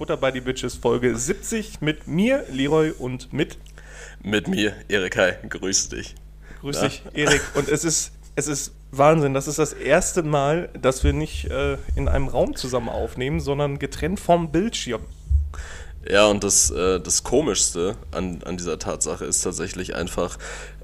Futter by the Bitches Folge 70 mit mir, Leroy, und mit. Mit mir, Erik. Hi, grüß dich. Grüß Na? dich, Erik. Und es ist, es ist Wahnsinn. Das ist das erste Mal, dass wir nicht äh, in einem Raum zusammen aufnehmen, sondern getrennt vom Bildschirm. Ja, und das, äh, das Komischste an, an dieser Tatsache ist tatsächlich einfach,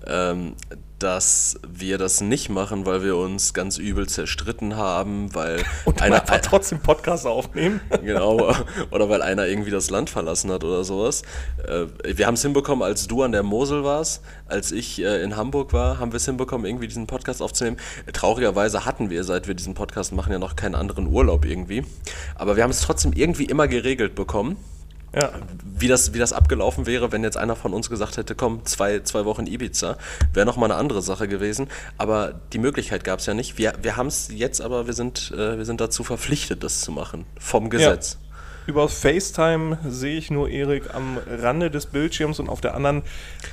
ähm, dass wir das nicht machen, weil wir uns ganz übel zerstritten haben, weil und einer einfach trotzdem Podcast aufnehmen. Genau, oder weil einer irgendwie das Land verlassen hat oder sowas. Äh, wir haben es hinbekommen, als du an der Mosel warst, als ich äh, in Hamburg war, haben wir es hinbekommen, irgendwie diesen Podcast aufzunehmen. Traurigerweise hatten wir, seit wir diesen Podcast machen, ja noch keinen anderen Urlaub irgendwie. Aber wir haben es trotzdem irgendwie immer geregelt bekommen. Ja. Wie, das, wie das abgelaufen wäre, wenn jetzt einer von uns gesagt hätte, komm, zwei, zwei Wochen Ibiza, wäre nochmal eine andere Sache gewesen. Aber die Möglichkeit gab es ja nicht. Wir, wir haben es jetzt, aber wir sind, äh, wir sind dazu verpflichtet, das zu machen. Vom Gesetz. Ja. Über FaceTime sehe ich nur Erik am Rande des Bildschirms und auf der anderen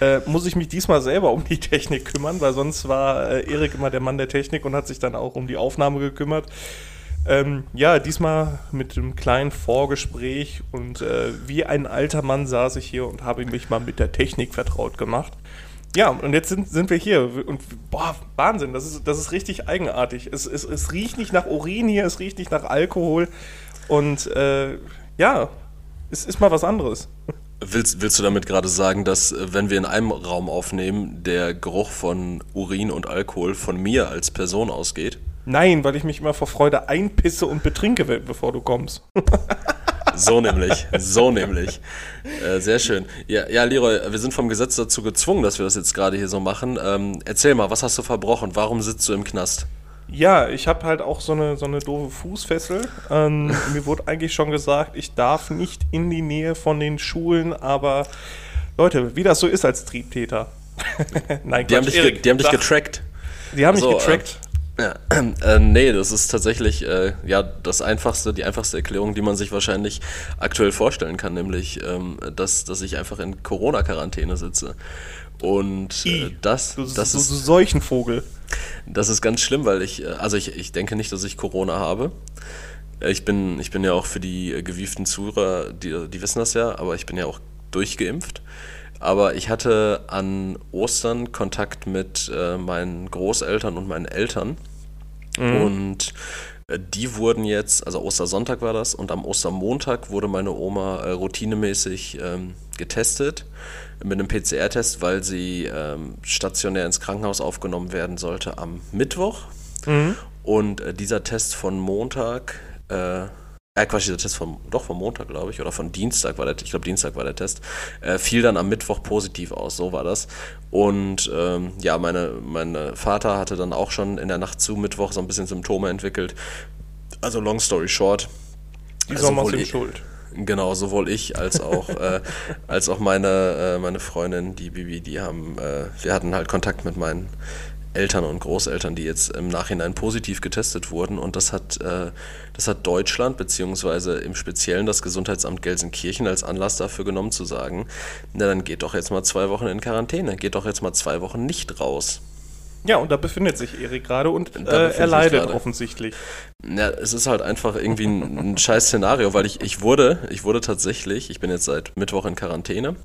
äh, muss ich mich diesmal selber um die Technik kümmern, weil sonst war äh, Erik immer der Mann der Technik und hat sich dann auch um die Aufnahme gekümmert. Ähm, ja, diesmal mit einem kleinen Vorgespräch und äh, wie ein alter Mann saß ich hier und habe mich mal mit der Technik vertraut gemacht. Ja, und jetzt sind, sind wir hier und boah, Wahnsinn, das ist, das ist richtig eigenartig. Es, es, es riecht nicht nach Urin hier, es riecht nicht nach Alkohol und äh, ja, es ist mal was anderes. Willst, willst du damit gerade sagen, dass äh, wenn wir in einem Raum aufnehmen, der Geruch von Urin und Alkohol von mir als Person ausgeht? Nein, weil ich mich immer vor Freude einpisse und betrinke, bevor du kommst. So nämlich, so nämlich. Äh, sehr schön. Ja, ja, Leroy, wir sind vom Gesetz dazu gezwungen, dass wir das jetzt gerade hier so machen. Ähm, erzähl mal, was hast du verbrochen? Warum sitzt du im Knast? Ja, ich habe halt auch so eine, so eine doofe Fußfessel. Ähm, mir wurde eigentlich schon gesagt, ich darf nicht in die Nähe von den Schulen, aber Leute, wie das so ist als Triebtäter. Nein, Quatsch, die, haben dich, die haben dich getrackt. Die haben mich so, getrackt. Äh, ja, äh, nee, das ist tatsächlich äh, ja das einfachste, die einfachste Erklärung, die man sich wahrscheinlich aktuell vorstellen kann, nämlich, ähm, dass, dass ich einfach in Corona-Quarantäne sitze. Und äh, das, du, das du, ist du solchen Vogel. Das ist ganz schlimm, weil ich, äh, also ich, ich denke nicht, dass ich Corona habe. Äh, ich bin, ich bin ja auch für die äh, gewieften Zuhörer, die, die wissen das ja, aber ich bin ja auch durchgeimpft. Aber ich hatte an Ostern Kontakt mit äh, meinen Großeltern und meinen Eltern. Mhm. Und äh, die wurden jetzt, also Ostersonntag war das, und am Ostermontag wurde meine Oma äh, routinemäßig ähm, getestet mit einem PCR-Test, weil sie ähm, stationär ins Krankenhaus aufgenommen werden sollte am Mittwoch. Mhm. Und äh, dieser Test von Montag äh, äh, Quatsch, dieser Test vom, doch vom Montag, glaube ich, oder von Dienstag war der, ich glaube Dienstag war der Test, äh, fiel dann am Mittwoch positiv aus, so war das. Und ähm, ja, meine, mein Vater hatte dann auch schon in der Nacht zu Mittwoch so ein bisschen Symptome entwickelt. Also long story short. Die also Sommer sind schuld. Genau, sowohl ich als auch, äh, als auch meine, äh, meine Freundin, die Bibi, die haben, äh, wir hatten halt Kontakt mit meinen Eltern und Großeltern, die jetzt im Nachhinein positiv getestet wurden. Und das hat, äh, das hat Deutschland, beziehungsweise im Speziellen das Gesundheitsamt Gelsenkirchen als Anlass dafür genommen zu sagen, na dann geht doch jetzt mal zwei Wochen in Quarantäne, geht doch jetzt mal zwei Wochen nicht raus. Ja, und da befindet sich Erik gerade und äh, er leidet offensichtlich. Ja, es ist halt einfach irgendwie ein, ein scheiß Szenario, weil ich, ich wurde, ich wurde tatsächlich, ich bin jetzt seit Mittwoch in Quarantäne.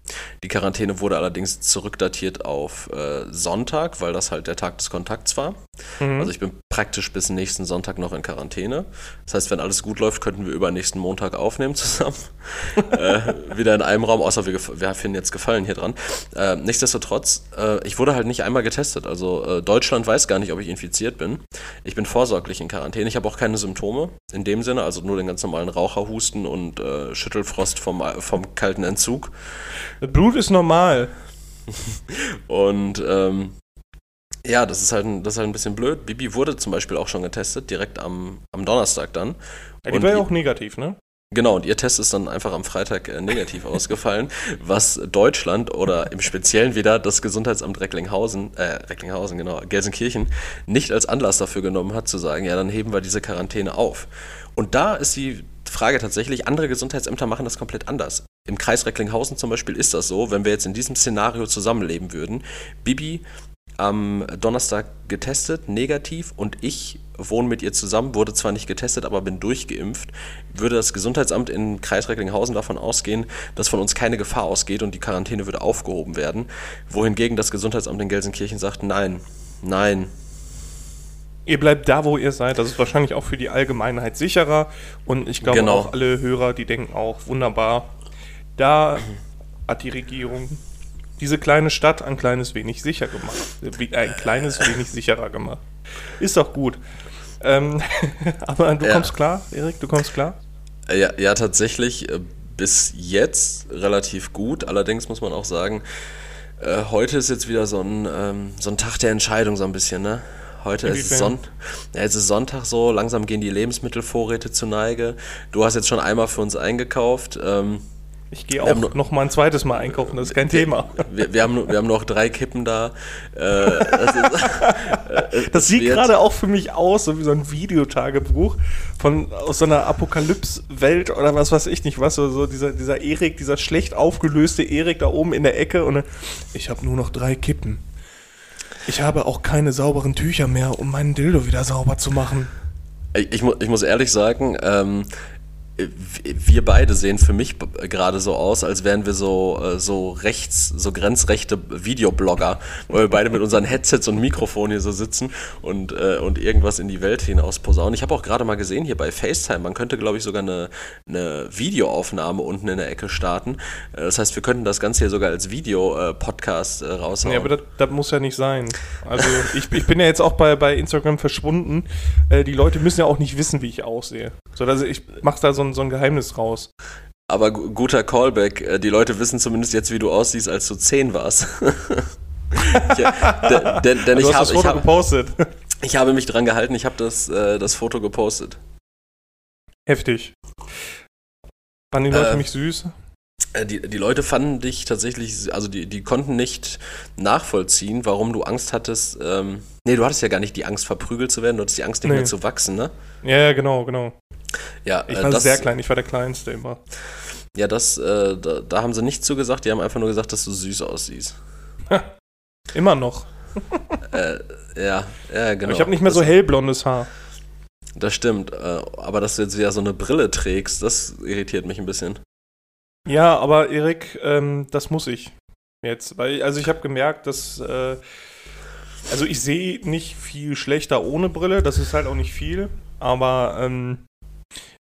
Die Quarantäne wurde allerdings zurückdatiert auf äh, Sonntag, weil das halt der Tag des Kontakts war. Mhm. Also ich bin praktisch bis nächsten Sonntag noch in Quarantäne. Das heißt, wenn alles gut läuft, könnten wir über nächsten Montag aufnehmen zusammen. äh, wieder in einem Raum, außer wir, wir finden jetzt Gefallen hier dran. Äh, nichtsdestotrotz, äh, ich wurde halt nicht einmal getestet. Also äh, Deutschland weiß gar nicht, ob ich infiziert bin. Ich bin vorsorglich in Quarantäne. Ich habe auch keine Symptome in dem Sinne, also nur den ganz normalen Raucherhusten und äh, Schüttelfrost vom, vom kalten Entzug. Das Blut ist normal. und ähm, ja, das ist, halt ein, das ist halt ein bisschen blöd. Bibi wurde zum Beispiel auch schon getestet, direkt am, am Donnerstag dann. Ja, die war ja auch negativ, ne? Genau, und ihr Test ist dann einfach am Freitag äh, negativ ausgefallen, was Deutschland oder im Speziellen wieder das Gesundheitsamt Recklinghausen, äh, Recklinghausen, genau, Gelsenkirchen, nicht als Anlass dafür genommen hat, zu sagen, ja, dann heben wir diese Quarantäne auf. Und da ist die Frage tatsächlich, andere Gesundheitsämter machen das komplett anders. Im Kreis Recklinghausen zum Beispiel ist das so, wenn wir jetzt in diesem Szenario zusammenleben würden, Bibi am Donnerstag getestet, negativ, und ich wohne mit ihr zusammen, wurde zwar nicht getestet, aber bin durchgeimpft, würde das Gesundheitsamt in Kreis Recklinghausen davon ausgehen, dass von uns keine Gefahr ausgeht und die Quarantäne würde aufgehoben werden, wohingegen das Gesundheitsamt in Gelsenkirchen sagt, nein, nein. Ihr bleibt da, wo ihr seid. Das ist wahrscheinlich auch für die Allgemeinheit sicherer. Und ich glaube Genau. auch alle Hörer, die denken auch, wunderbar. Da hat die Regierung diese kleine Stadt ein kleines wenig sicher gemacht. Äh, Ein kleines wenig sicherer gemacht. Ist doch gut. Ähm, aber du Ja. kommst klar, Erik, du kommst klar? Äh, Ja, ja, tatsächlich äh, bis jetzt relativ gut. Allerdings muss man auch sagen, äh, heute ist jetzt wieder so ein, ähm, so ein Tag der Entscheidung so ein bisschen, ne? Heute ist, es Son ja, jetzt ist Sonntag so, langsam gehen die Lebensmittelvorräte zu Neige. Du hast jetzt schon einmal für uns eingekauft. Ähm, Ich gehe Wir auch nur- noch mal ein zweites Mal einkaufen, das ist kein Thema. wir, wir, haben, wir haben noch drei Kippen da. Äh, das ist, Das sieht gerade auch für mich aus, so wie so ein Videotagebuch von aus so einer Apokalypse-Welt oder was weiß ich nicht was. So, so dieser, dieser Erik, dieser schlecht aufgelöste Erik da oben in der Ecke und dann, ich habe nur noch drei Kippen. Ich habe auch keine sauberen Tücher mehr, um meinen Dildo wieder sauber zu machen. Ich, ich, ich muss ehrlich sagen, ähm, wir beide sehen für mich gerade so aus, als wären wir so, äh, so rechts, so grenzrechte Videoblogger, weil wir beide mit unseren Headsets und Mikrofonen hier so sitzen und, äh, und irgendwas in die Welt hinaus posaunen. Ich habe auch gerade mal gesehen hier bei FaceTime, man könnte, glaube ich, sogar eine, eine Videoaufnahme unten in der Ecke starten. Äh, das heißt, wir könnten das Ganze hier sogar als Video-Podcast raushauen. Ja, aber das, das muss ja nicht sein. Also ich, ich bin ja jetzt auch bei, bei Instagram verschwunden. Die Leute müssen ja auch nicht wissen, wie ich aussehe. So, also ich mache da so ein, so ein Geheimnis raus. Aber gu- guter Callback. Äh, Die Leute wissen zumindest jetzt, wie du aussiehst, als du 10 warst. ja, denn denn du ich, hast hab, das ich, Foto hab, gepostet. ich habe mich dran gehalten, ich habe das, äh, das Foto gepostet. Heftig. Fanden die Leute Äh, mich süß? Äh, Die, die Leute fanden dich tatsächlich, also die, die konnten nicht nachvollziehen, warum du Angst hattest. Ähm, nee, du hattest ja gar nicht die Angst, verprügelt zu werden, du hattest die Angst, nicht Nee. mehr zu wachsen, ne? Ja, genau, genau. Ja, Ich äh, war das, sehr klein, ich war der Kleinste immer. Ja, das, äh, da, da haben sie nichts zu gesagt, die haben einfach nur gesagt, dass du süß aussiehst. Immer noch. Äh, ja, ja, genau. Aber ich habe nicht mehr so das, hellblondes Haar. Das stimmt, äh, aber dass du jetzt wieder so eine Brille trägst, das irritiert mich ein bisschen. Ja, aber Erik, ähm, das muss ich jetzt. Weil, also ich habe gemerkt, dass. Äh, also ich sehe nicht viel schlechter ohne Brille, das ist halt auch nicht viel. Aber ähm,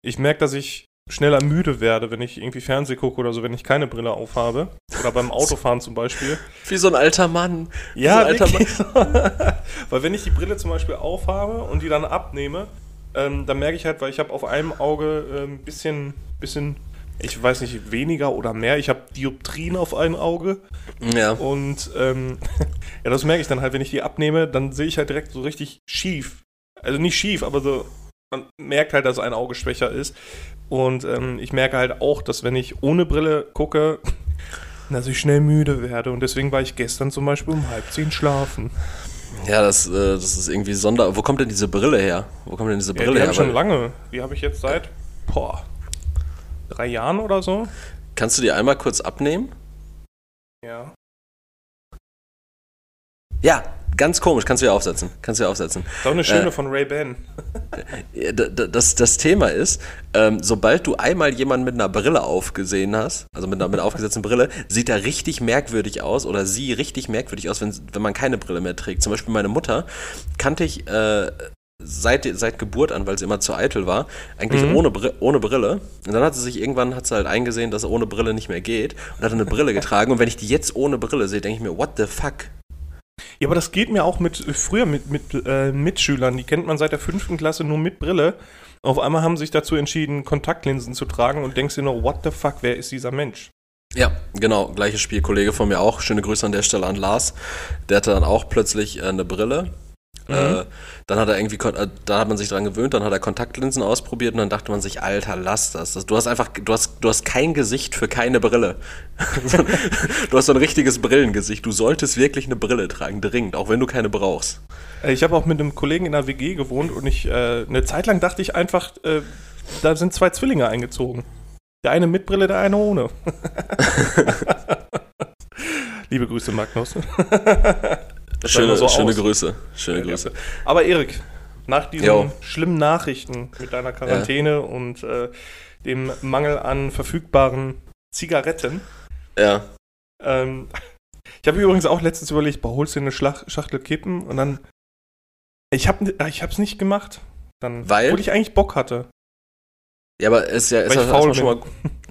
ich merke, dass ich schneller müde werde, wenn ich irgendwie Fernseh gucke oder so, wenn ich keine Brille aufhabe. Oder beim Autofahren zum Beispiel. Wie so ein alter Mann. Ja, so ein alter wirklich. weil wenn ich die Brille zum Beispiel aufhabe und die dann abnehme, ähm, dann merke ich halt, weil ich habe auf einem Auge ein ähm, bisschen, bisschen, ich weiß nicht, weniger oder mehr. Ich habe Dioptrien auf einem Auge Ja. und ähm, ja, das merke ich dann halt, wenn ich die abnehme, dann sehe ich halt direkt so richtig schief. Also nicht schief, aber so, man merkt halt, dass ein Auge schwächer ist. Und ähm, ich merke halt auch, dass wenn ich ohne Brille gucke, dass ich schnell müde werde. Und deswegen war ich gestern zum Beispiel um halb zehn schlafen. Ja, das, äh, das ist irgendwie sonder. Wo kommt denn diese Brille her? Wo kommt denn diese Ja, Brille die habe her? ich schon lange. Die habe ich jetzt seit, boah, drei Jahren oder so. Kannst du die einmal kurz abnehmen? Ja. Ja, ganz komisch. Kannst du ja aufsetzen. Kannst du ja aufsetzen. Auch eine schöne Äh, von d- d- Das, das Thema ist, ähm, sobald du einmal jemanden mit einer Brille aufgesehen hast, also mit einer, mit einer aufgesetzten Brille, sieht er richtig merkwürdig aus oder sie richtig merkwürdig aus, wenn, wenn man keine Brille mehr trägt. Zum Beispiel meine Mutter kannte ich äh, seit, seit Geburt an, weil sie immer zu eitel war, eigentlich Mhm. ohne, Bri ohne Brille. Und dann hat sie sich irgendwann hat sie halt eingesehen, dass ohne Brille nicht mehr geht und hat eine Brille getragen. Und wenn ich die jetzt ohne Brille sehe, denke ich mir, what the fuck? Ja, aber das geht mir auch mit früher mit, mit äh, Mitschülern. Die kennt man seit der fünften Klasse nur mit Brille. Auf einmal haben sie sich dazu entschieden, Kontaktlinsen zu tragen und denkst dir nur, what the fuck, wer ist dieser Mensch? Ja, genau, gleiches Spiel, Kollege von mir auch. Schöne Grüße an der Stelle an Lars. Der hatte dann auch plötzlich äh, eine Brille. Äh, dann hat er irgendwie, äh, da hat man sich dran gewöhnt, dann hat er Kontaktlinsen ausprobiert und dann dachte man sich, Alter, lass das. du hast einfach, du hast, du hast kein Gesicht für keine Brille. du hast so ein richtiges Brillengesicht. Du solltest wirklich eine Brille tragen, dringend, auch wenn du keine brauchst. Äh, Ich habe auch mit einem Kollegen in einer WG gewohnt und ich äh, eine Zeit lang dachte ich einfach, äh, da sind zwei Zwillinge eingezogen. Der eine mit Brille, der eine ohne. Liebe Grüße, Magnus. Schöne, so schöne aus. Grüße. Schöne Ja, Grüße. Aber Erik, nach diesen Jo. schlimmen Nachrichten mit deiner Quarantäne und äh, dem Mangel an verfügbaren Zigaretten, Ja. ähm, ich habe übrigens auch letztens überlegt, boah, holst du dir eine Schlag Schachtel Kippen und dann, ich habe ich hab's nicht gemacht, dann, Weil? obwohl ich eigentlich Bock hatte, Ja, aber es ist ja, ist ja ich faul schon mal,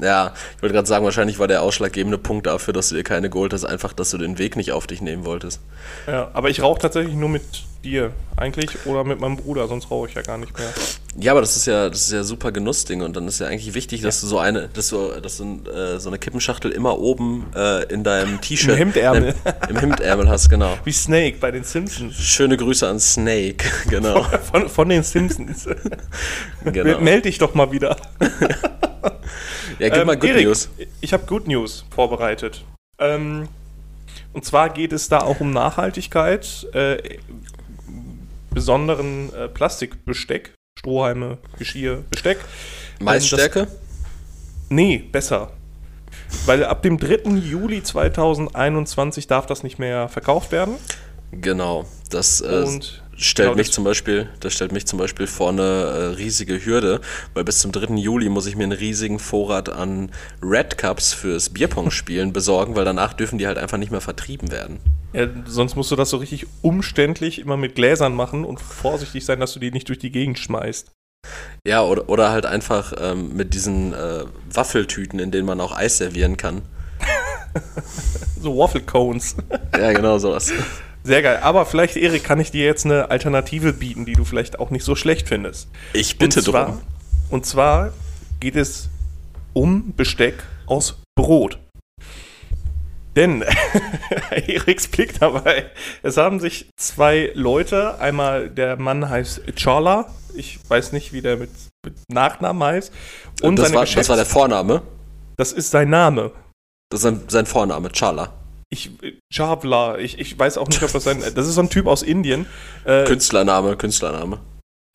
ja, ich wollte gerade sagen, wahrscheinlich war der ausschlaggebende Punkt dafür, dass du dir keine geholt hast, einfach, dass du den Weg nicht auf dich nehmen wolltest. Ja, aber ich rauche tatsächlich nur mit dir eigentlich oder mit meinem Bruder, sonst rauche ich ja gar nicht mehr. Ja, aber das ist ja, das ist ja super Genussding und dann ist ja eigentlich wichtig, dass du so eine, dass du, dass du äh, so eine Kippenschachtel immer oben äh, in deinem T-Shirt, Im Hemdärmel. im Hemdärmel hast, genau. Wie Snake bei den Simpsons. Schöne Grüße an Snake, genau, Von, von den Simpsons. genau. Meld dich doch mal wieder. Ja, gib Ähm, mal Good Erik, News. Ich habe Good News vorbereitet. Ähm, und zwar geht es da auch um Nachhaltigkeit, äh, besonderen äh, Plastikbesteck, Strohhalme, Geschirr, Besteck. Maisstärke? Nee, besser. Weil ab dem 3. Juli 2021 darf das nicht mehr verkauft werden. Genau, das äh, Und stellt genau mich das- zum Beispiel, das stellt mich zum Beispiel vor eine äh, riesige Hürde, weil bis zum 3. Juli muss ich mir einen riesigen Vorrat an Red Cups fürs Bierpong-Spielen besorgen, weil danach dürfen die halt einfach nicht mehr vertrieben werden. Ja, sonst musst du das so richtig umständlich immer mit Gläsern machen und vorsichtig sein, dass du die nicht durch die Gegend schmeißt. Ja, oder, oder halt einfach ähm, mit diesen äh, Waffeltüten, in denen man auch Eis servieren kann. So Waffle Cones. Ja, genau sowas. Sehr geil. Aber vielleicht, Erik, kann ich dir jetzt eine Alternative bieten, die du vielleicht auch nicht so schlecht findest. Ich bitte und zwar, drum. Und zwar geht es um Besteck aus Brot. Denn Eriks Blick dabei. Es haben sich zwei Leute, einmal der Mann heißt Charla, ich weiß nicht, wie der mit, mit Nachnamen heißt, und das, seine war, das war der Vorname. das ist sein Name. Das ist sein, sein Vorname, Chala. Ich, Chavla, ich, ich weiß auch nicht, ob das sein, das ist so ein Typ aus Indien. Äh, Künstlername, Künstlername.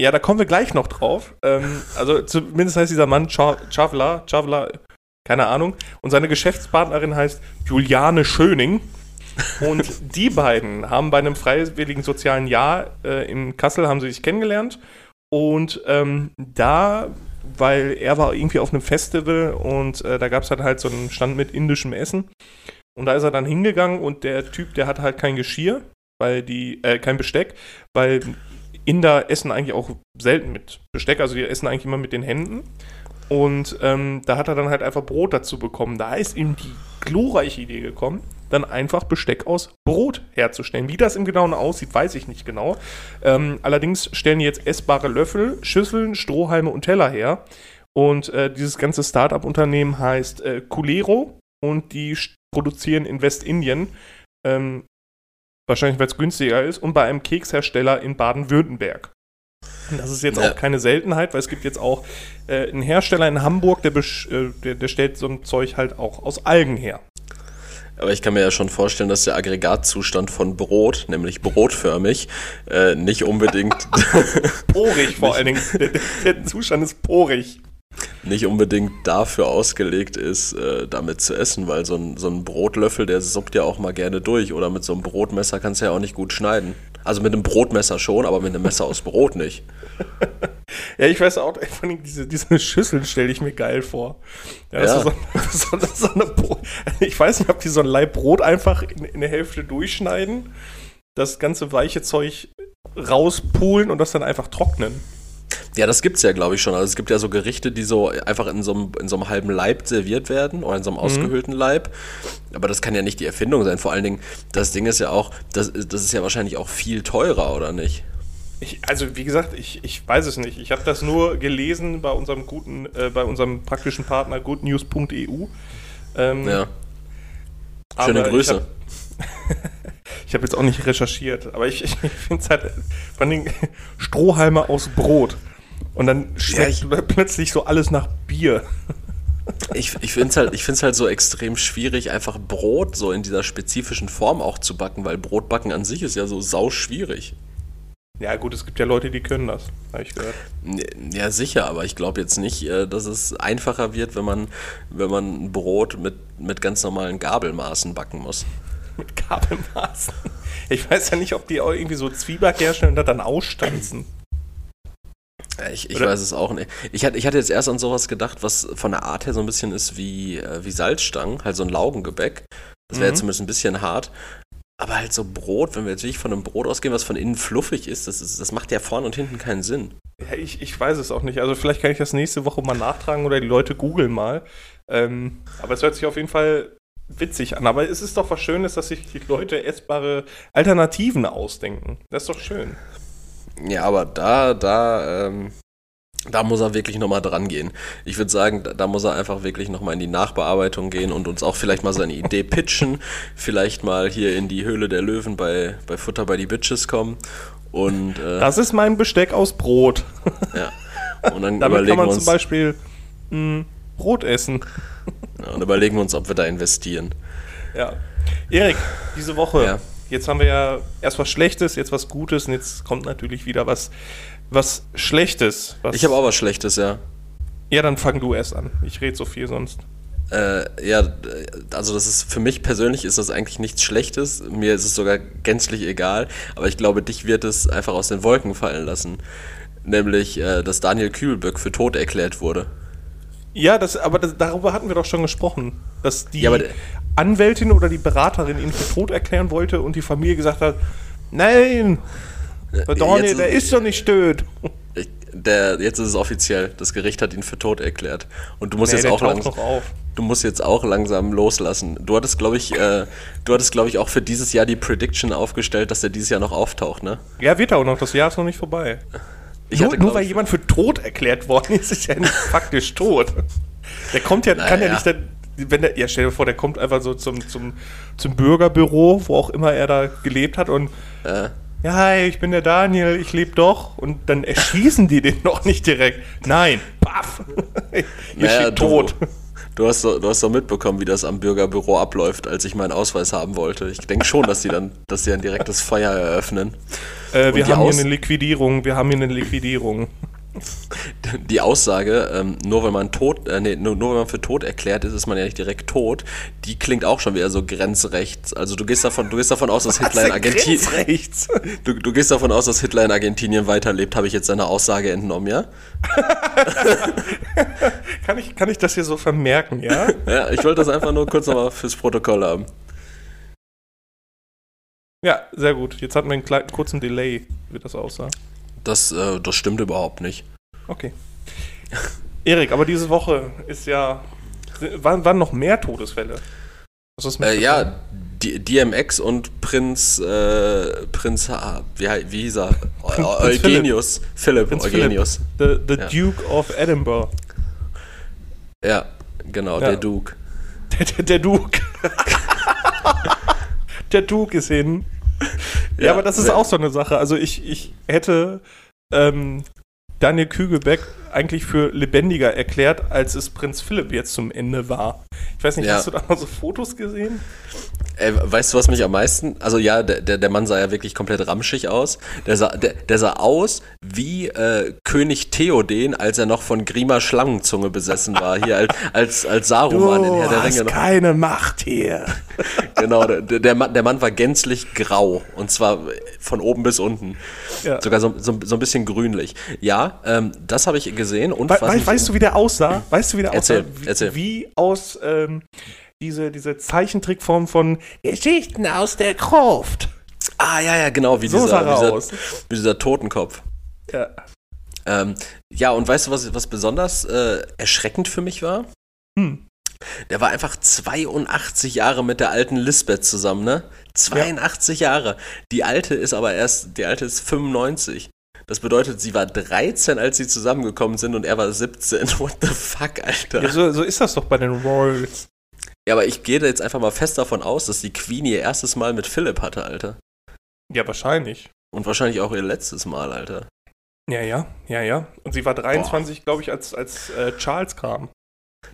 Ja, da kommen wir gleich noch drauf. Ähm, also zumindest heißt dieser Mann Cha- Chavla, Chavla, keine Ahnung. Und seine Geschäftspartnerin heißt Juliane Schöning. Und die beiden haben bei einem freiwilligen sozialen Jahr äh, in Kassel haben sie sich kennengelernt. Und ähm, da, weil er war irgendwie auf einem Festival und äh, da gab es halt, halt so einen Stand mit indischem Essen. Und da ist er dann hingegangen und der Typ, der hatte halt kein Geschirr, weil die, äh, kein Besteck, weil Inder essen eigentlich auch selten mit Besteck, also die essen eigentlich immer mit den Händen. Und ähm, da hat er dann halt einfach Brot dazu bekommen. Da ist ihm die glorreiche Idee gekommen, dann einfach Besteck aus Brot herzustellen. Wie das im Genauen aussieht, weiß ich nicht genau. Ähm, allerdings stellen die jetzt essbare Löffel, Schüsseln, Strohhalme und Teller her. Und äh, dieses ganze Startup-Unternehmen heißt äh, Culero und die produzieren in Westindien. Ähm, wahrscheinlich, weil es günstiger ist, und bei einem Kekshersteller in Baden-Württemberg. Und Das ist jetzt Ja. auch keine Seltenheit, weil es gibt jetzt auch äh, einen Hersteller in Hamburg, der, äh, der, der stellt so ein Zeug halt auch aus Algen her. Aber ich kann mir ja schon vorstellen, dass der Aggregatzustand von Brot, nämlich brotförmig, äh, nicht unbedingt, Porig vor allen Dingen. Der, der Zustand ist porig. Nicht unbedingt dafür ausgelegt ist, äh, damit zu essen, weil so ein, so ein Brotlöffel, der suppt ja auch mal gerne durch. Oder mit so einem Brotmesser kannst du ja auch nicht gut schneiden. Also mit einem Brotmesser schon, aber mit einem Messer aus Brot nicht. Ja, ich weiß auch, vor allem diese, diese Schüsseln stelle ich mir geil vor. Ja, Ja. So, so, so, ich weiß nicht, ob die so ein Laib Brot einfach in, in der Hälfte durchschneiden, das ganze weiche Zeug rauspulen und das dann einfach trocknen. Ja, das gibt's ja, glaube ich, schon. Also es gibt ja so Gerichte, die so einfach in so einem, in so einem halben Leib serviert werden oder in so einem ausgehöhlten Leib. Aber das kann ja nicht die Erfindung sein. Vor allen Dingen, das Ding ist ja auch, das, das ist ja wahrscheinlich auch viel teurer, oder nicht? Ich, also wie gesagt, ich, ich weiß es nicht. Ich habe das nur gelesen bei unserem guten, äh, bei unserem praktischen Partner goodnews.eu. Ähm, Ja. Schöne Grüße. Ich habe hab jetzt auch nicht recherchiert, aber ich, ich finde es halt vor allem Strohhalme aus Brot. Und dann schmeckt plötzlich so alles nach Bier. Ich, ich finde es halt, ich find's halt so extrem schwierig, einfach Brot so in dieser spezifischen Form auch zu backen, weil Brotbacken an sich ist ja so sau schwierig. Ja gut, es gibt ja Leute, die können das, habe ich gehört. Ja, sicher, aber ich glaube jetzt nicht, äh, dass es einfacher wird, wenn man, wenn man Brot mit, mit ganz normalen Gabelmaßen backen muss. Mit Kabelmaßen. Ich weiß ja nicht, ob die auch irgendwie so Zwieback herstellen und das dann ausstanzen. Ich, ich weiß es auch nicht. Ich hatte, ich hatte jetzt erst an sowas gedacht, was von der Art her so ein bisschen ist wie, äh, wie Salzstangen, halt so ein Laugengebäck. Das wäre Mhm. zumindest ein bisschen hart. Aber halt so Brot, wenn wir jetzt wirklich von einem Brot ausgehen, was von innen fluffig ist, das, ist, das macht ja vorne und hinten keinen Sinn. Ja, ich, ich weiß es auch nicht. Also vielleicht kann ich das nächste Woche mal nachtragen oder die Leute googeln mal. Ähm, aber es hört sich auf jeden Fall witzig an. Aber es ist doch was Schönes, dass sich die Leute essbare Alternativen ausdenken. Das ist doch schön. Ja, aber da, da, ähm, da muss er wirklich nochmal dran gehen. Ich würde sagen, da, da muss er einfach wirklich nochmal in die Nachbearbeitung gehen und uns auch vielleicht mal seine Idee pitchen. Vielleicht mal hier in die Höhle der Löwen bei, bei Futter bei die Bitches kommen. Und, äh, Das ist mein Besteck aus Brot. ja. und dann Damit kann überlegen man wir zum uns, Beispiel mh, Brot essen. ja, und überlegen wir uns, ob wir da investieren. Ja. Erik, diese Woche. Ja. Jetzt haben wir ja erst was Schlechtes, jetzt was Gutes und jetzt kommt natürlich wieder was, was Schlechtes. Was Ich habe auch was Schlechtes, ja. Ja, dann fang du erst an. Ich rede so viel sonst. Äh, ja, also das ist für mich persönlich ist das eigentlich nichts Schlechtes. Mir ist es sogar gänzlich egal. Aber ich glaube, dich wird es einfach aus den Wolken fallen lassen. Nämlich, äh, dass Daniel Kühlböck für tot erklärt wurde. Ja, das, aber das, darüber hatten wir doch schon gesprochen. Dass die Ja, aber Anwältin oder die Beraterin ihn für tot erklären wollte und die Familie gesagt hat, nein, der jetzt der ist doch nicht tot. Der, jetzt ist es offiziell. Das Gericht hat ihn für tot erklärt. Und du musst Nee, jetzt der auch langsam. Du musst jetzt auch langsam loslassen. Du hattest, glaube ich, äh, du hattest, glaube ich, auch für dieses Jahr die Prediction aufgestellt, dass er dieses Jahr noch auftaucht, ne? Ja, wird er auch noch, das Jahr ist noch nicht vorbei. Ich nur, hatte, nur weil jemand für tot erklärt worden ist, ist ja nicht faktisch tot. Der kommt ja, kann ja Naja. nicht, dann, wenn der, ja, stell dir vor, der kommt einfach so zum, zum, zum Bürgerbüro, wo auch immer er da gelebt hat und äh, ja, hi, ich bin der Daniel, ich lebe doch. Und dann erschießen die den noch nicht direkt. Nein, paff. Naja, steht du- tot. Du hast, doch, du hast doch mitbekommen, wie das am Bürgerbüro abläuft, als ich meinen Ausweis haben wollte. Ich denke schon, dass die dann, dass die dann direkt das Feuer eröffnen. Äh, wir haben hier eine Liquidierung, wir haben hier eine Liquidierung. Die Aussage, ähm, nur wenn man tot, äh, nee, nur, nur wenn man für tot erklärt ist, ist man ja nicht direkt tot, die klingt auch schon wieder so grenzrechts. Also du gehst davon, du gehst davon aus, dass Hitler in Argentinien, du, du gehst davon aus, dass Hitler in Argentinien weiterlebt, habe ich jetzt seine Aussage entnommen, ja? Kann ich, kann ich das hier so vermerken, ja? Ja, ich wollte das einfach nur kurz nochmal fürs Protokoll haben. ja, sehr gut. Jetzt hatten wir einen kleinen, kurzen Delay, wie das aussah. Das, äh, das stimmt überhaupt nicht. Okay. Erik, aber diese Woche ist ja. Waren, waren noch mehr Todesfälle? Äh, ja, D DMX und Prinz, äh, Prinz, ha- wie, wie hieß er? Prinz Eugenius. Philipp, Prinz Eugenius. The, the Ja. Duke of Edinburgh. Ja, genau, Ja. der Duke. Der, der, der Duke. der Duke ist hin. Ja, Ja, aber das ist auch so eine Sache. Also ich, ich hätte ähm, Daniel Kügelbeck eigentlich für lebendiger erklärt, als es Prinz Philipp jetzt zum Ende war. Ich weiß nicht, Ja. hast du da mal so Fotos gesehen? Ey, weißt du, was mich am meisten. Also ja, der, der, Mann sah ja wirklich komplett ramschig aus. Der sah, der, der sah aus wie äh, König Theoden, als er noch von Grima Schlangenzunge besessen war. Hier als, als, als Saruman in Herr der Ringe. Noch. keine Macht hier. Genau, der, der, Mann, der Mann war gänzlich grau. Und zwar von oben bis unten. Ja. Sogar so, so, so ein bisschen grünlich. Ja, ähm, das habe ich gesehen. Und We weißt du, wie der aussah? Weißt du, wie der Erzähl, aussah? Wie, erzähl. wie aus ähm, diese, diese Zeichentrickform von Geschichten aus der Gruft. Ah, ja, ja, genau, wie, So dieser, er wie, dieser, wie dieser Totenkopf. Ja. Ähm, ja, und weißt du, was, was besonders äh, erschreckend für mich war? Hm. Der war einfach 82 Jahre mit der alten Lisbeth zusammen, ne? 82 Jahre. Die alte ist aber erst, die alte ist 95. Das bedeutet, sie war 13, als sie zusammengekommen sind und er war 17. What the fuck, Alter? Ja, so, so ist das doch bei den Royals. Ja, aber ich gehe da jetzt einfach mal fest davon aus, dass die Queen ihr erstes Mal mit Philipp hatte, Alter. Ja, wahrscheinlich. Und wahrscheinlich auch ihr letztes Mal, Alter. Ja, ja, ja, ja. Und sie war 23, glaube ich, als, als äh, Charles kam.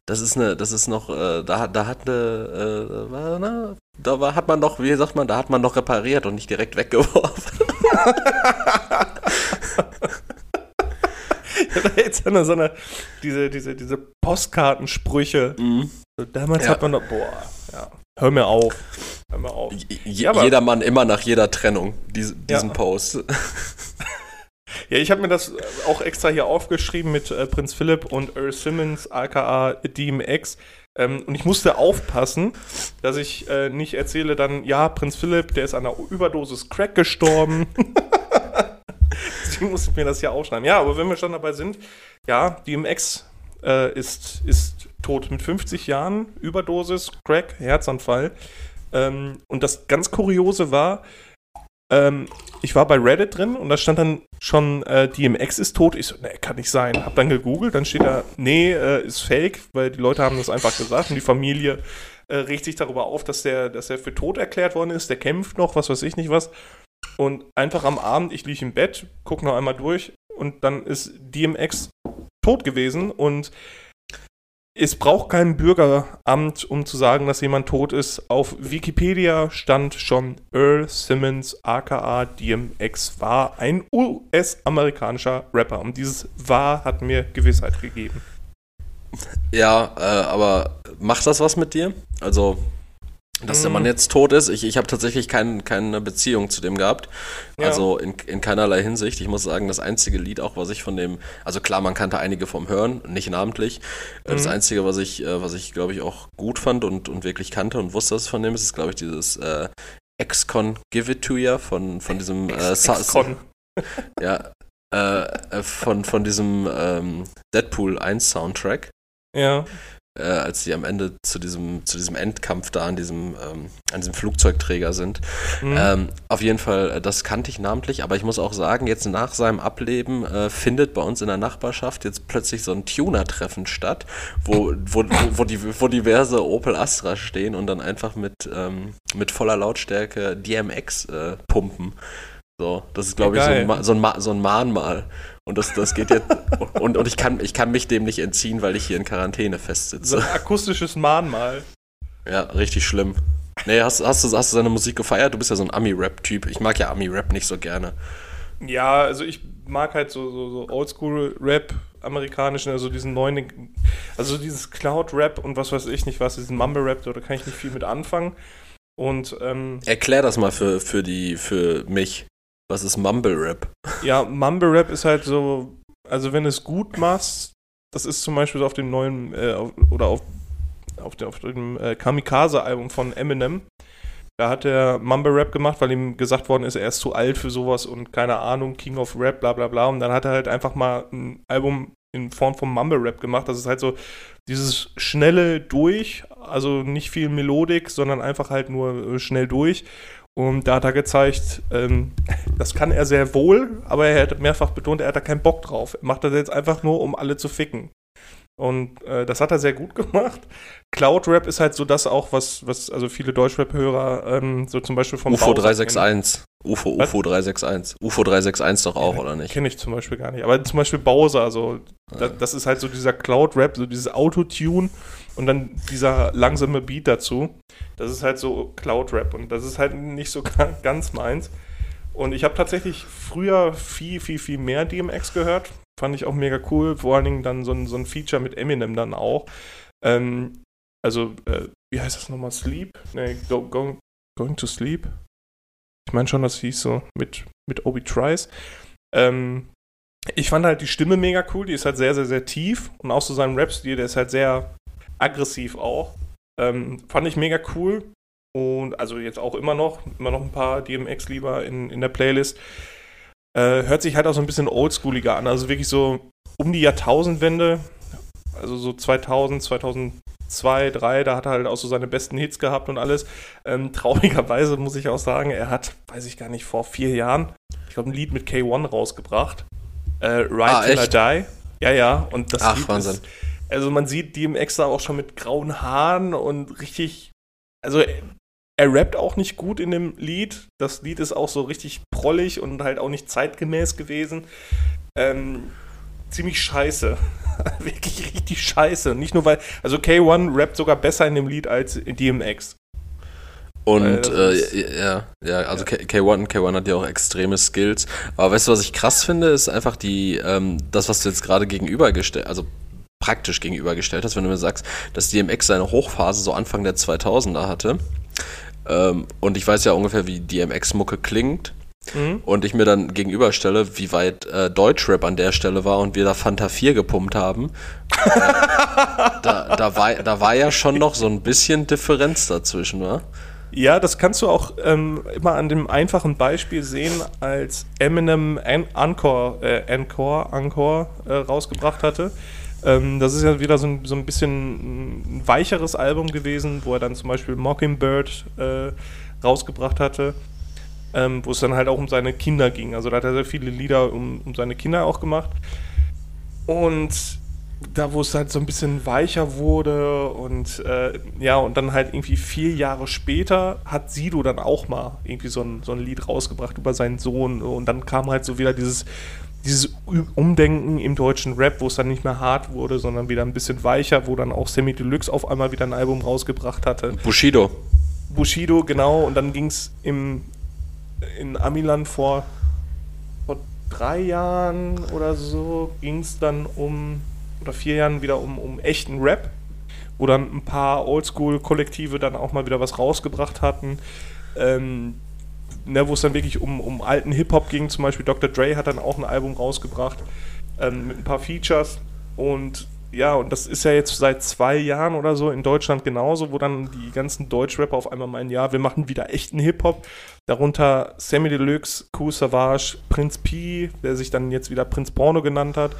Das ist eine, das ist noch, äh, da, da hat eine, äh, war, na, da war, hat man doch, wie sagt man, da hat man doch repariert und nicht direkt weggeworfen. Jetzt haben wir so eine, diese, diese, diese Postkartensprüche. Mhm. So, damals Ja. hat man doch, boah, ja. Hör mir auf. Hör mal auf. Je, jeder Mann immer nach jeder Trennung, dies, diesen ja. Post. Ja, ich habe mir das auch extra hier aufgeschrieben mit äh, Prinz Philipp und Earl Simmons, aka DMX. Ähm, und ich musste aufpassen, dass ich äh, nicht erzähle dann, ja, Prinz Philipp, der ist an einer Überdosis Crack gestorben. Deswegen musste ich mir das hier aufschreiben. Ja, aber wenn wir schon dabei sind, ja, DMX äh, ist, ist tot mit 50 Jahren, Überdosis, Crack, Herzanfall. Ähm, und das ganz Kuriose war, ähm, ich war bei Reddit drin und da stand dann schon, äh, DMX ist tot. Ich so, nee, kann nicht sein. Hab dann gegoogelt, dann steht da, nee, äh, ist fake, weil die Leute haben das einfach gesagt und die Familie äh, regt sich darüber auf, dass der, dass er für tot erklärt worden ist. Der kämpft noch, was weiß ich nicht was. Und einfach am Abend, ich liege im Bett, gucke noch einmal durch und dann ist DMX tot gewesen und es braucht kein Bürgeramt, um zu sagen, dass jemand tot ist. Auf Wikipedia stand schon Earl Simmons, aka DMX, war ein US-amerikanischer Rapper. Und dieses war hat mir Gewissheit gegeben. Ja, äh, aber macht das was mit dir? Also, dass der Mann mhm. jetzt tot ist. Ich, ich habe tatsächlich kein, keine Beziehung zu dem gehabt. Ja. Also in, in keinerlei Hinsicht. Ich muss sagen, das einzige Lied auch, was ich von dem, also klar, man kannte einige vom Hören, nicht namentlich. Äh, mhm. Das einzige, was ich, äh, was ich glaube ich auch gut fand und, und wirklich kannte und wusste, dass es von dem ist, ist glaube ich dieses äh, Ex-Con Give It To Ya von, von diesem äh, Ex-Con. ja, äh, äh, von, von diesem ähm, Deadpool 1 Soundtrack. Ja äh, als sie am Ende zu diesem, zu diesem Endkampf da an diesem, ähm, an diesem Flugzeugträger sind. Mhm. Ähm, auf jeden Fall, äh, das kannte ich namentlich, aber ich muss auch sagen, jetzt nach seinem Ableben äh, findet bei uns in der Nachbarschaft jetzt plötzlich so ein Tuner-Treffen statt, wo, wo, wo, wo, die, wo diverse Opel Astra stehen und dann einfach mit, ähm, mit voller Lautstärke DMX äh, pumpen. So, das ist, glaube ich, so ein, so, ein, so ein Mahnmal. Und das, das geht jetzt. und, und ich kann, ich kann mich dem nicht entziehen, weil ich hier in Quarantäne festsitze. So ein akustisches Mahnmal. Ja, richtig schlimm. Nee, hast, hast, du, hast du seine Musik gefeiert? Du bist ja so ein Ami-Rap-Typ. Ich mag ja Ami-Rap nicht so gerne. Ja, also ich mag halt so, so, so Oldschool-Rap, amerikanischen, also diesen neuen, also dieses Cloud-Rap und was weiß ich nicht was, diesen Mumble-Rap, da kann ich nicht viel mit anfangen. Und ähm, erklär das mal für, für die, für mich. Was ist Mumble Rap? Ja, Mumble Rap ist halt so, also wenn du es gut machst, das ist zum Beispiel so auf dem neuen, äh, auf, oder auf, auf, der, auf dem äh, Kamikaze-Album von Eminem. Da hat er Mumble Rap gemacht, weil ihm gesagt worden ist, er ist zu alt für sowas und keine Ahnung, King of Rap, bla bla bla. Und dann hat er halt einfach mal ein Album in Form von Mumble Rap gemacht. Das ist halt so dieses schnelle Durch, also nicht viel Melodik, sondern einfach halt nur äh, schnell durch. Und da hat er gezeigt, ähm, das kann er sehr wohl, aber er hat mehrfach betont, er hat da keinen Bock drauf. Er macht das jetzt einfach nur, um alle zu ficken. Und äh, das hat er sehr gut gemacht. Cloud Rap ist halt so das auch, was, was also viele Deutschrap-Hörer ähm, so zum Beispiel vom UFO 361. UFO, UFO 361. UFO 361 doch auch, ja, oder nicht? Kenne ich zum Beispiel gar nicht. Aber zum Beispiel Bowser, so, ja. das, das, ist halt so dieser Cloud Rap, so dieses Autotune und dann dieser langsame Beat dazu. Das ist halt so Cloud-Rap und das ist halt nicht so ganz meins. Und ich habe tatsächlich früher viel, viel, viel mehr DMX gehört. Fand ich auch mega cool. Vor allen Dingen dann so ein, so ein Feature mit Eminem dann auch. Ähm, also, äh, wie heißt das nochmal? Sleep? Nee, go, go, Going to Sleep? Ich meine schon, das hieß so mit, mit Obi Trice. Ähm, ich fand halt die Stimme mega cool. Die ist halt sehr, sehr, sehr tief. Und auch so sein Rap-Stil, der ist halt sehr aggressiv auch. Ähm, fand ich mega cool. Und also jetzt auch immer noch, immer noch ein paar DMX lieber in, in der Playlist. Äh, hört sich halt auch so ein bisschen oldschooliger an. Also wirklich so um die Jahrtausendwende, also so 2000, 2002, 2003, da hat er halt auch so seine besten Hits gehabt und alles. Ähm, traurigerweise muss ich auch sagen, er hat, weiß ich gar nicht, vor vier Jahren, ich glaube, ein Lied mit K1 rausgebracht. Äh, Ride ah, Till echt? I Die. Ja, ja. Und das Ach, Lied Wahnsinn. Ist, also man sieht DMX da auch schon mit grauen Haaren und richtig. Also er rappt auch nicht gut in dem Lied. Das Lied ist auch so richtig prollig und halt auch nicht zeitgemäß gewesen. Ähm, ziemlich scheiße. Wirklich richtig scheiße. Nicht nur weil. Also K1 rappt sogar besser in dem Lied als DMX. Und äh, ja, ja, also ja. K1, K1 hat ja auch extreme Skills. Aber weißt du, was ich krass finde, ist einfach die, ähm, das, was du jetzt gerade gegenübergestellt, also praktisch gegenübergestellt hast, wenn du mir sagst, dass DMX seine Hochphase so Anfang der 2000er hatte. Ähm, und ich weiß ja ungefähr, wie DMX-Mucke klingt. Mhm. Und ich mir dann gegenüberstelle, wie weit äh, Deutschrap an der Stelle war und wir da Fanta 4 gepumpt haben. äh, da, da, war, da war ja schon noch so ein bisschen Differenz dazwischen, wa? Ja, das kannst du auch ähm, immer an dem einfachen Beispiel sehen, als Eminem An Encore, äh, Encore, Encore äh, rausgebracht hatte. Ähm, das ist ja wieder so ein, so ein bisschen ein weicheres Album gewesen, wo er dann zum Beispiel Mockingbird äh, rausgebracht hatte, ähm, wo es dann halt auch um seine Kinder ging. Also da hat er sehr viele Lieder um, um seine Kinder auch gemacht. Und da, wo es halt so ein bisschen weicher wurde und äh, ja, und dann halt irgendwie vier Jahre später hat Sido dann auch mal irgendwie so ein, so ein Lied rausgebracht über seinen Sohn und dann kam halt so wieder dieses, dieses Umdenken im deutschen Rap, wo es dann nicht mehr hart wurde, sondern wieder ein bisschen weicher, wo dann auch Sammy Deluxe auf einmal wieder ein Album rausgebracht hatte. Bushido. Bushido, genau, und dann ging es in Amiland vor, vor drei Jahren oder so, ging es dann um oder vier Jahren wieder um, um echten Rap, wo dann ein paar Oldschool-Kollektive dann auch mal wieder was rausgebracht hatten. Ähm, ne, wo es dann wirklich um, um alten Hip-Hop ging, zum Beispiel Dr. Dre hat dann auch ein Album rausgebracht ähm, mit ein paar Features und ja, und das ist ja jetzt seit zwei Jahren oder so in Deutschland genauso, wo dann die ganzen Deutschrapper auf einmal meinen, ja, wir machen wieder echten Hip-Hop. Darunter Sammy Deluxe, Cool Savage, Prinz P, der sich dann jetzt wieder Prinz Porno genannt hat.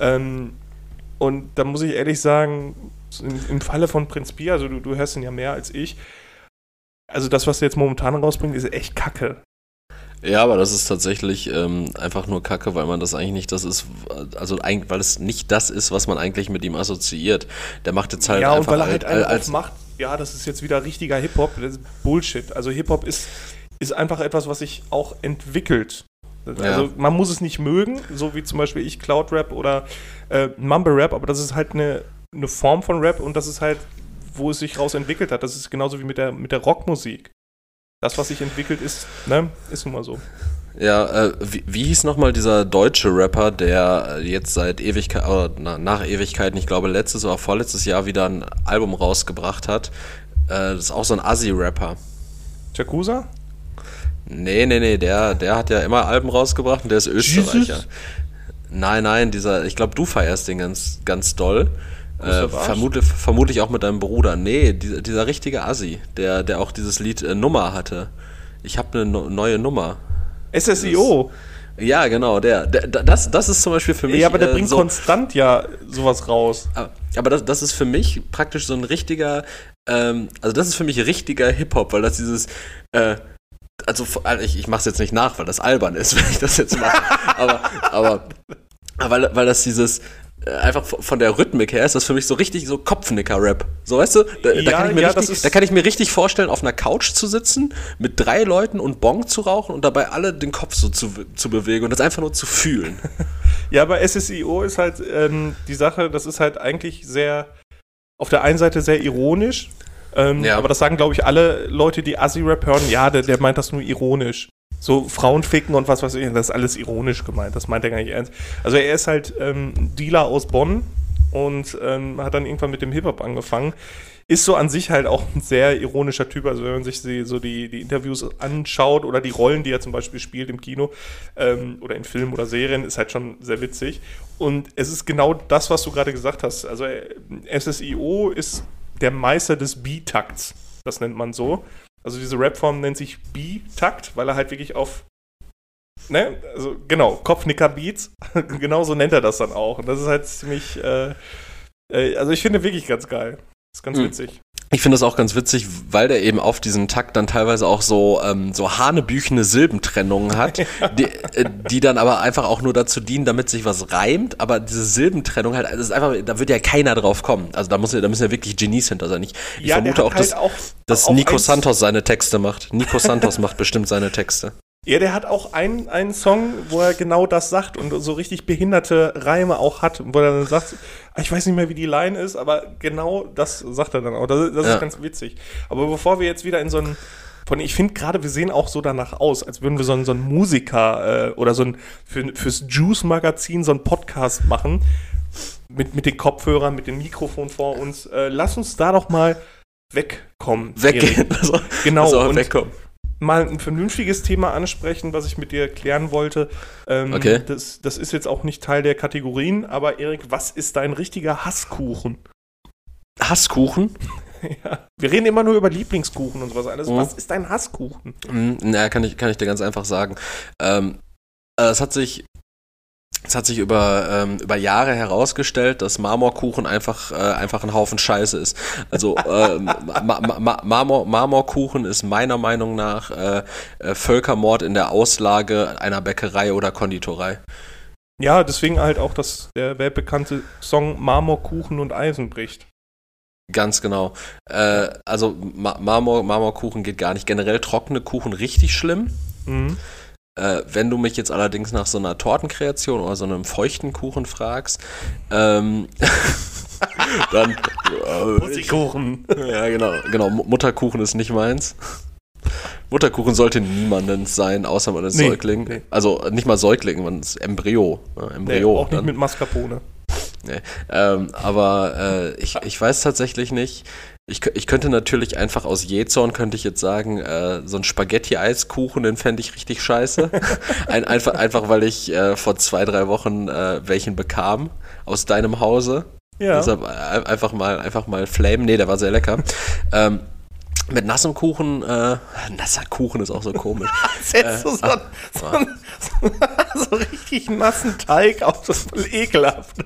Ähm, und da muss ich ehrlich sagen, im, im Falle von Prinz P, also du, du hörst ihn ja mehr als ich, also das, was er jetzt momentan rausbringt, ist echt kacke. Ja, aber das ist tatsächlich ähm, einfach nur Kacke, weil man das eigentlich nicht das ist, also eigentlich, weil es nicht das ist, was man eigentlich mit ihm assoziiert. Der macht jetzt halt ja, einfach und weil er halt als, als macht, ja, das ist jetzt wieder richtiger Hip-Hop, das ist Bullshit. Also Hip-Hop ist, ist einfach etwas, was sich auch entwickelt. Also Ja. man muss es nicht mögen, so wie zum Beispiel ich Cloud-Rap oder äh, Mumble-Rap, aber das ist halt eine, eine Form von Rap und das ist halt, wo es sich raus entwickelt hat. Das ist genauso wie mit der, mit der Rockmusik. Das, was sich entwickelt, ist, ne, ist nun mal so. Ja, äh, wie, wie hieß nochmal dieser deutsche Rapper, der äh, jetzt seit Ewigkeit, oder na, nach Ewigkeiten, ich glaube letztes oder vorletztes Jahr wieder ein Album rausgebracht hat? Äh, das ist auch so ein Assi-Rapper. Jakuza? Nee, nee, nee, der, der hat ja immer Alben rausgebracht und der ist Österreicher. Nein, nein, dieser, ich glaube, du feierst den ganz, ganz doll. Äh, vermutlich, vermutlich auch mit deinem Bruder. Nee, dieser, dieser richtige Assi, der, der auch dieses Lied äh, Nummer hatte. Ich habe eine no neue Nummer. SSIO. Ja, genau, der. der das, das ist zum Beispiel für mich. Ja, aber der äh, bringt so, konstant ja sowas raus. aber- aber das, das ist für mich praktisch so ein richtiger, ähm, also das ist für mich richtiger Hip-Hop, weil das dieses, äh, also ich, ich mach's jetzt nicht nach, weil das albern ist, wenn ich das jetzt mache. aber, aber, weil, weil das dieses, einfach von der Rhythmik her ist das für mich so richtig so Kopfnicker-Rap. So, weißt du? Da, da, Ja, kann ich mir ja, richtig, da kann ich mir richtig vorstellen, auf einer Couch zu sitzen, mit drei Leuten und Bong zu rauchen und dabei alle den Kopf so zu, zu bewegen und das einfach nur zu fühlen. Ja, aber SSIO ist halt ähm, die Sache, das ist halt eigentlich sehr, auf der einen Seite sehr ironisch, ähm, Ja. aber das sagen, glaube ich, alle Leute, die Assi-Rap hören, ja, der, der meint das nur ironisch. So Frauen ficken und was weiß ich, das ist alles ironisch gemeint, das meint er gar nicht ernst. Also er ist halt ähm, Dealer aus Bonn und ähm, hat dann irgendwann mit dem Hip-Hop angefangen. Ist so an sich halt auch ein sehr ironischer Typ. Also wenn man sich so die, die Interviews anschaut oder die Rollen, die er zum Beispiel spielt im Kino ähm, oder in Filmen oder Serien, ist halt schon sehr witzig. Und es ist genau das, was du gerade gesagt hast. Also äh, SSIO ist der Meister des B-Takts. Das nennt man so. Also diese Rapform nennt sich B-Takt, weil er halt wirklich auf Ne, also genau, Kopfnicker-Beats, genau so nennt er das dann auch. Und das ist halt ziemlich, äh, äh, also ich finde wirklich ganz geil. ist ganz Mhm. witzig. Ich finde das auch ganz witzig, weil der eben auf diesen Takt dann teilweise auch so, ähm, so hanebüchene Silbentrennungen hat, die, äh, die dann aber einfach auch nur dazu dienen, damit sich was reimt. Aber diese Silbentrennung halt, das ist einfach, da wird ja keiner drauf kommen. Also da, muss, da müssen ja wirklich Genies hinter sein. Ich, ich Ja, vermute auch, dass, halt auch- dass auch Nico Santos seine Texte macht. Nico Santos macht bestimmt seine Texte. Ja, der hat auch einen, einen Song, wo er genau das sagt und so richtig behinderte Reime auch hat, wo er dann sagt, ich weiß nicht mehr, wie die Line ist, aber genau das sagt er dann auch. Das, das Ja. ist ganz witzig. Aber bevor wir jetzt wieder in so einen von, ich finde gerade, wir sehen auch so danach aus, als würden wir so einen, so einen Musiker äh, oder so ein für, fürs Juice-Magazin so einen Podcast machen mit, mit den Kopfhörern, mit dem Mikrofon vor uns. Äh, lass uns da doch mal wegkommen. Weggehen. Also, Genau, Also und- wegkommen. Mal ein vernünftiges Thema ansprechen, was ich mit dir klären wollte. Ähm, Okay. das, das ist jetzt auch nicht Teil der Kategorien, aber Erik, was ist dein richtiger Hasskuchen? Hasskuchen? ja. Wir reden immer nur über Lieblingskuchen und sowas alles. Mhm. Was ist dein Hasskuchen? Hm, Na, kann ich, kann ich dir ganz einfach sagen. Ähm, äh, es hat sich, es hat sich über, ähm, über Jahre herausgestellt, dass Marmorkuchen einfach, äh, einfach ein Haufen Scheiße ist. Also ähm, Ma Ma Ma Marmor Marmorkuchen ist meiner Meinung nach äh, äh, Völkermord in der Auslage einer Bäckerei oder Konditorei. Ja, deswegen halt auch das, der weltbekannte Song Marmorkuchen und Eisen bricht. Ganz genau. Äh, also Ma Marmor Marmorkuchen geht gar nicht. Generell trockene Kuchen richtig schlimm. Mhm. Äh, wenn du mich jetzt allerdings nach so einer Tortenkreation oder so einem feuchten Kuchen fragst, ähm, dann. Äh, Kuchen. ja, genau, genau. Mu- Mutterkuchen ist nicht meins. Mutterkuchen sollte niemandens sein, außer man ist Nee, Säugling. nee. Also nicht mal Säugling, man ist Embryo. Ne? Nee, Embryo. auch nicht dann. mit Mascarpone. Nee. Ähm, aber äh, ich, ich weiß tatsächlich nicht. Ich, ich könnte natürlich einfach aus Jezorn, könnte ich jetzt sagen, äh, so ein Spaghetti-Eiskuchen, den fände ich richtig scheiße. Ein, einfach, einfach, weil ich äh, vor zwei, drei Wochen äh, welchen bekam aus deinem Hause. Ja. Deshalb äh, einfach mal, einfach mal Flame. Nee, der war sehr lecker. Ähm, mit nassem Kuchen, äh, nasser Kuchen ist auch so komisch. Setzt du so, ah, so, so, so richtig nassen Teig auf, das ist voll ekelhaft.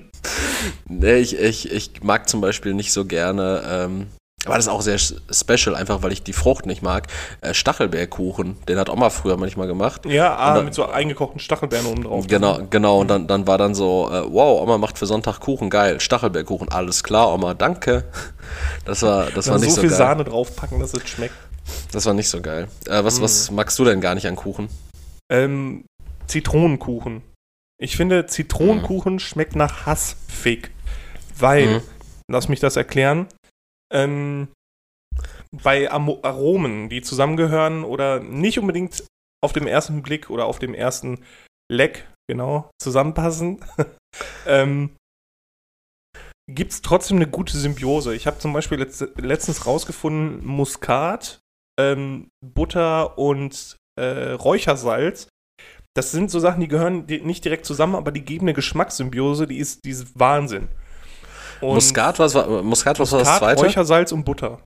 Nee, ich, ich, ich mag zum Beispiel nicht so gerne, ähm, aber das ist auch sehr special, einfach weil ich die Frucht nicht mag. Äh, Stachelbeerkuchen, den hat Oma früher manchmal gemacht. Ja, ah, dann- mit so eingekochten Stachelbeeren oben drauf. Genau, genau. Und dann, dann war dann so, äh, wow, Oma macht für Sonntag Kuchen, geil. Stachelbeerkuchen, alles klar, Oma, danke. Das war, das war nicht so so viel geil. Sahne draufpacken, dass es schmeckt. Das war nicht so geil. Äh, was, was Mm. magst du denn gar nicht an Kuchen? Ähm, Zitronenkuchen. Ich finde, Zitronenkuchen schmeckt nach Hassfick. Weil, Mhm. lass mich das erklären, ähm, bei Aromen, die zusammengehören oder nicht unbedingt auf dem ersten Blick oder auf dem ersten Leck, genau, zusammenpassen, ähm, gibt es trotzdem eine gute Symbiose. Ich habe zum Beispiel letzt letztens rausgefunden, Muskat, ähm, Butter und äh, Räuchersalz. Das sind so Sachen, die gehören nicht direkt zusammen, aber die geben eine Geschmackssymbiose, die ist, die ist Wahnsinn. Und Muskat, was war, Muskat, was war das zweite? Räuchersalz und Butter.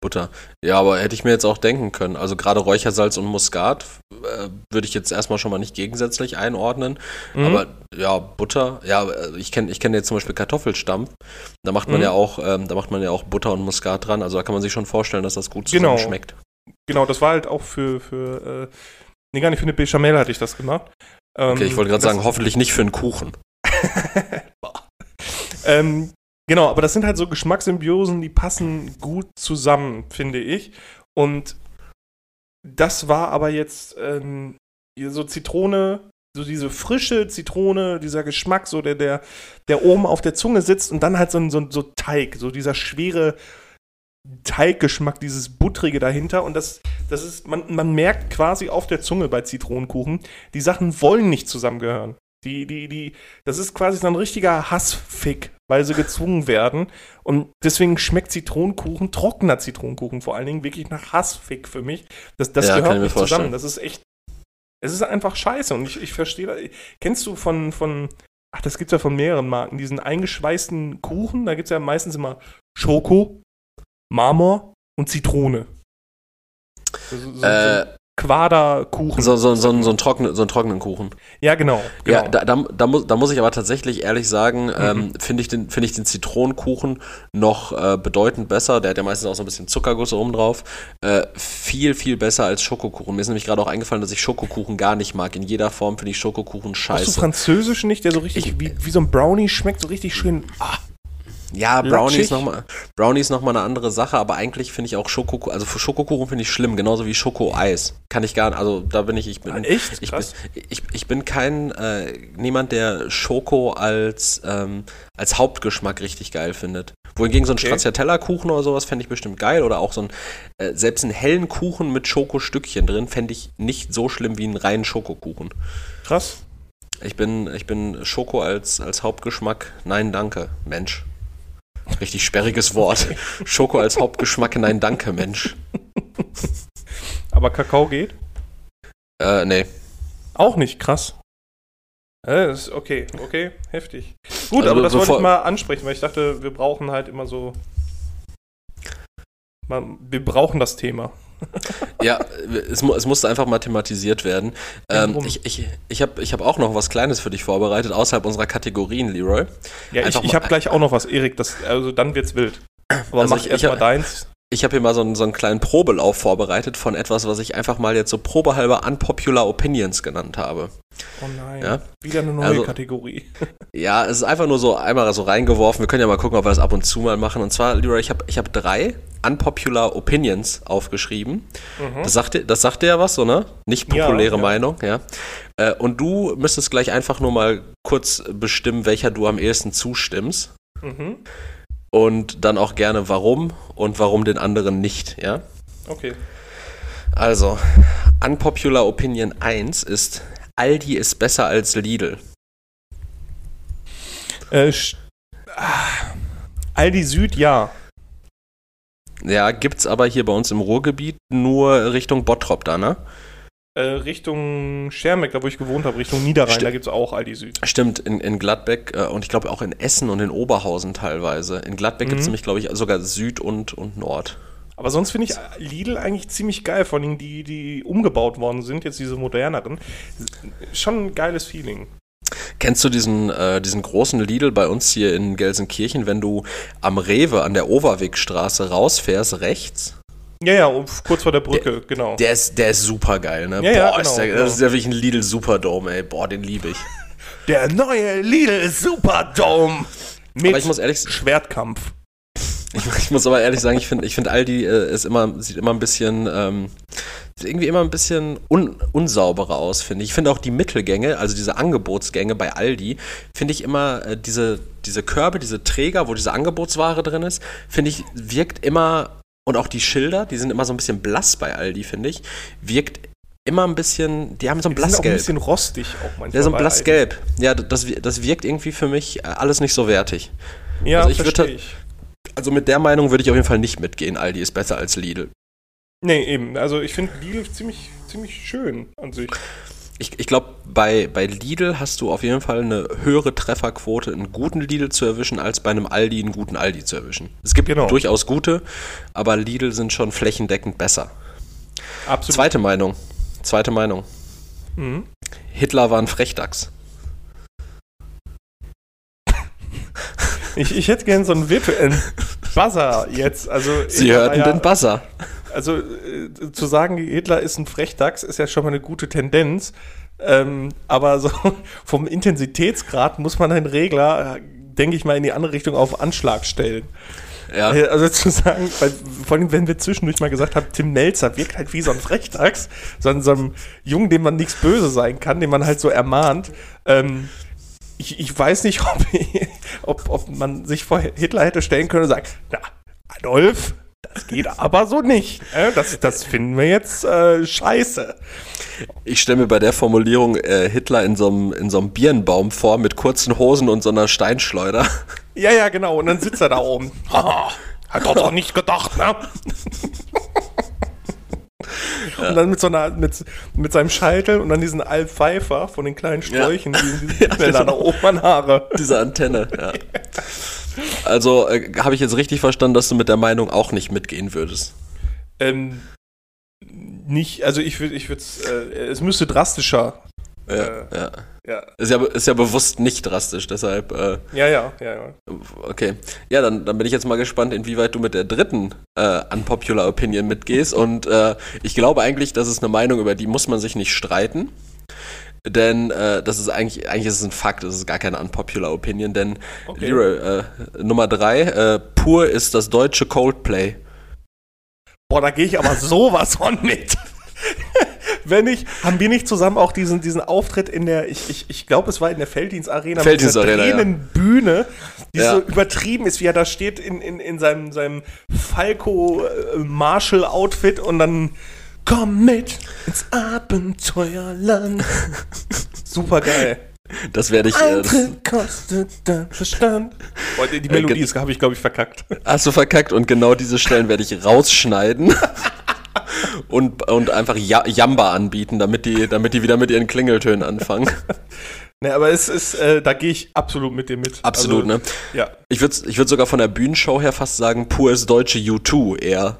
Butter. Ja, aber hätte ich mir jetzt auch denken können. Also gerade Räuchersalz und Muskat äh, würde ich jetzt erstmal schon mal nicht gegensätzlich einordnen. Mhm. Aber ja, Butter, ja, äh, ich kenne ich kenn jetzt zum Beispiel Kartoffelstampf. Da macht man Mhm. ja auch, ähm, da macht man ja auch Butter und Muskat dran. Also da kann man sich schon vorstellen, dass das gut Genau. zusammen schmeckt. Genau, das war halt auch für, für äh, nee, gar nicht für eine Bechamel hatte ich das gemacht. Ähm, Okay, ich wollte gerade sagen, hoffentlich nicht für einen Kuchen. ähm, genau, aber das sind halt so Geschmackssymbiosen, die passen gut zusammen, finde ich. Und das war aber jetzt ähm, so Zitrone, so diese frische Zitrone, dieser Geschmack, so der, der, der oben auf der Zunge sitzt und dann halt so ein so, so Teig, so dieser schwere Teiggeschmack, dieses Buttrige dahinter. Und das, das ist, man, man merkt quasi auf der Zunge bei Zitronenkuchen, die Sachen wollen nicht zusammengehören. Die, die, die, das ist quasi so ein richtiger Hassfick, weil sie gezwungen werden. Und deswegen schmeckt Zitronenkuchen, trockener Zitronenkuchen vor allen Dingen, wirklich nach Hassfick für mich. Das, das Ja, gehört nicht zusammen. Das ist echt. Es ist einfach scheiße. Und ich, ich verstehe. Kennst du von, von. Ach, das gibt's ja von mehreren Marken, diesen eingeschweißten Kuchen. Da gibt's ja meistens immer Schoko, Marmor und Zitrone. So, so, Äh, Quaderkuchen. so, so, so, so, einen trockenen, so einen trockenen Kuchen. Ja, genau. genau. Ja, da, da, da, muss, da muss ich aber tatsächlich ehrlich sagen, ähm, finde ich, den- finde ich den Zitronenkuchen noch äh, bedeutend besser. Der hat ja meistens auch so ein bisschen Zuckerguss oben drauf. Äh, viel, viel besser als Schokokuchen. Mir ist nämlich gerade auch eingefallen, dass ich Schokokuchen gar nicht mag. In jeder Form finde ich Schokokuchen Hast du scheiße. Französisch nicht, der so richtig Ich- wie, wie so ein Brownie schmeckt, so richtig schön. Ah, Ja, Brownie ist nochmal noch mal eine andere Sache, aber eigentlich finde ich auch Schokokuchen, also für Schokokuchen finde ich schlimm, genauso wie Schokoeis. Kann ich gar nicht, also da bin ich, ich bin, echt? ich bin, ich, ich bin kein, äh, niemand, der Schoko als, ähm, als Hauptgeschmack richtig geil findet. Wohingegen so ein Okay. Stracciatella-Kuchen oder sowas fände ich bestimmt geil oder auch so ein, äh, selbst einen hellen Kuchen mit Schokostückchen drin fände ich nicht so schlimm wie einen reinen Schokokuchen. krass. Ich bin, ich bin Schoko als, als Hauptgeschmack, nein, danke, Mensch. Richtig sperriges Wort. Schoko als Hauptgeschmack, nein, danke, Mensch. Aber Kakao geht? Äh, nee. Auch nicht, krass. Äh, ist okay, okay, heftig. Gut, Also aber das wollte ich mal ansprechen, weil ich dachte, wir brauchen halt immer so. Man, wir brauchen das Thema. Ja, es, mu es musste einfach mal thematisiert werden. Ähm, ich ich, ich habe ich hab auch noch was Kleines für dich vorbereitet, außerhalb unserer Kategorien, Leroy. Ja, ich, Einfach ich mal- habe gleich auch noch was, Erik. Das, also dann wird's wild. Aber Also mach ich- erst ich mal hab- deins. Ich habe hier mal so einen, so einen kleinen Probelauf vorbereitet von etwas, was ich einfach mal jetzt so probehalber Unpopular Opinions genannt habe. Oh nein. Ja. Wieder eine neue Also- Kategorie. Ja, es ist einfach nur so einmal so reingeworfen. Wir können ja mal gucken, ob wir das ab und zu mal machen. Und zwar, Leroy, ich habe ich hab drei Unpopular Opinions aufgeschrieben. Das, sagt dir, das sagt dir ja was, so, ne? Nicht Ja, populäre ja. Meinung, ja. Äh, Und du müsstest gleich einfach nur mal kurz bestimmen, welcher du am ehesten zustimmst. Mhm. Und dann auch gerne warum und warum den anderen nicht, ja? Okay. Also, Unpopular Opinion 1 ist, Aldi ist besser als Lidl. Äh, ah, Aldi Süd, ja. Ja, gibt's aber hier bei uns im Ruhrgebiet nur Richtung Bottrop da, ne? Äh, Richtung Schermeck, da wo ich gewohnt habe, Richtung Niederrhein, Sti- da gibt's auch Aldi Süd. Stimmt, in, in Gladbeck äh, und ich glaube auch in Essen und in Oberhausen teilweise. In Gladbeck Mhm. nämlich, glaube ich, sogar Süd und, und Nord. Aber sonst finde ich Lidl eigentlich ziemlich geil, vor allem die, die umgebaut worden sind, jetzt diese moderneren. Schon ein geiles Feeling. Kennst du diesen, äh, diesen großen Lidl bei uns hier in Gelsenkirchen, wenn du am Rewe an der Overwegstraße rausfährst, rechts? Ja, ja, kurz vor der Brücke, genau. Der ist, der ist super geil, ne? Ja, Boah, ja, ist genau, der, genau. das ist ja wirklich ein Lidl Superdome, ey. Boah, den liebe ich. Der neue Lidl Superdome mit Aber ich muss ehrlich Schwertkampf. Ich, ich muss aber ehrlich sagen, ich finde ich find Aldi äh, ist immer, sieht immer ein bisschen, ähm, sieht irgendwie immer ein bisschen un, unsauberer aus, finde ich. Ich finde auch die Mittelgänge, also diese Angebotsgänge bei Aldi, finde ich immer, äh, diese, diese Körbe, diese Träger, wo diese Angebotsware drin ist, finde ich, wirkt immer, und auch die Schilder, die sind immer so ein bisschen blass bei Aldi, finde ich, wirkt immer ein bisschen, die haben so ein Die sind auch ein Blassgelb. bisschen rostig auch manchmal. Ja, so ein Blassgelb. Ja, das, das wirkt irgendwie für mich äh, alles nicht so wertig. Ja, Also ich verstehe halt- ich. Also mit der Meinung würde ich auf jeden Fall nicht mitgehen. Aldi ist besser als Lidl. Nee, eben. Also ich finde Lidl ziemlich, ziemlich schön an sich. Ich, ich glaube, bei, bei Lidl hast du auf jeden Fall eine höhere Trefferquote, einen guten Lidl zu erwischen, als bei einem Aldi einen guten Aldi zu erwischen. Es gibt Genau. durchaus gute, aber Lidl sind schon flächendeckend besser. Absolut. Zweite Meinung. Zweite Meinung. Mhm. Hitler war ein Frechdachs. Ich, ich hätte gern so einen virtuellen Buzzer jetzt. Also, Sie hörten ja, den Buzzer. Also äh, zu sagen, Hitler ist ein Frechdachs, ist ja schon mal eine gute Tendenz. Ähm, aber so vom Intensitätsgrad muss man einen Regler, äh, denke ich mal, in die andere Richtung auf Anschlag stellen. Ja. Äh, Also zu sagen, weil, vor allem, wenn wir zwischendurch mal gesagt haben, Tim Melzer wirkt halt wie so ein Frechdachs, so, ein- so einem Jungen, dem man nichts böse sein kann, den man halt so ermahnt. Ähm, ich, ich weiß nicht, ob, ob, ob man sich vor Hitler hätte stellen können und sagen, na, Adolf, das geht aber so nicht. Äh, das, das finden wir jetzt äh, scheiße. Ich stelle mir bei der Formulierung äh, Hitler in so einem in so einem Birnbaum vor mit kurzen Hosen und so einer Steinschleuder. Ja, ja, genau. Und dann sitzt er da oben. Haha, hat er doch nicht gedacht, ne? Und dann mit so einer, mit, mit seinem Scheitel und dann diesen Alp Pfeiffer von den kleinen Sträuchen, die in diesen Bändern da oben an Haare. Diese Antenne, ja. Also äh, habe ich jetzt richtig verstanden, dass du mit der Meinung auch nicht mitgehen würdest. Ähm, nicht, also ich würde, ich würde äh, es müsste drastischer. Ja, Äh. ja. Ja, Ist ja, ist ja bewusst nicht drastisch, deshalb, äh, ja, ja, ja. ja. okay. Ja, dann, dann bin ich jetzt mal gespannt, inwieweit du mit der dritten äh, Unpopular Opinion mitgehst. Und äh, ich glaube eigentlich, das ist eine Meinung, über die muss man sich nicht streiten. Denn äh, das ist eigentlich, eigentlich ist es ein Fakt, das ist gar keine Unpopular Opinion, denn Okay. Leroy, äh, Nummer drei, äh, Pur ist das deutsche Coldplay. Boah, da gehe ich aber sowas von mit. Wenn ich, haben wir nicht zusammen auch diesen, diesen Auftritt in der, ich, ich, ich glaube, es war in der Felddienstarena Felddienstarena, ja. Bühne, die Ja. so übertrieben ist, wie er da steht in, in, in seinem, seinem Falco äh, Marshall Outfit und dann komm mit ins Abenteuerland. Super geil. Das werde ich. Äh, das, kostet der Verstand. Oh, die die Melodie ge- habe ich, glaube ich, verkackt. hast du verkackt und genau diese Stellen werde ich rausschneiden. Und, und einfach ja, Jamba anbieten, damit die, damit die wieder mit ihren Klingeltönen anfangen. Ne, aber es ist, äh, da gehe ich absolut mit dir mit. Absolut, also, ne? Ja. Ich würde ich würd sogar von der Bühnenshow her fast sagen, pures deutsche U2 eher.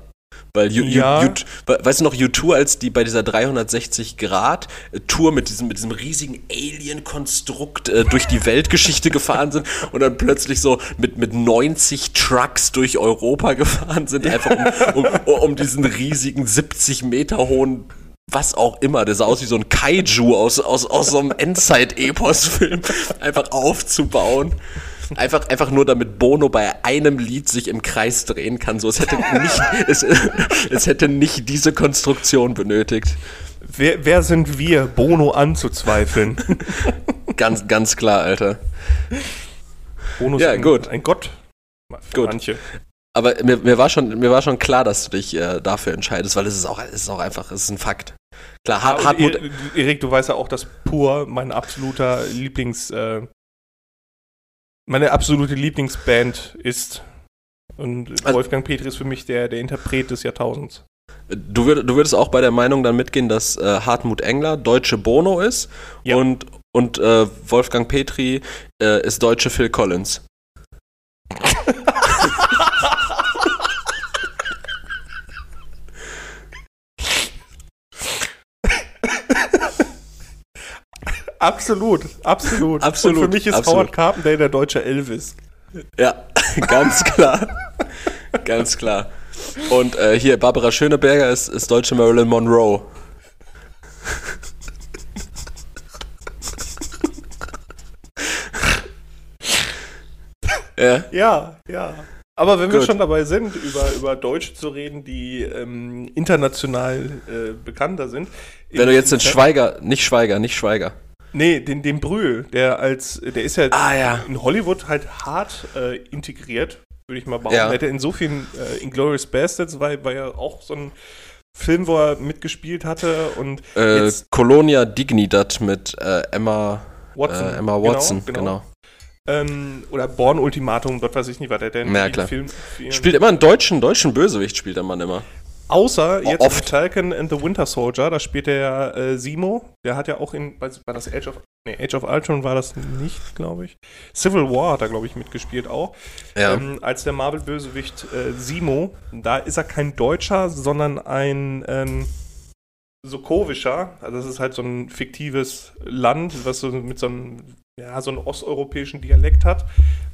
Weil U, Ja. U, U, we- weißt du noch, U2, als die bei dieser 360-Grad-Tour mit diesem, mit diesem riesigen Alien-Konstrukt äh, durch die Weltgeschichte gefahren sind und dann plötzlich so mit, mit 90 Trucks durch Europa gefahren sind, einfach um, um, um diesen riesigen 70 Meter hohen was auch immer, der sah aus wie so ein Kaiju aus, aus, aus so einem Endzeit-Epos-Film, einfach aufzubauen. Einfach, einfach nur damit Bono bei einem Lied sich im Kreis drehen kann. So, es hätte nicht, es, es hätte nicht diese Konstruktion benötigt. Wer, wer sind wir, Bono anzuzweifeln? Ganz, ganz klar, Alter. Bono ist Ja, ein, gut. ein Gott. Für Gut. Manche. Aber mir, mir, war schon, mir war schon klar, dass du dich äh, dafür entscheidest, weil es ist auch, es ist auch einfach, es ist ein Fakt. Klar, Har Hartmut, Erik, du weißt ja auch, dass Pur mein absoluter Lieblings, äh, meine absolute Lieblingsband ist. Und Also- Wolfgang Petri ist für mich der, der Interpret des Jahrtausends. du, würd, du würdest auch bei der Meinung dann mitgehen, dass äh, Hartmut Engler deutsche Bono ist Ja. und, und äh, Wolfgang Petri äh, ist deutsche Phil Collins. Absolut, absolut. Absolut, Und für mich ist absolut. Howard Carpendale der deutsche Elvis. Ja, ganz klar. ganz klar. Und äh, hier, Barbara Schöneberger ist, ist deutsche Marilyn Monroe. ja, Ja, ja. Aber wenn wir Gut. schon dabei sind, über, über Deutsche zu reden, die ähm, international äh, bekannter sind. wenn du jetzt den Schweiger, nicht Schweiger, nicht Schweiger. Nee, den, den Brühl, der als, der ist ja Ah, ja. in Hollywood halt hart äh, integriert, würde ich mal behaupten. Ja. Der hat ja in so vielen äh, Inglourious Bastards, war, war ja auch so ein Film, wo er mitgespielt hatte und Äh, jetzt Colonia Dignidad mit äh, Emma Watson. Äh, Emma Watson, genau. Ähm, oder Born Ultimatum, dort weiß ich nicht, was der denn Ja, in klar. Film, Film Spielt immer einen deutschen, deutschen Bösewicht, spielt der Mann immer. Außer jetzt Oft. in Falcon and the Winter Soldier, da spielt der äh, Simo, der hat ja auch in, war das Age of, nee, Age of Ultron war das nicht, glaube ich. Civil War hat er, glaube ich, mitgespielt auch. Ja. Ähm, als der Marvel-Bösewicht äh, Simo, da ist er kein Deutscher, sondern ein ähm, Sokowischer. Also das ist halt so ein fiktives Land, was so mit so einem, ja, so einem osteuropäischen Dialekt hat,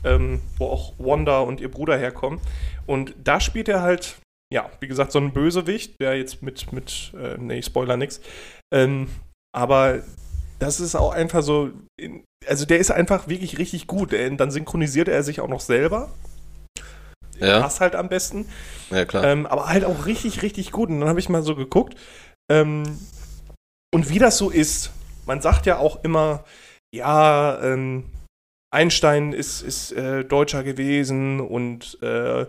ähm, wo auch Wanda und ihr Bruder herkommen. Und da spielt er halt, ja, wie gesagt, so ein Bösewicht, der jetzt mit, mit äh, nee, ich spoiler nix. Ähm, aber das ist auch einfach so, in, also der ist einfach wirklich richtig gut. Äh, Dann synchronisiert er sich auch noch selber. Ja, Passt halt am besten. ja klar. Ähm, aber halt auch richtig, richtig gut. Und dann habe ich mal so geguckt. Ähm, und wie das so ist, man sagt ja auch immer, ja, ähm, Einstein ist, ist äh, Deutscher gewesen und äh,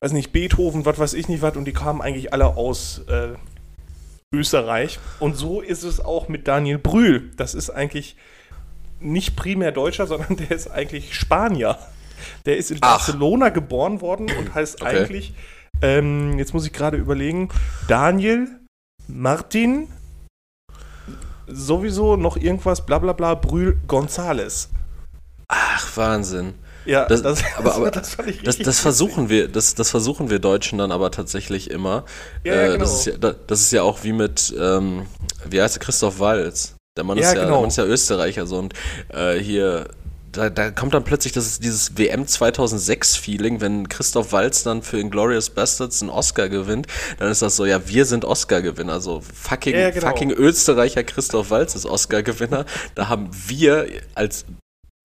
weiß nicht, Beethoven, was weiß ich nicht was, und die kamen eigentlich alle aus äh, Österreich. Und so ist es auch mit Daniel Brühl. Das ist eigentlich nicht primär Deutscher, sondern der ist eigentlich Spanier. Der ist in Ach. Barcelona geboren worden und heißt Okay. eigentlich, ähm, jetzt muss ich gerade überlegen, Daniel Martin sowieso noch irgendwas, bla bla bla, Brühl Gonzales. Ach, Wahnsinn. Ja, Das- das, aber- aber das fand ich Das, richtig das versuchen wir, das, das versuchen wir Deutschen dann aber tatsächlich immer. Ja, ja, genau. das, ist ja, da- das ist ja auch wie mit, ähm, wie heißt er, Christoph Walz. Der Mann, Ja, ist, ja, genau. der Mann ist ja Österreicher so und äh, hier, da, da kommt dann plötzlich das, dieses WM 2006-Feeling, wenn Christoph Walz dann für Inglourious Bastards einen Oscar gewinnt, dann ist das so, ja, wir sind Oscar-Gewinner, so fucking, Ja, genau. fucking Österreicher Christoph Walz ist Oscar-Gewinner, da haben wir als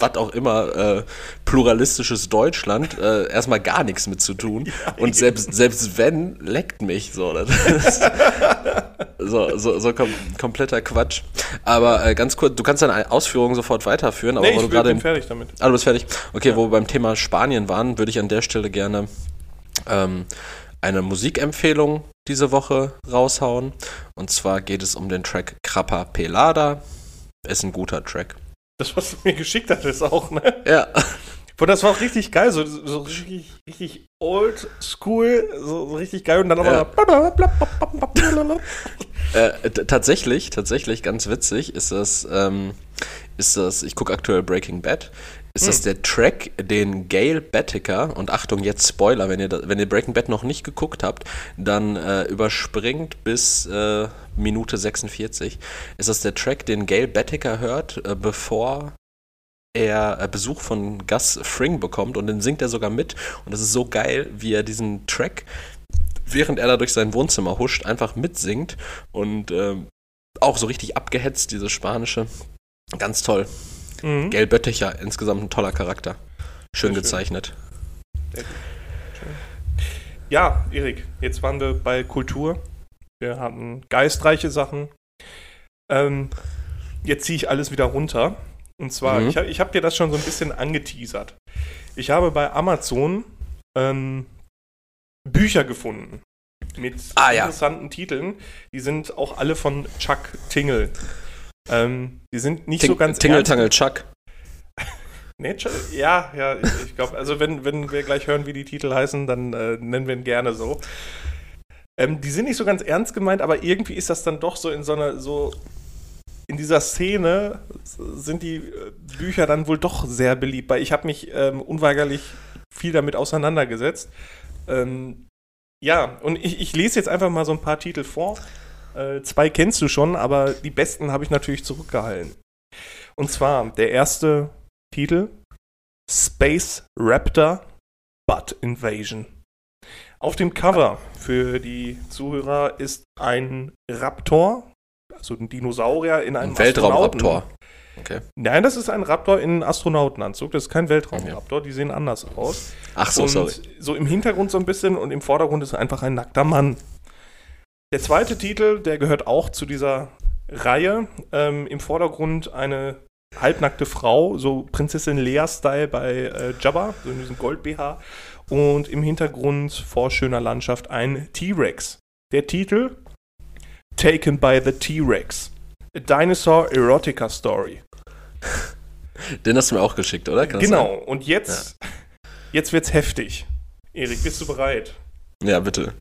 was auch immer, äh, pluralistisches Deutschland, äh, erstmal gar nichts mit zu tun. und selbst, selbst wenn, leckt mich so. Ist so, so, so kom kompletter Quatsch. Aber äh, ganz kurz, du kannst deine Ausführungen sofort weiterführen, aber Nee, ich bin, fertig damit. Ah, du bist fertig. Okay, wo wir beim Thema Spanien waren, würde ich an der Stelle gerne ähm, eine Musikempfehlung diese Woche raushauen. Und zwar geht es um den Track Crappa Pelada. Ist ein guter Track. Das, was du mir geschickt hattest, auch, ne? Ja. Und das war auch richtig geil, so, so richtig, richtig old school, so, so richtig geil und dann aber. Äh, tatsächlich, tatsächlich, ganz witzig, ist das, ähm, ist das, ich gucke aktuell Breaking Bad, ist hm. das der Track, den Gail Bettiker, und Achtung, jetzt Spoiler, wenn ihr, da, wenn ihr Breaking Bad noch nicht geguckt habt, dann äh, überspringt bis äh, Minute 46. Ist das der Track, den Gail Bettiker hört, äh, bevor er äh, Besuch von Gus Fring bekommt und den singt er sogar mit. Und das ist so geil, wie er diesen Track, während er da durch sein Wohnzimmer huscht, einfach mitsingt und ähm, auch so richtig abgehetzt, diese spanische. Ganz toll. Mhm. Gail Bötticher, insgesamt ein toller Charakter. Schön Sehr gezeichnet. Schön. Ja, Erik, jetzt waren wir bei Kultur. Wir hatten geistreiche Sachen. Ähm, jetzt ziehe ich alles wieder runter. Und zwar, mhm. ich, ich habe dir das schon so ein bisschen angeteasert. Ich habe bei Amazon ähm, Bücher gefunden mit ah, interessanten ja. Titeln. Die sind auch alle von Chuck Tingle. Ähm, die sind nicht Ting so ganz Tingle Tangle Chuck. nee, ja, ja, ich, ich glaube, also wenn, wenn wir gleich hören, wie die Titel heißen, dann äh, nennen wir ihn gerne so. Ähm, die sind nicht so ganz ernst gemeint, aber irgendwie ist das dann doch so in so einer so in dieser Szene sind die äh, Bücher dann wohl doch sehr beliebt, weil ich habe mich ähm, unweigerlich viel damit auseinandergesetzt. Ähm, ja, und ich, ich, lese jetzt einfach mal so ein paar Titel vor. Äh, zwei kennst du schon, aber die besten habe ich natürlich zurückgehalten. Und zwar der erste Titel: Space Raptor Butt Invasion. Auf dem Cover für die Zuhörer ist ein Raptor, also ein Dinosaurier in einem ein Weltraumraptor. Okay. Nein, das ist ein Raptor in einem Astronautenanzug. Das ist kein Weltraumraptor. Okay. Die sehen anders aus. Ach so, und sorry. So im Hintergrund so ein bisschen und im Vordergrund ist einfach ein nackter Mann. Der zweite Titel, der gehört auch zu dieser Reihe. Ähm, Im Vordergrund eine halbnackte Frau, so Prinzessin Lea-Style bei äh, Jabba, so in diesem Gold-BH. Und im Hintergrund vor schöner Landschaft ein T-Rex. Der Titel Taken by the T-Rex. A Dinosaur Erotica Story. Den hast du mir auch geschickt, oder? Kann genau, und jetzt, ja. jetzt wird's heftig. Erik, bist du bereit? Ja, bitte.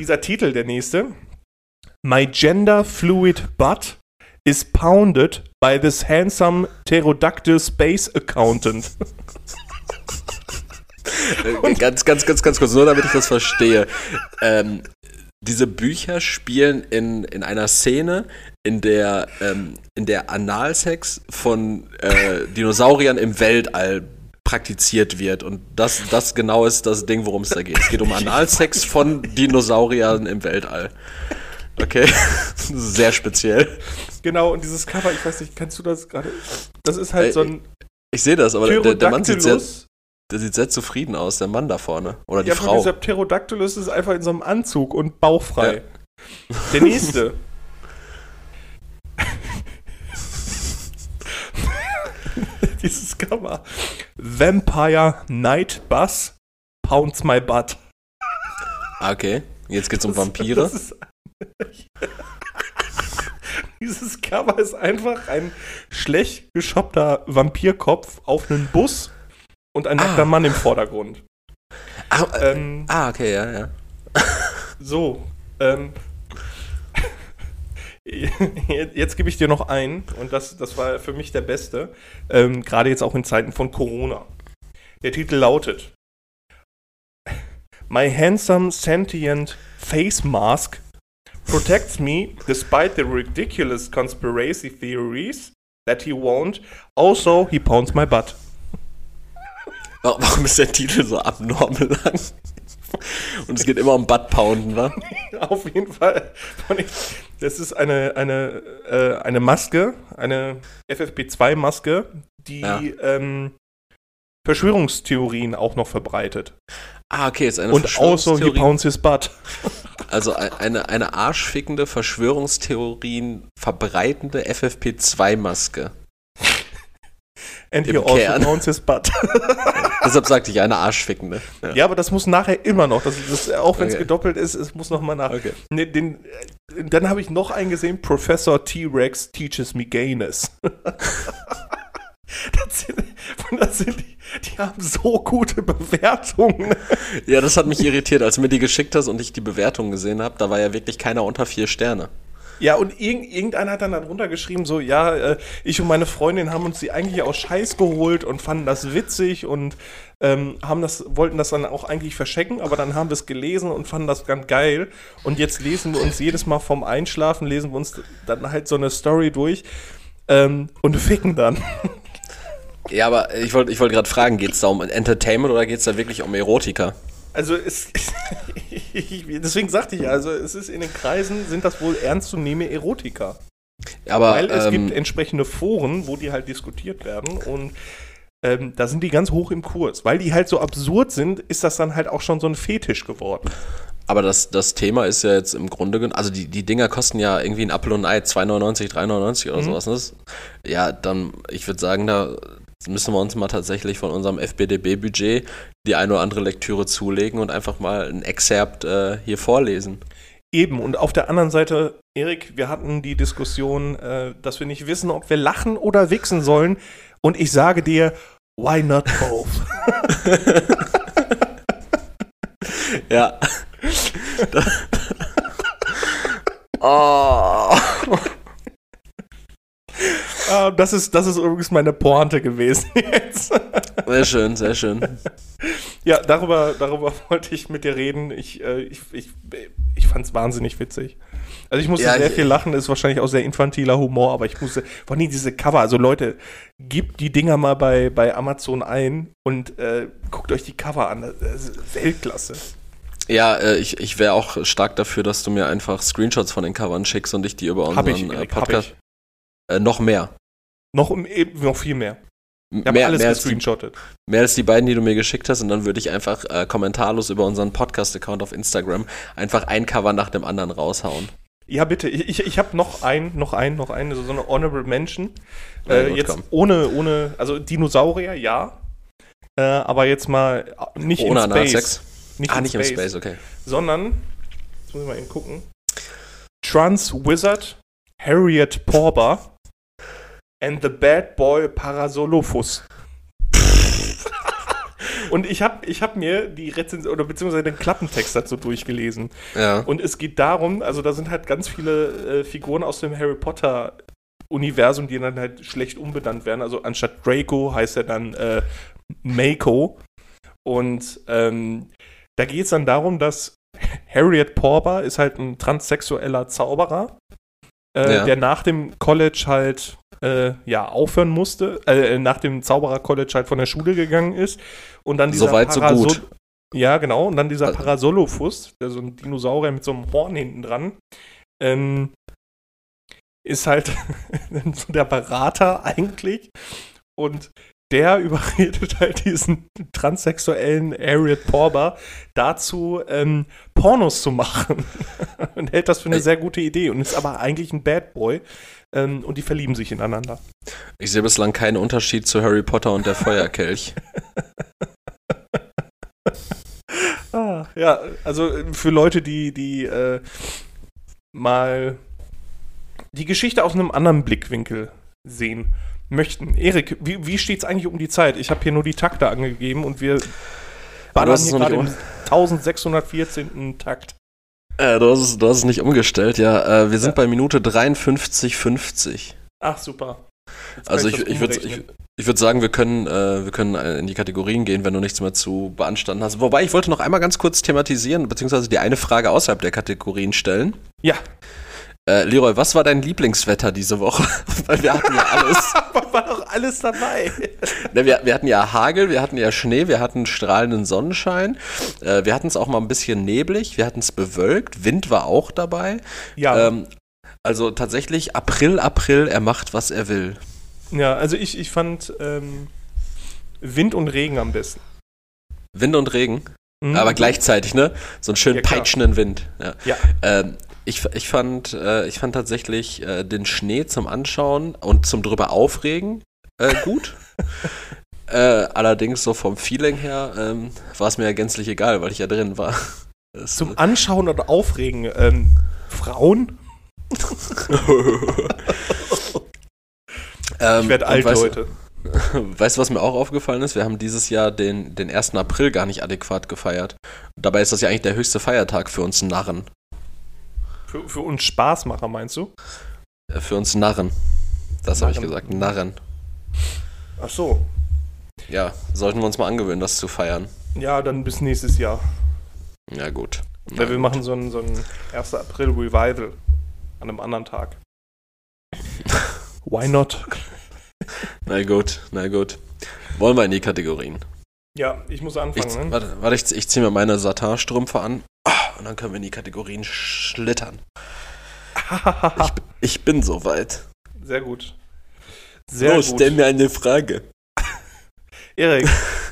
Dieser Titel, der nächste. My gender fluid butt is pounded by this handsome pterodactyl space accountant. Äh, ganz, ganz, ganz, ganz kurz, nur damit ich das verstehe. Ähm, diese Bücher spielen in, in einer Szene, in der, ähm, in der Analsex von äh, Dinosauriern im Weltall praktiziert wird. Und das, das genau ist das Ding, worum es da geht. Es geht um Analsex von Dinosauriern im Weltall. Okay, sehr speziell. Genau, und dieses Cover, ich weiß nicht, kennst du das gerade? Das ist halt so ein. Ich, ich sehe das, aber der, der Mann sieht sehr, der sieht sehr zufrieden aus, der Mann da vorne. Oder die ja, Frau. Dieser Pterodactylus ist einfach in so einem Anzug und bauchfrei. Ja. Der nächste. Dieses Cover. Vampire Night Bus pounds my butt. Okay, jetzt geht's um Vampire. Das ist, Dieses Cover ist einfach ein schlecht geschoppter Vampirkopf auf einen Bus und ein nackter ah. Mann im Vordergrund. Ah, äh, ähm, ah, okay, ja, ja. So, ähm, jetzt gebe ich dir noch einen, und das, das war für mich der beste, ähm, gerade jetzt auch in Zeiten von Corona. Der Titel lautet My handsome sentient face mask protects me despite the ridiculous conspiracy theories that he won't. Also, he pounds my butt. Warum ist der Titel so abnormal lang? Und es geht immer um Buttpounden, wa? Auf jeden Fall. Das ist eine, eine, äh, eine Maske, eine FFP2-Maske, die ja. ähm, Verschwörungstheorien auch noch verbreitet. Ah, okay, ist eine Und also he pounds his butt. Also eine, eine arschfickende, Verschwörungstheorien verbreitende FFP2-Maske. And he also Kern. pounds his butt. Deshalb sagte ich eine Arschfickende. Ja. ja, aber das muss nachher immer noch. Das, das auch wenn es Okay. gedoppelt ist, es muss noch mal nach. Okay. Ne, den, dann habe ich noch einen gesehen, Professor T-Rex teaches me gayness. das sind, das sind die, die haben so gute Bewertungen. Ja, das hat mich irritiert, als du mir die geschickt hast und ich die Bewertung gesehen habe. Da war ja wirklich keiner unter vier Sterne. Ja, und irgend, irgendeiner hat dann darunter geschrieben, so, ja, äh, ich und meine Freundin haben uns die eigentlich aus Scheiß geholt und fanden das witzig und ähm, haben das, wollten das dann auch eigentlich verschenken, aber dann haben wir es gelesen und fanden das ganz geil. Und jetzt lesen wir uns jedes Mal vom Einschlafen, lesen wir uns dann halt so eine Story durch ähm, und ficken dann. Ja, aber ich wollte ich wollt gerade fragen, geht es da um Entertainment oder geht es da wirklich um Erotika? Also es, deswegen sagte ich ja, also es ist in den Kreisen, sind das wohl ernstzunehmende Erotiker. Aber Weil es ähm, gibt entsprechende Foren, wo die halt diskutiert werden und ähm, da sind die ganz hoch im Kurs. Weil die halt so absurd sind, ist das dann halt auch schon so ein Fetisch geworden. Aber das, das Thema ist ja jetzt im Grunde genommen, also die, die Dinger kosten ja irgendwie ein Apfel und ein Ei, 2,99, 3,99 oder sowas. Ne? Ja, dann, ich würde sagen, da müssen wir uns mal tatsächlich von unserem FBDB-Budget die eine oder andere Lektüre zulegen und einfach mal ein Excerpt äh, hier vorlesen. Eben, und auf der anderen Seite, Erik, wir hatten die Diskussion, äh, dass wir nicht wissen, ob wir lachen oder wichsen sollen. Und ich sage dir, why not both? Ja. oh. Das, ist, das ist übrigens meine Pointe gewesen jetzt. Sehr schön, sehr schön. ja, darüber, darüber wollte ich mit dir reden. Ich, äh, ich, ich, ich fand es wahnsinnig witzig. Also ich musste Ja, sehr ich- viel lachen, ist wahrscheinlich auch sehr infantiler Humor, aber ich musste, vor allem diese Cover, also Leute, gebt die Dinger mal bei, bei Amazon ein und äh, guckt euch die Cover an. Weltklasse. Ja, äh, ich, ich wäre auch stark dafür, dass du mir einfach Screenshots von den Covern schickst und ich die über Hab unseren ich, äh, Erik, hab Podcast. ich. Äh, noch mehr. Noch, eben noch viel mehr. Ich habe alles mehr, als die, gescreenshottet. mehr als die beiden, die du mir geschickt hast, und dann würde ich einfach äh, kommentarlos über unseren Podcast-Account auf Instagram einfach ein Cover nach dem anderen raushauen. Ja, bitte. Ich, ich, ich habe noch ein, noch ein, noch eine, so eine Honorable Mention. Äh, gut, jetzt komm. ohne, ohne, also Dinosaurier, ja. Äh, aber jetzt mal äh, nicht Ohne in Space. Analsex. Nicht, Ah, in, nicht Space, im Space, okay. Sondern, jetzt muss ich mal eben gucken. Trans Wizard, Harriet Porber and the Bad Boy Parasolopus. Und ich habe ich hab mir die Rezension oder beziehungsweise den Klappentext dazu durchgelesen. Ja. Und es geht darum, also da sind halt ganz viele äh, Figuren aus dem Harry Potter Universum, die dann halt schlecht umbenannt werden. Also anstatt Draco heißt er dann äh, Mako. Und ähm, da geht es dann darum, dass Harriet Porber ist halt ein transsexueller Zauberer, äh, Ja. der nach dem College halt äh, ja aufhören musste, äh, nach dem Zauberer-College halt von der Schule gegangen ist und dann dieser Soweit, so Parasol- gut. ja, genau. Und dann dieser Also- Parasolopus, der so ein Dinosaurier mit so einem Horn hinten dran, ähm, ist halt so der Berater eigentlich. Und der überredet halt diesen transsexuellen Harriet Porber dazu, ähm, Pornos zu machen. und hält das für eine sehr gute Idee und ist aber eigentlich ein Bad Boy. Ähm, und die verlieben sich ineinander. Ich sehe bislang keinen Unterschied zu Harry Potter und der Feuerkelch. Ah, ja, also äh, für Leute, die, die äh, mal die Geschichte aus einem anderen Blickwinkel sehen möchten. Erik, wie, wie steht es eigentlich um die Zeit? Ich habe hier nur die Takte angegeben und wir es hier gerade im 1614. Takt. Äh, du, hast es, du hast es nicht umgestellt, ja. Äh, wir sind Ja. bei Minute 53,50. Ach, super. Jetzt Also ich, ich würde ich, ich würd sagen, wir können, äh, wir können äh, in die Kategorien gehen, wenn du nichts mehr zu beanstanden hast. Wobei, ich wollte noch einmal ganz kurz thematisieren, beziehungsweise die eine Frage außerhalb der Kategorien stellen. Ja, Äh, Leroy, was war dein Lieblingswetter diese Woche? Weil wir hatten ja alles. aber war doch alles dabei. Ne, wir, wir hatten ja Hagel, wir hatten ja Schnee, wir hatten strahlenden Sonnenschein, äh, wir hatten es auch mal ein bisschen neblig, wir hatten es bewölkt, Wind war auch dabei. Ja, Ähm, also tatsächlich April, April, er macht, was er will. ja also ich, ich fand ähm, Wind und Regen am besten. Wind und Regen, Mhm. aber gleichzeitig, ne? So einen schönen Ja, peitschenden Wind. Ja. Ja. Ähm, ich, ich, fand, äh, ich fand tatsächlich äh, den Schnee zum Anschauen und zum drüber aufregen äh, gut. Äh, allerdings so vom Feeling her ähm, war es mir ja gänzlich egal, weil ich ja drin war. Das, Zum Anschauen und Aufregen. Ähm, Frauen? ähm, Ich werde alt, weißt, Leute. Weißt du, was mir auch aufgefallen ist? Wir haben dieses Jahr den, den 1. April gar nicht adäquat gefeiert. Dabei ist das ja eigentlich der höchste Feiertag für uns Narren. Für, für uns Spaßmacher, meinst du? Äh, Für uns Narren. Das habe ich gesagt, Narren. Ach so. Ja, sollten wir uns mal angewöhnen, das zu feiern. Ja, dann bis nächstes Jahr. Ja, gut. Weil wir machen so ein, so ein 1. April Revival an einem anderen Tag. Why not? Na gut, na gut. Wollen wir in die Kategorien? Ja, ich muss Ich, anfangen. ne? warte, warte, ich, ich ziehe mir meine Satinstrümpfe an und dann können wir in die Kategorien schlittern. Ich, ich bin soweit. Sehr gut. Sehr Los, gut. stell mir eine Frage. Erik,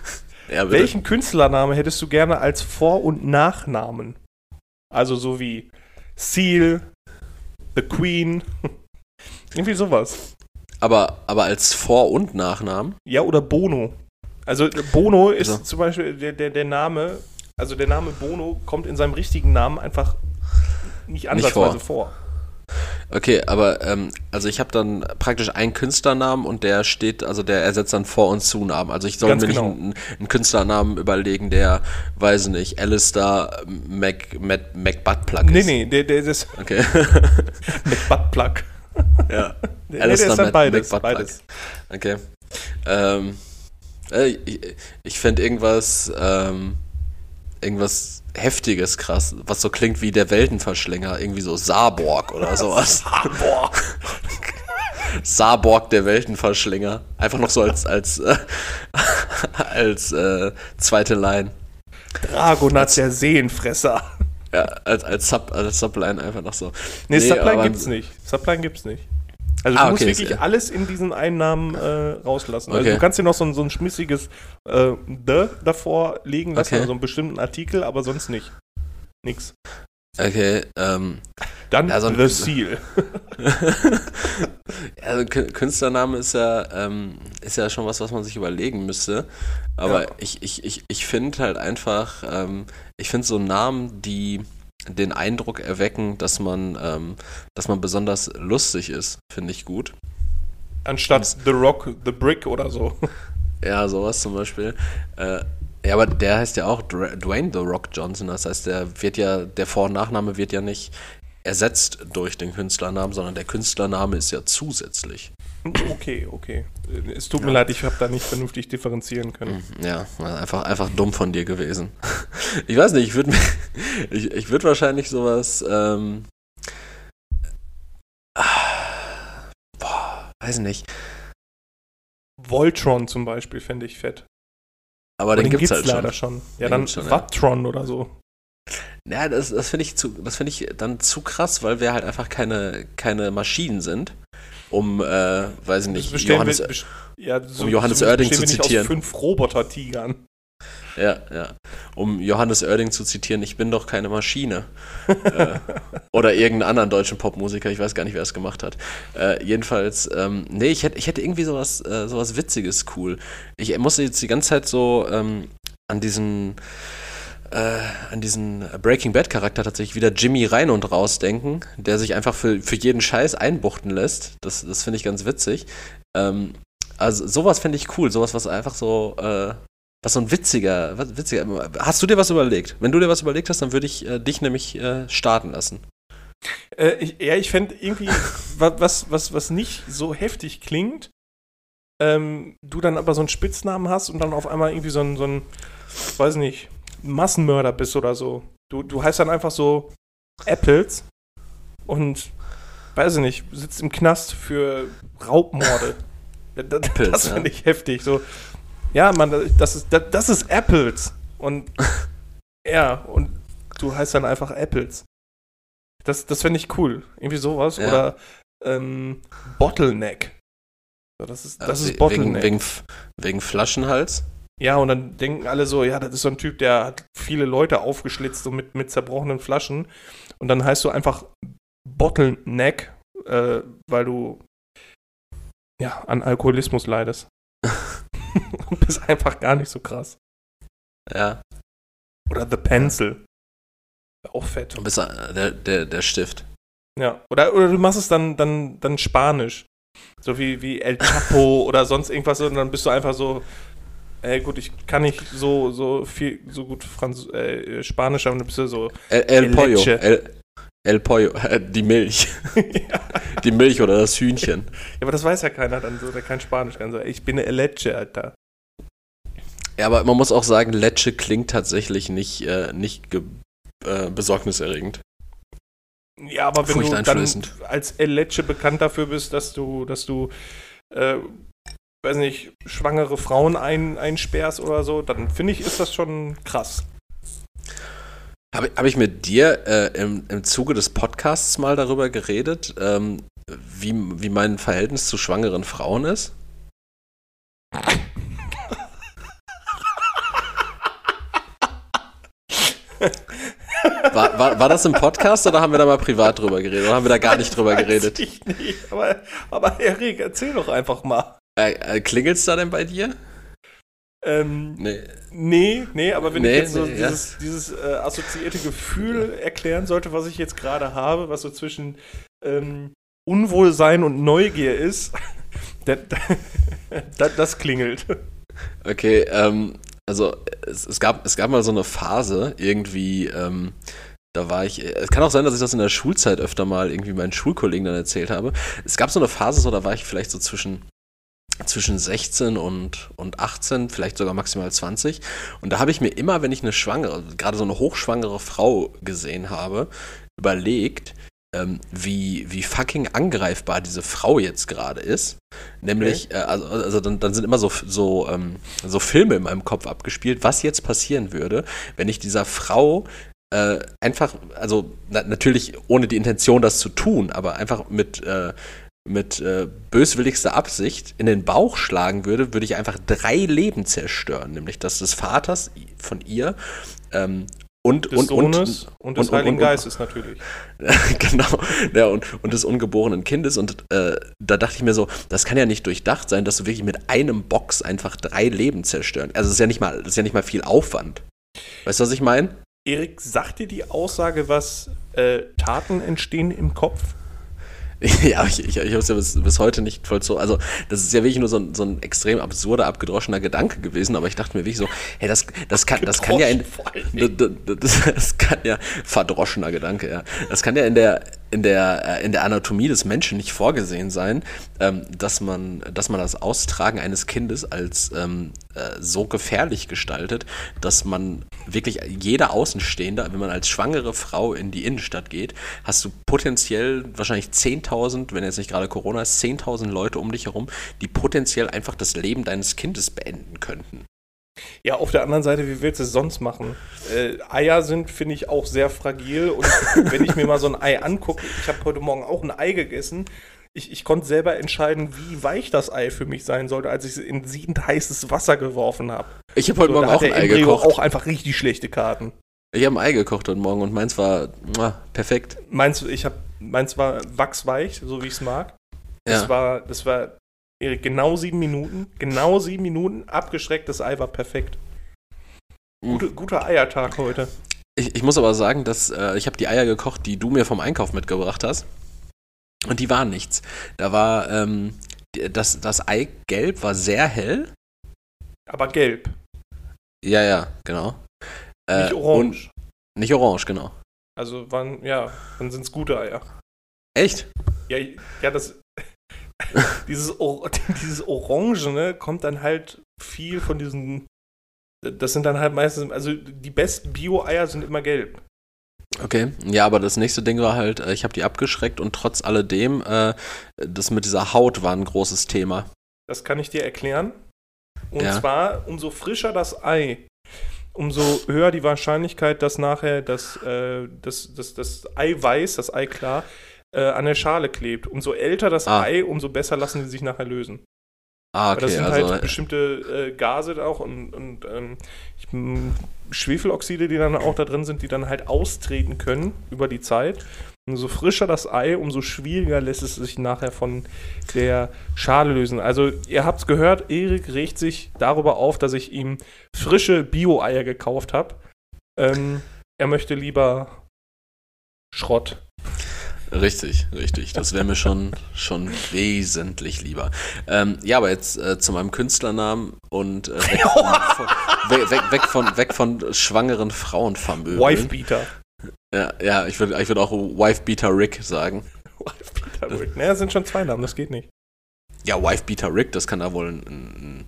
Ja, welchen Künstlername hättest du gerne als Vor- und Nachnamen? Also so wie Seal, The Queen, irgendwie sowas. Aber, aber als Vor- und Nachnamen? Ja, oder Bono. Also Bono ist Also. zum Beispiel der, der, der Name, also der Name Bono kommt in seinem richtigen Namen einfach nicht ansatzweise vor. Okay, aber ähm, also ich habe dann praktisch einen Künstlernamen und der steht, also der ersetzt dann Vor- und Zunamen. Also ich soll Ganz mir genau. nicht einen, einen Künstlernamen überlegen, der, weiß nicht, Alistair Mac, Mac, McButtplug Nee, ist. nee, der, der ist Okay. mit Buttplug. ja. Nee, der Alistair ist dann Mac- beides. McButtplug. beides. Okay. Ähm, äh, ich ich fände irgendwas, ähm, irgendwas Heftiges krass, was so klingt wie der Weltenverschlinger, irgendwie so Saborg oder sowas. Boah. Saborg der Weltenverschlinger. Einfach noch so als, als, äh, als äh, zweite Line. Dragonat der Seenfresser. Ja, als, als, Sub, als Subline einfach noch so. Nee, Subline aber- gibt's nicht. Subline gibt's nicht. Also Ah, du musst okay, wirklich ist- alles in diesen einen Namen äh, rauslassen. Also Okay. du kannst dir noch so ein, so ein schmissiges äh, The davor legen lassen, Okay. also einen bestimmten Artikel, aber sonst nicht. Nix. Okay, ähm, Dann Ja, so ein- The Seal. also Kü- Künstlername ist ja, ähm, ist ja schon was, was man sich überlegen müsste. Aber Ja. ich, ich, ich, ich finde halt einfach, ähm, ich finde so Namen, die den Eindruck erwecken, dass man, ähm, dass man besonders lustig ist, finde ich gut. Anstatt The Rock, The Brick oder so. Ja, sowas zum Beispiel. Äh, ja, aber der heißt ja auch Dwayne The Rock Johnson. Das heißt, der wird ja, der Vor- und Nachname wird ja nicht ersetzt durch den Künstlernamen, sondern der Künstlername ist ja zusätzlich. Okay, okay. Es tut mir leid, ich habe da nicht vernünftig differenzieren können. Ja, einfach, einfach dumm von dir gewesen. Ich weiß nicht, ich würde ich, ich würd wahrscheinlich sowas, ähm, ah, boah, weiß nicht. Voltron zum Beispiel fände ich fett. Aber Aber den, gibt's, halt leider schon. schon. Ja, Den dann gibt's schon, ja. Wattron oder so. Ja, das, das finde ich, zu- das find ich dann zu krass, weil wir halt einfach keine, keine Maschinen sind, um, äh, weiß ich nicht, bestehen Johannes, wir- ja, so, um Johannes so Oerding zu zitieren. Aus fünf Roboter-Tigern. ja, ja, um Johannes Oerding zu zitieren, ich bin doch keine Maschine. äh, oder irgendeinen anderen deutschen Popmusiker, ich weiß gar nicht, wer es gemacht hat. Äh, jedenfalls, ähm, nee, ich hätte, ich hätte irgendwie sowas, äh, sowas Witziges cool. Ich musste jetzt die ganze Zeit so ähm, an diesen äh, an diesen Breaking Bad Charakter tatsächlich wieder Jimmy Reinhold rausdenken, der sich einfach für, für jeden Scheiß einbuchten lässt. Das, das finde ich ganz witzig. Ähm, also sowas finde ich cool, sowas, was einfach so, äh, was so ein witziger, was, witziger. Hast du dir was überlegt? Wenn du dir was überlegt hast, dann würde ich äh, dich nämlich äh, starten lassen. Äh, ich, ja, ich fände irgendwie wa- was, was, was nicht so heftig klingt, ähm, du dann aber so einen Spitznamen hast und dann auf einmal irgendwie so ein, so ein weiß nicht, Massenmörder bist oder so. Du, du heißt dann einfach so Apples und, weiß ich nicht, sitzt im Knast für Raubmorde. Das, das, ja. finde ich heftig. So, ja, Mann, das ist, das, das ist Apples. Und ja, und du heißt dann einfach Apples. Das, das fände ich cool. Irgendwie sowas. Ja. Oder ähm, Bottleneck. So, das ist, das Also ist wegen, Bottleneck. wegen, F- wegen Flaschenhals. Ja, und dann denken alle so, ja, das ist so ein Typ, der hat viele Leute aufgeschlitzt so mit, mit zerbrochenen Flaschen. Und dann heißt du einfach Bottleneck, äh, weil du ja an Alkoholismus leidest. und bist einfach gar nicht so krass. Ja. Oder The Pencil. Auch fett. Du bist äh, der, der, der Stift. Ja. Oder, oder du machst es dann, dann, dann Spanisch. So wie, wie El Chapo oder sonst irgendwas und dann bist du einfach so. Ey, gut, ich kann nicht so, so viel, so gut Franz äh, Spanisch, aber bist du so. El, El El Pollo. Leche. El, El Pollo. Die Milch. ja. Die Milch oder das Hühnchen. Ja, aber das weiß ja keiner dann so, der kein Spanisch kann. So, ich bin eine Leche, Alter. Ja, aber man muss auch sagen, Lecce klingt tatsächlich nicht, äh, nicht äh, besorgniserregend. Ja, aber wenn du dann als El Leche bekannt dafür bist, dass du, dass du, äh, weiß nicht, schwangere Frauen ein, einsperrst oder so, dann finde ich, ist das schon krass. Habe hab ich mit dir äh, im, im Zuge des Podcasts mal darüber geredet, ähm, wie, wie mein Verhältnis zu schwangeren Frauen ist? War, war, war das im Podcast oder haben wir da mal privat drüber geredet? Oder haben wir da gar nicht drüber geredet? Ich nicht, aber, aber Erik, erzähl doch einfach mal. Äh, äh, Klingelt's da denn bei dir? Ähm, Nee. nee, nee, aber wenn Nee, ich jetzt so nee, ja. dieses, dieses äh, assoziierte Gefühl erklären sollte, was ich jetzt gerade habe, was so zwischen ähm, Unwohlsein und Neugier ist, das, das, das klingelt. Okay, ähm, also es, es, gab, es gab mal so eine Phase, irgendwie, ähm, da war ich, es kann auch sein, dass ich das in der Schulzeit öfter mal irgendwie meinen Schulkollegen dann erzählt habe. Es gab so eine Phase, so da war ich vielleicht so zwischen, zwischen 16 und, und 18, vielleicht sogar maximal 20. Und da habe ich mir immer, wenn ich eine schwangere, gerade so eine hochschwangere Frau gesehen habe, überlegt, ähm, wie, wie fucking angreifbar diese Frau jetzt gerade ist. Nämlich, äh, also, also dann, dann sind immer so, so, ähm, so Filme in meinem Kopf abgespielt, was jetzt passieren würde, wenn ich dieser Frau äh, einfach, also na, natürlich ohne die Intention, das zu tun, aber einfach mit, äh, mit äh, böswilligster Absicht in den Bauch schlagen würde, würde ich einfach drei Leben zerstören, nämlich das des Vaters von ihr ähm, und, Des und, Sohnes und, und- des und- Heiligen und- Geistes natürlich. genau, ja, und, und des ungeborenen Kindes. Und äh, da dachte ich mir so, das kann ja nicht durchdacht sein, dass du wirklich mit einem Box einfach drei Leben zerstören. Also es ist ja nicht mal, das ist ja nicht mal viel Aufwand. Weißt du, was ich meine? Erik, sagt dir die Aussage, was äh, Taten entstehen im Kopf? ja, ich, ich, ich habe es ja bis, bis heute nicht voll so. Also, das ist ja wirklich nur so ein, so ein extrem absurder, abgedroschener Gedanke gewesen, aber ich dachte mir wirklich so, hey, das, das, kann, das kann ja in. Das, das kann ja, verdroschener Gedanke, ja. Das kann ja in der, in der, äh, in der Anatomie des Menschen nicht vorgesehen sein, ähm, dass man, dass man das Austragen eines Kindes als ähm, äh, so gefährlich gestaltet, dass man wirklich jeder Außenstehende, wenn man als schwangere Frau in die Innenstadt geht, hast du potenziell wahrscheinlich 10.000, wenn jetzt nicht gerade Corona ist, 10.000 Leute um dich herum, die potenziell einfach das Leben deines Kindes beenden könnten. Ja, auf der anderen Seite, wie willst du es sonst machen? Äh, Eier sind, finde ich, auch sehr fragil. Und wenn ich mir mal so ein Ei angucke, ich habe heute Morgen auch ein Ei gegessen. Ich, ich konnte selber entscheiden, wie weich das Ei für mich sein sollte, als ich es in siedend heißes Wasser geworfen habe. Ich habe heute So, Morgen auch ein Ei Embryo gekocht. auch einfach richtig schlechte Karten. Ich habe ein Ei gekocht heute Morgen und meins war muah, perfekt. Meins, ich hab, meins war wachsweich, so wie ich es mag. Das Ja. war, das war Erik, genau sieben Minuten. Genau sieben Minuten. Abgeschreckt, das Ei war perfekt. Gute, guter Eiertag heute. Ich, ich muss aber sagen, dass äh, ich habe die Eier gekocht, die du mir vom Einkauf mitgebracht hast. Und die waren nichts. Da war ähm, das, das Eigelb war sehr hell. Aber gelb, Ja, ja, genau. Äh, nicht orange. Nicht orange, genau. Also waren, ja, dann sind es gute Eier. Echt? Ja, ja das. dieses, Or dieses Orangene kommt dann halt viel von diesen. Das sind dann halt meistens. Also die besten Bio-Eier sind immer gelb. Okay. Ja, aber das nächste Ding war halt, äh, ich habe die abgeschreckt und trotz alledem, äh, das mit dieser Haut war ein großes Thema. Das kann ich dir erklären. Und Ja. zwar, umso frischer das Ei, umso höher die Wahrscheinlichkeit, dass nachher das, äh, das, das, das Eiweiß, das Eiklar, äh, an der Schale klebt. Umso älter das Ah. Ei, umso besser lassen die sich nachher lösen. Ah, Weil das okay, sind also halt bestimmte äh, Gase auch und, und ähm, ich, Schwefeloxide, die dann auch da drin sind, die dann halt austreten können über die Zeit. Umso frischer das Ei, umso schwieriger lässt es sich nachher von der Schale lösen. Also ihr habt es gehört, Erik regt sich darüber auf, dass ich ihm frische Bio-Eier gekauft habe. Ähm, er möchte lieber Schrott. Richtig, richtig. Das wäre mir schon, schon wesentlich lieber. Ähm, ja, aber jetzt äh, zu meinem Künstlernamen und äh, weg, von, von, weg, weg, von, weg von schwangeren Frauenvermögen. Wifebeater. Ja, ja ich würde ich würd auch Wifebeater Rick sagen. Wifebeater. Rick. Naja, sind schon zwei Namen, das geht nicht. Ja, Wifebeater Rick, das kann da wohl ein,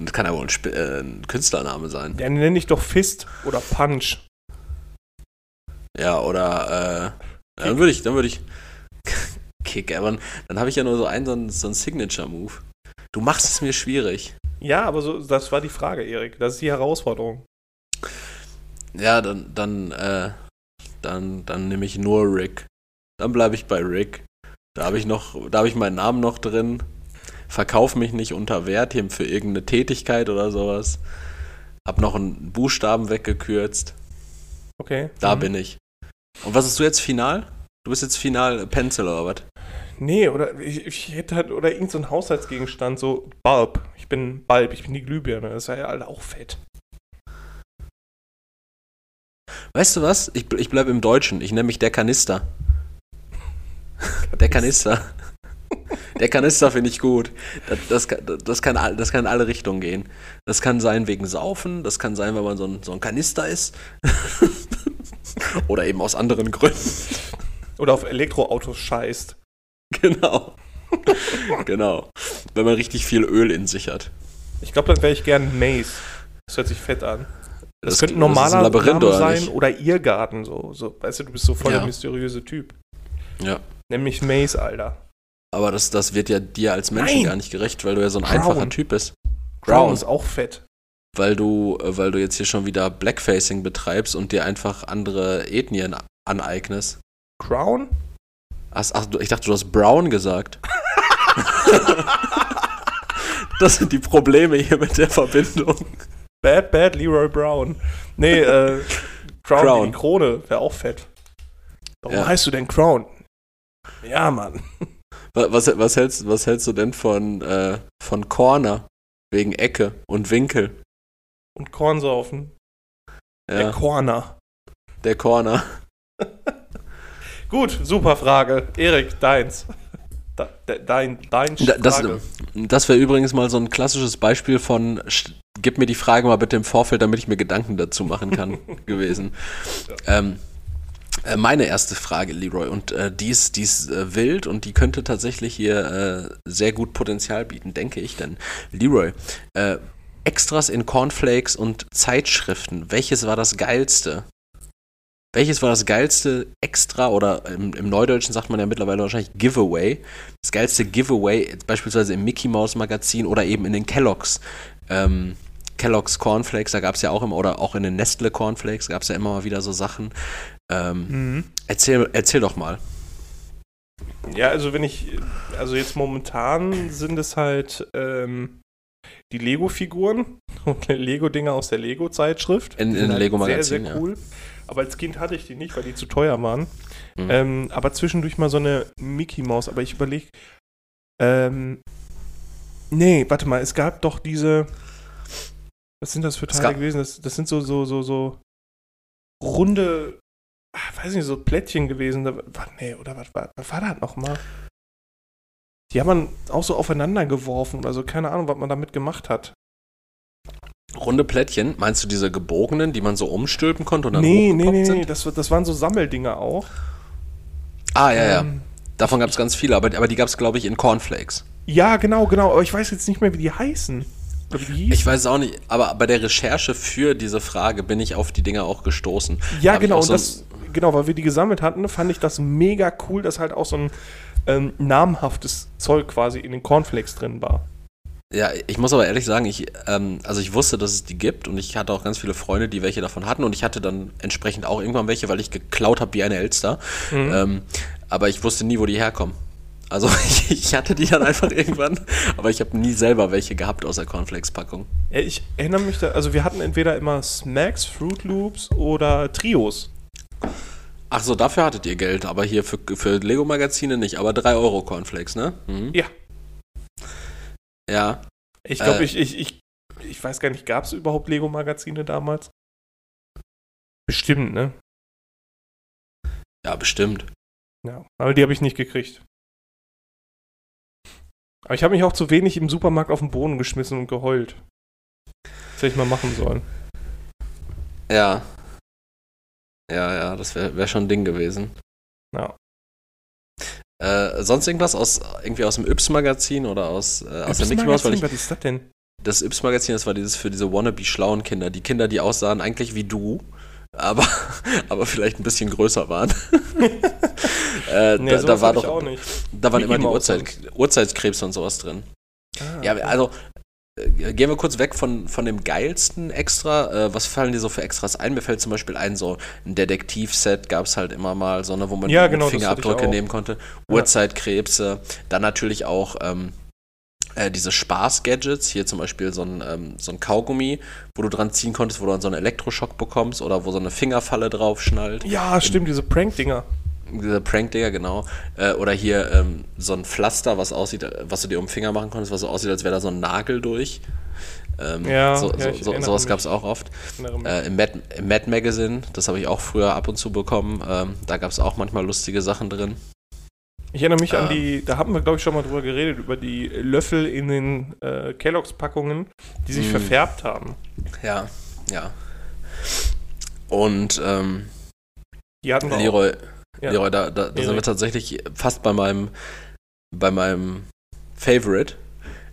ein, kann ja wohl ein, Sp äh, ein Künstlername sein. Ja, nenn dich doch Fist oder Punch. Ja, oder äh, dann würde ich, dann würde ich Kick, aber dann habe ich ja nur so einen, so einen, so einen Signature-Move. Du machst es mir schwierig. Ja, aber so, das war die Frage, Erik. Das ist die Herausforderung. Ja, dann, dann, äh, dann, dann nehme ich nur Rick. Dann bleibe ich bei Rick. Da habe ich noch, da habe ich meinen Namen noch drin. Verkauf mich nicht unter Wert hier für irgendeine Tätigkeit oder sowas. Hab noch einen Buchstaben weggekürzt. Okay. Da Mhm. bin ich. Und was ist du jetzt final? Du bist jetzt final Pencil oder was? Nee, oder ich, ich hätte halt, oder irgendein so ein Haushaltsgegenstand, so Bulb. Ich bin Bulb, ich bin die Glühbirne. Das ist ja halt auch fett. Weißt du was? Ich, ich bleibe im Deutschen. Ich nenne mich der Kanister. Der Kanister. Der Kanister finde ich gut. Das, das, kann- das, kann, das kann in alle Richtungen gehen. Das kann sein wegen Saufen, das kann sein, wenn man so ein, so ein Kanister ist. Oder eben aus anderen Gründen. Oder auf Elektroautos scheißt. Genau. Genau. Wenn man richtig viel Öl in sich hat. Ich glaube, dann wäre ich gern Maze. Das hört sich fett an. Das, Das- könnte ein das ein normaler Labyrinth, Name oder sein nicht? oder Irrgarten. So, so. Weißt du, du bist so voll Ja. der mysteriöse Typ. Ja. Nämlich Maze, Alter. Aber das, das wird ja dir als Menschen Nein. gar nicht gerecht, weil du ja so ein Brown. einfacher Typ bist. Brown Brown. ist auch fett. Weil du, äh, weil du jetzt hier schon wieder Blackfacing betreibst und dir einfach andere Ethnien aneignest. Crown? Ach, ach, ich dachte, du hast Brown gesagt. das sind die Probleme hier mit der Verbindung. Bad, bad Leroy Brown. Nee, äh, Crown, Crown. die Krone. Wäre auch fett. Warum Ja. heißt du denn Crown? Ja, Mann. Wa- Was, was, hältst, was hältst du denn von, äh, von Corner? Wegen Ecke und Winkel. Und Kornsaufen. Der Ja, Corner. der Corner. Gut, super Frage. Erik, deins. De, dein, dein Da- Das, Frage. das wäre übrigens mal so ein klassisches Beispiel von gib mir die Frage mal bitte im Vorfeld, damit ich mir Gedanken dazu machen kann, gewesen. Ähm, äh, meine erste Frage, Leroy, und äh, die ist, die ist äh, wild und die könnte tatsächlich hier äh, sehr gut Potenzial bieten, denke ich denn. Leroy, äh, Extras in Cornflakes und Zeitschriften, welches war das geilste? Welches war das geilste Extra oder im, im Neudeutschen sagt man ja mittlerweile wahrscheinlich Giveaway? Das geilste Giveaway, beispielsweise im Mickey Mouse Magazin oder eben in den Kellogg's. Ähm, Kellogg's Cornflakes, da gab es ja auch immer, oder auch in den Nestle Cornflakes gab es ja immer mal wieder so Sachen. Ähm, Mhm. erzähl, erzähl doch mal. Ja, also wenn ich, also jetzt momentan sind es halt ähm, die Lego-Figuren und Lego-Dinger aus der Lego-Zeitschrift. In- in halt Lego-Magazin, Sehr, ja. sehr cool. Aber als Kind hatte ich die nicht, weil die zu teuer waren. Mhm. Ähm, aber zwischendurch mal so eine Mickey Maus. Aber ich überlege, ähm, nee, warte mal, es gab doch diese, was sind das für Teile gewesen? Das, das sind so, so, so, so runde, ah, weiß nicht, so Plättchen gewesen. Da, war, nee, oder was war, was war das nochmal? Die haben man auch so aufeinander geworfen oder so, keine Ahnung, was man damit gemacht hat. Runde Plättchen, meinst du diese gebogenen, die man so umstülpen konnte und dann Nee, nee, nee, nee, sind? das, das waren so Sammeldinger auch. Ah, ja, ja. Ähm, Davon gab es ganz viele, aber, aber die gab es, glaube ich, in Cornflakes. ja, genau, genau, aber ich weiß jetzt nicht mehr, wie die heißen. Wie. Ich weiß es auch nicht, aber bei der Recherche für diese Frage bin ich auf die Dinger auch gestoßen. Ja, ich genau, und so das, genau, weil wir die gesammelt hatten, fand ich das mega cool, dass halt auch so ein ähm, namhaftes Zeug quasi in den Cornflakes drin war. Ja, ich muss aber ehrlich sagen, ich, ähm, also ich wusste, dass es die gibt und ich hatte auch ganz viele Freunde, die welche davon hatten und ich hatte dann entsprechend auch irgendwann welche, weil ich geklaut habe wie eine Elster. Mhm. Ähm, aber ich wusste nie, wo die herkommen. Also ich, ich hatte die dann einfach irgendwann, aber ich habe nie selber welche gehabt aus der Cornflakes-Packung. Ja, ich erinnere mich da, also wir hatten entweder immer Smacks, Fruit Loops oder Trios. Ach so, dafür hattet ihr Geld, aber hier für, für Lego-Magazine nicht. Aber 3 Euro Cornflakes, ne? Mhm. Ja. Ja. Ich glaube, Äh. ich, ich, ich, ich weiß gar nicht, gab es überhaupt Lego-Magazine damals? Bestimmt, ne? Ja, bestimmt. Ja, aber die habe ich nicht gekriegt. Aber ich habe mich auch zu wenig im Supermarkt auf den Boden geschmissen und geheult. Das hätte ich mal machen sollen. Ja. Ja, ja, das wäre wär schon ein Ding gewesen. Ja. Äh, sonst irgendwas aus irgendwie aus dem Yps-Magazin oder aus, äh, aus der Mickey Mouse? Weil ich, was ist das denn? das Yps-Magazin, das war dieses für diese wannabe-schlauen Kinder. Die Kinder, die aussahen eigentlich wie du, aber, aber vielleicht ein bisschen größer waren. äh, Nee, da, da war doch, auch nicht. da waren Mickey immer die Uhrzeit, Uhrzeitkrebs und sowas drin. Ah, Ja, also gehen wir kurz weg von, von dem geilsten Extra. Äh, was fallen dir so für Extras ein? Mir fällt zum Beispiel ein, so ein Detektivset gab es halt immer mal, so, ne, wo man Ja, genau, Fingerabdrücke nehmen konnte. Ja. Uhrzeitkrebse. Dann natürlich auch ähm, äh, diese Spaß-Gadgets. Hier zum Beispiel so ein, ähm, so ein Kaugummi, wo du dran ziehen konntest, wo du dann so einen Elektroschock bekommst oder wo so eine Fingerfalle drauf schnallt. Ja, stimmt, diese Prank-Dinger. Dieser Prank-Digger, genau. Äh, oder hier ähm, so ein Pflaster, was aussieht, äh, was du dir um den Finger machen konntest, was so aussieht, als wäre da so ein Nagel durch. Ähm, Ja, so, ja, so, sowas gab es auch oft. Äh, Im Mad, im Mad Magazine, das habe ich auch früher ab und zu bekommen. Ähm, da gab es auch manchmal lustige Sachen drin. Ich erinnere mich an ähm. die, da haben wir, glaube ich, schon mal drüber geredet, über die Löffel in den äh, Kelloggs-Packungen, die sich Mm. verfärbt haben. Ja, ja. Und ähm, Die hatten wir auch. Ja. Leroy, da, da, da sind wir tatsächlich fast bei meinem, bei meinem Favorite.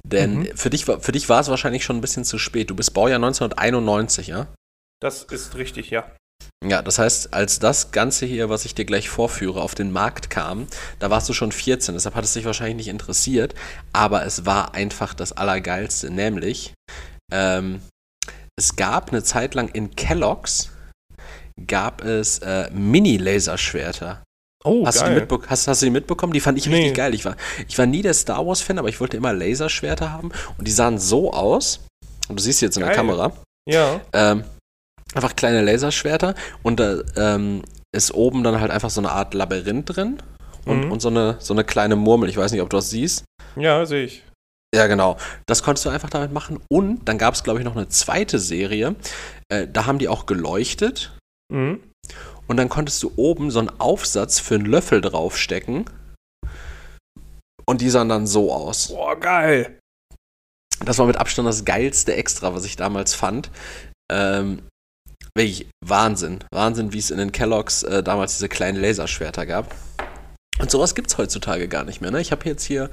Denn Mhm. für dich, war- für dich war es wahrscheinlich schon ein bisschen zu spät. Du bist Baujahr 1991, ja? Das ist richtig, ja. Ja, das heißt, als das Ganze hier, was ich dir gleich vorführe, auf den Markt kam, da warst du schon 14, deshalb hat es dich wahrscheinlich nicht interessiert, aber es war einfach das Allergeilste, nämlich ähm, es gab eine Zeit lang in Kellogg's gab es äh, Mini-Laserschwerter. Oh, Hast, du die geil. mitbe hast, hast du die mitbekommen? Die fand ich Nee. richtig geil. Ich war, ich war nie der Star Wars-Fan, aber ich wollte immer Laserschwerter haben und die sahen so aus, und du siehst sie jetzt in der Geil. Kamera, Ja, ähm, einfach kleine Laserschwerter und da ähm, ist oben dann halt einfach so eine Art Labyrinth drin und, Mhm. und so, eine, so eine kleine Murmel. Ich weiß nicht, ob du das siehst. ja, sehe ich. Ja, genau. Das konntest du einfach damit machen. Und dann gab es, glaube ich, noch eine zweite Serie. Äh, da haben die auch geleuchtet. Mhm. Und dann konntest du oben so einen Aufsatz für einen Löffel draufstecken. Und die sahen dann so aus. Boah, geil. Das war mit Abstand das geilste Extra, was ich damals fand. Ähm, wirklich Wahnsinn. Wahnsinn, wie es in den Kelloggs äh, damals diese kleinen Laserschwerter gab. Und sowas gibt es heutzutage gar nicht mehr. Ne? Ich habe jetzt hier,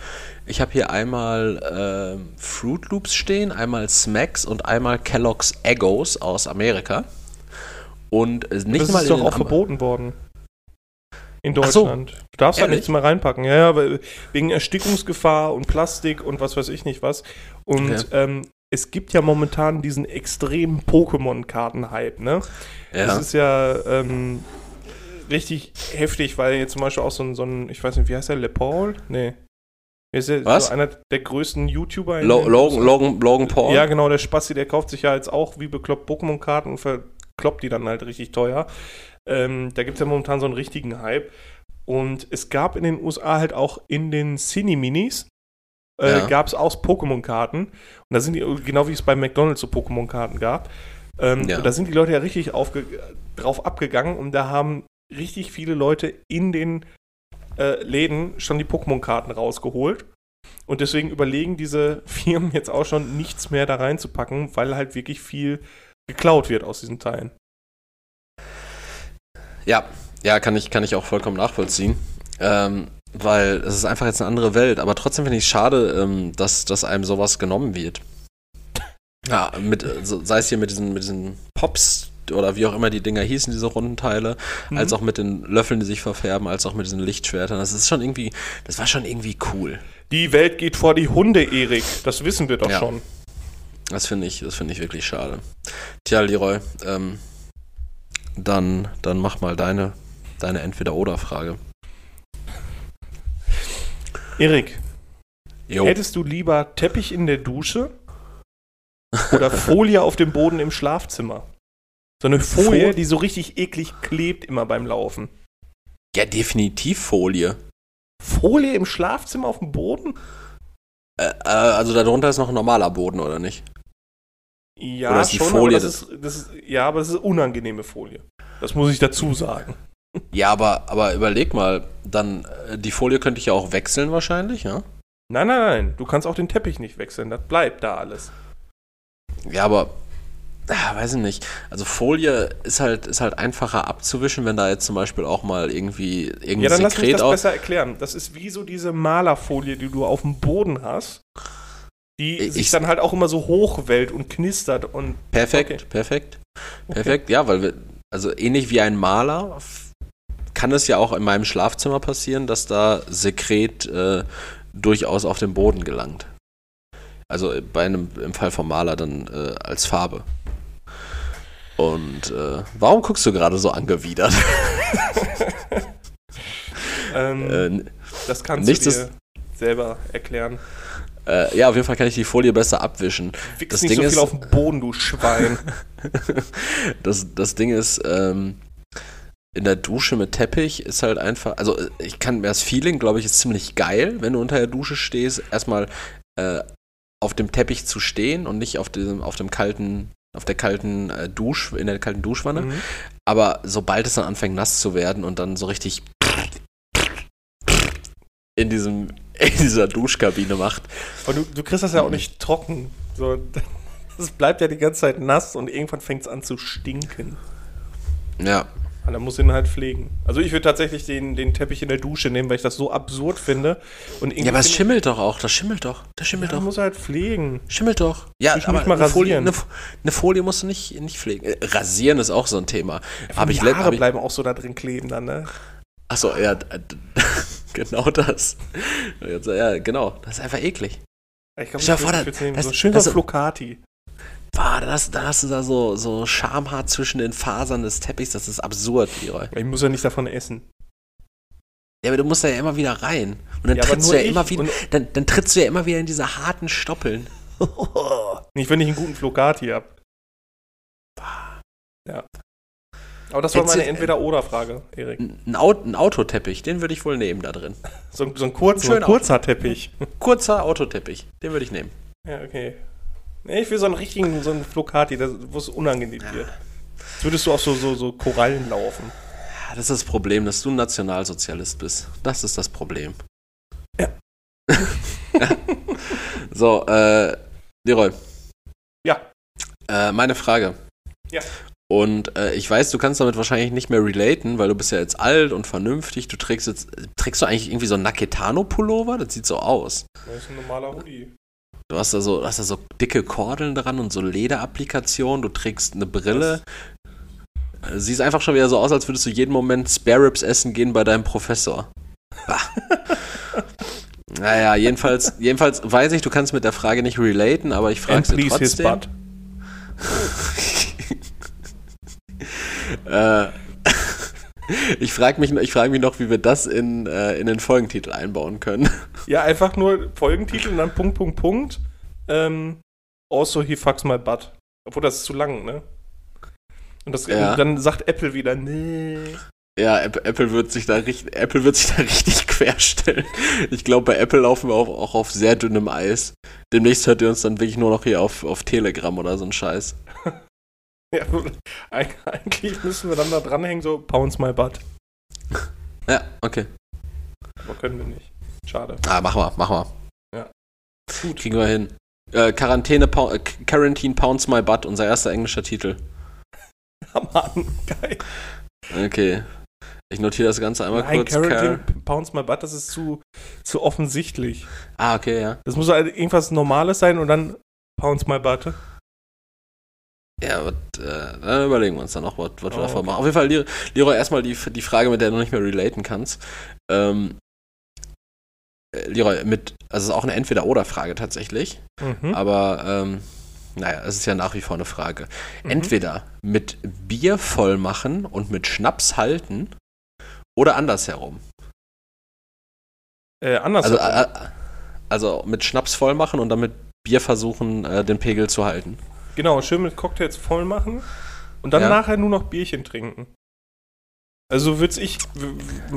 ich habe hier einmal ähm, Fruit Loops stehen, einmal Smacks und einmal Kellogg's Eggos aus Amerika. Und äh, nicht das mal ist doch auch Am- verboten worden. In Ach so. Deutschland. Du darfst halt Ehrlich? nichts mehr reinpacken. Ja, ja, weil wegen Erstickungsgefahr und Plastik und was weiß ich nicht was. Und Okay. ähm, es gibt ja momentan diesen extremen Pokémon-Karten-Hype, ne? Das Ja. ist ja ähm, richtig heftig, weil jetzt zum Beispiel auch so ein, so ein ich weiß nicht, wie heißt der, Le Paul? Nee. Ist ja Was? So einer der größten YouTuber in Lo Logan. Logan, Logan Paul. Ja, genau, der Spasti, der kauft sich ja jetzt auch wie bekloppt Pokémon-Karten und verkloppt die dann halt richtig teuer. Ähm, da gibt es ja momentan so einen richtigen Hype. Und es gab in den USA halt auch in den Cine-Minis, äh, Ja. gab es auch Pokémon-Karten. Und da sind die, genau wie es bei McDonalds so Pokémon-Karten gab. Ähm, Ja. da sind die Leute ja richtig drauf abgegangen und da haben richtig viele Leute in den äh, Läden schon die Pokémon-Karten rausgeholt. Und deswegen überlegen diese Firmen jetzt auch schon nichts mehr da reinzupacken, weil halt wirklich viel geklaut wird aus diesen Teilen. Ja, ja, kann ich, kann ich auch vollkommen nachvollziehen. Ähm, weil es ist einfach jetzt eine andere Welt. Aber trotzdem finde ich es schade, ähm, dass, dass einem sowas genommen wird. Ja, mit, äh, sei es hier mit diesen, mit diesen Pops oder wie auch immer die Dinger hießen, diese runden Teile, Mhm. als auch mit den Löffeln, die sich verfärben, als auch mit diesen Lichtschwertern. Das ist schon irgendwie, das war schon irgendwie cool. Die Welt geht vor die Hunde, Erik. Das wissen wir doch Ja. schon. Das finde ich, das finde ich wirklich schade. Tja, Leroy, ähm, dann, dann mach mal deine, deine Entweder-Oder-Frage. Erik, Jo. hättest du lieber Teppich in der Dusche oder Folie auf dem Boden im Schlafzimmer? So eine Folie, Fol- die so richtig eklig klebt immer beim Laufen. Ja, definitiv Folie. Folie im Schlafzimmer auf dem Boden? Äh, äh, also darunter ist noch ein normaler Boden, oder nicht? Ja, Oder ist die schon, Folie aber das ist, das ist, ja, aber das ist unangenehme Folie. Das muss ich dazu sagen. Ja, aber, aber überleg mal, dann, äh, die Folie könnte ich ja auch wechseln wahrscheinlich, ja? Nein, nein, nein, du kannst auch den Teppich nicht wechseln, das bleibt da alles. Ja, aber, ah, weiß ich nicht. Also Folie ist halt, ist halt einfacher abzuwischen, wenn da jetzt zum Beispiel auch mal irgendwie Ja, irgendein dann lass mich Sekret das besser erklären. Das ist wie so diese Malerfolie, die du auf dem Boden hast, die Ich- sich dann halt auch immer so hochwellt und knistert und Perfekt, Okay. perfekt, perfekt. Ja, weil wir, also ähnlich wie ein Maler kann es ja auch in meinem Schlafzimmer passieren, dass da Sekret äh, durchaus auf den Boden gelangt. Also bei einem, im Fall vom Maler dann äh, als Farbe. Und äh, warum guckst du gerade so angewidert? ähm, äh, das kannst nichts du dir selber erklären. Äh, ja, auf jeden Fall kann ich die Folie besser abwischen. Wichs Das nicht Ding so ist- viel auf den Boden, du Schwein. Das, das Ding ist, ähm, in der Dusche mit Teppich ist halt einfach, also äh, ich kann mir das Feeling, glaube ich, ist ziemlich geil, wenn du unter der Dusche stehst, erstmal äh, auf dem Teppich zu stehen und nicht auf diesem, auf dem kalten, auf der kalten äh, Dusch, in der kalten Duschwanne. Mhm. Aber sobald es dann anfängt nass zu werden und dann so richtig in diesem, in dieser Duschkabine macht, Und du, du kriegst das ja auch nicht trocken. So, das bleibt ja die ganze Zeit nass und irgendwann fängt es an zu stinken. ja, Und dann muss ihn halt pflegen. Also ich würde tatsächlich den, den Teppich in der Dusche nehmen, weil ich das so absurd finde. Und ja, aber es schimmelt doch auch, das schimmelt doch, das schimmelt ja, doch. muss halt pflegen. Schimmelt doch. Ja, Ich aber mal eine, Folie, eine, eine Folie musst du nicht, nicht pflegen. Äh, rasieren ist auch so ein Thema. Habe die ich, Haare hab ich bleiben auch so da drin kleben dann, ne? Achso, ja, genau das. Ja, genau. Das ist einfach eklig. Ich glaube, ich dir vor, würd- das- würd nehmen. das- so schön das- so Flocati. Boah, dann hast, dann hast du da so, so Schamhaar zwischen den Fasern des Teppichs. Das ist absurd, Leroy. Ich muss ja nicht davon essen. Ja, aber du musst da ja immer wieder rein. Und dann Ja, trittst du ja ich immer wieder, dann, dann trittst du ja immer wieder in diese harten Stoppeln. Nicht, wenn ich einen guten Flocati habe. Aber das war meine Entweder-Oder-Frage, Erik. Ein, Aut ein Autoteppich, den würde ich wohl nehmen da drin. So, ein- so ein, kurz, so ein kurzer Teppich. Kurzer Autoteppich, den würde ich nehmen. Ja, okay. Nee, ich will so einen richtigen, so einen Flocati, wo es unangenehm wird. Jetzt würdest du auf so, so, so Korallen laufen. Ja, das ist das Problem, dass du ein Nationalsozialist bist. Das ist das Problem. Ja. so, äh, Leroy. Ja. Äh, meine Frage. Ja. Und äh, ich weiß, du kannst damit wahrscheinlich nicht mehr relaten, weil du bist ja jetzt alt und vernünftig. Du trägst jetzt, trägst du eigentlich irgendwie so einen Naketano-Pullover? Das sieht so aus. Das ist ein normaler Hoodie. Du hast da so, hast da so dicke Kordeln dran und so Lederapplikationen. Du trägst eine Brille. Äh, Siehst einfach schon wieder so aus, als würdest du jeden Moment Spare Ribs essen gehen bei deinem Professor. Bah. naja, jedenfalls, jedenfalls weiß ich, du kannst mit der Frage nicht relaten, aber ich frage sie please his trotzdem. butt. äh, ich frage mich, ich frag mich noch, wie wir das in, äh, in den Folgentitel einbauen können. Ja, einfach nur Folgentitel und dann Punkt, Punkt, Punkt. Ähm, also he fucks my butt. Obwohl, das ist zu lang, ne? Und, das, Ja. und dann sagt Apple wieder, nee. Ja, App- Apple wird sich da richtig, Apple wird sich da richtig querstellen. Ich glaube, bei Apple laufen wir auch, auch auf sehr dünnem Eis. Demnächst hört ihr uns dann wirklich nur noch hier auf, auf Telegram oder so ein Scheiß. Ja, eig- eigentlich müssen wir dann da dranhängen, so pounds my butt. Ja, okay. Aber können wir nicht. Schade. Ah, mach mal, mach mal. Ja. Gut. Kriegen wir hin. Äh, Quarantäne, äh, Quarantine Pounds My Butt, unser erster englischer Titel. Mann, geil. Okay. Ich notiere das Ganze einmal Nein, kurz. Carrington Car pounds my butt, das ist zu, zu offensichtlich. ah, okay, ja. Das muss halt irgendwas Normales sein und dann pounds my butt. Ja, wat, äh, dann überlegen wir uns dann noch, was wir Oh, davon okay. machen. Auf jeden Fall, Leroy, erstmal die, die Frage, mit der du nicht mehr relaten kannst. Ähm, äh, Leroy, mit, also es ist auch eine Entweder-Oder-Frage tatsächlich, Mhm. aber ähm, naja, es ist ja nach wie vor eine Frage. Mhm. Entweder mit Bier voll machen und mit Schnaps halten oder andersherum. Äh, anders. Also, äh, also mit Schnaps voll machen und dann mit Bier versuchen, äh, den Pegel zu halten. Genau, schön mit Cocktails voll machen und dann Ja. nachher nur noch Bierchen trinken. Also würd's ich,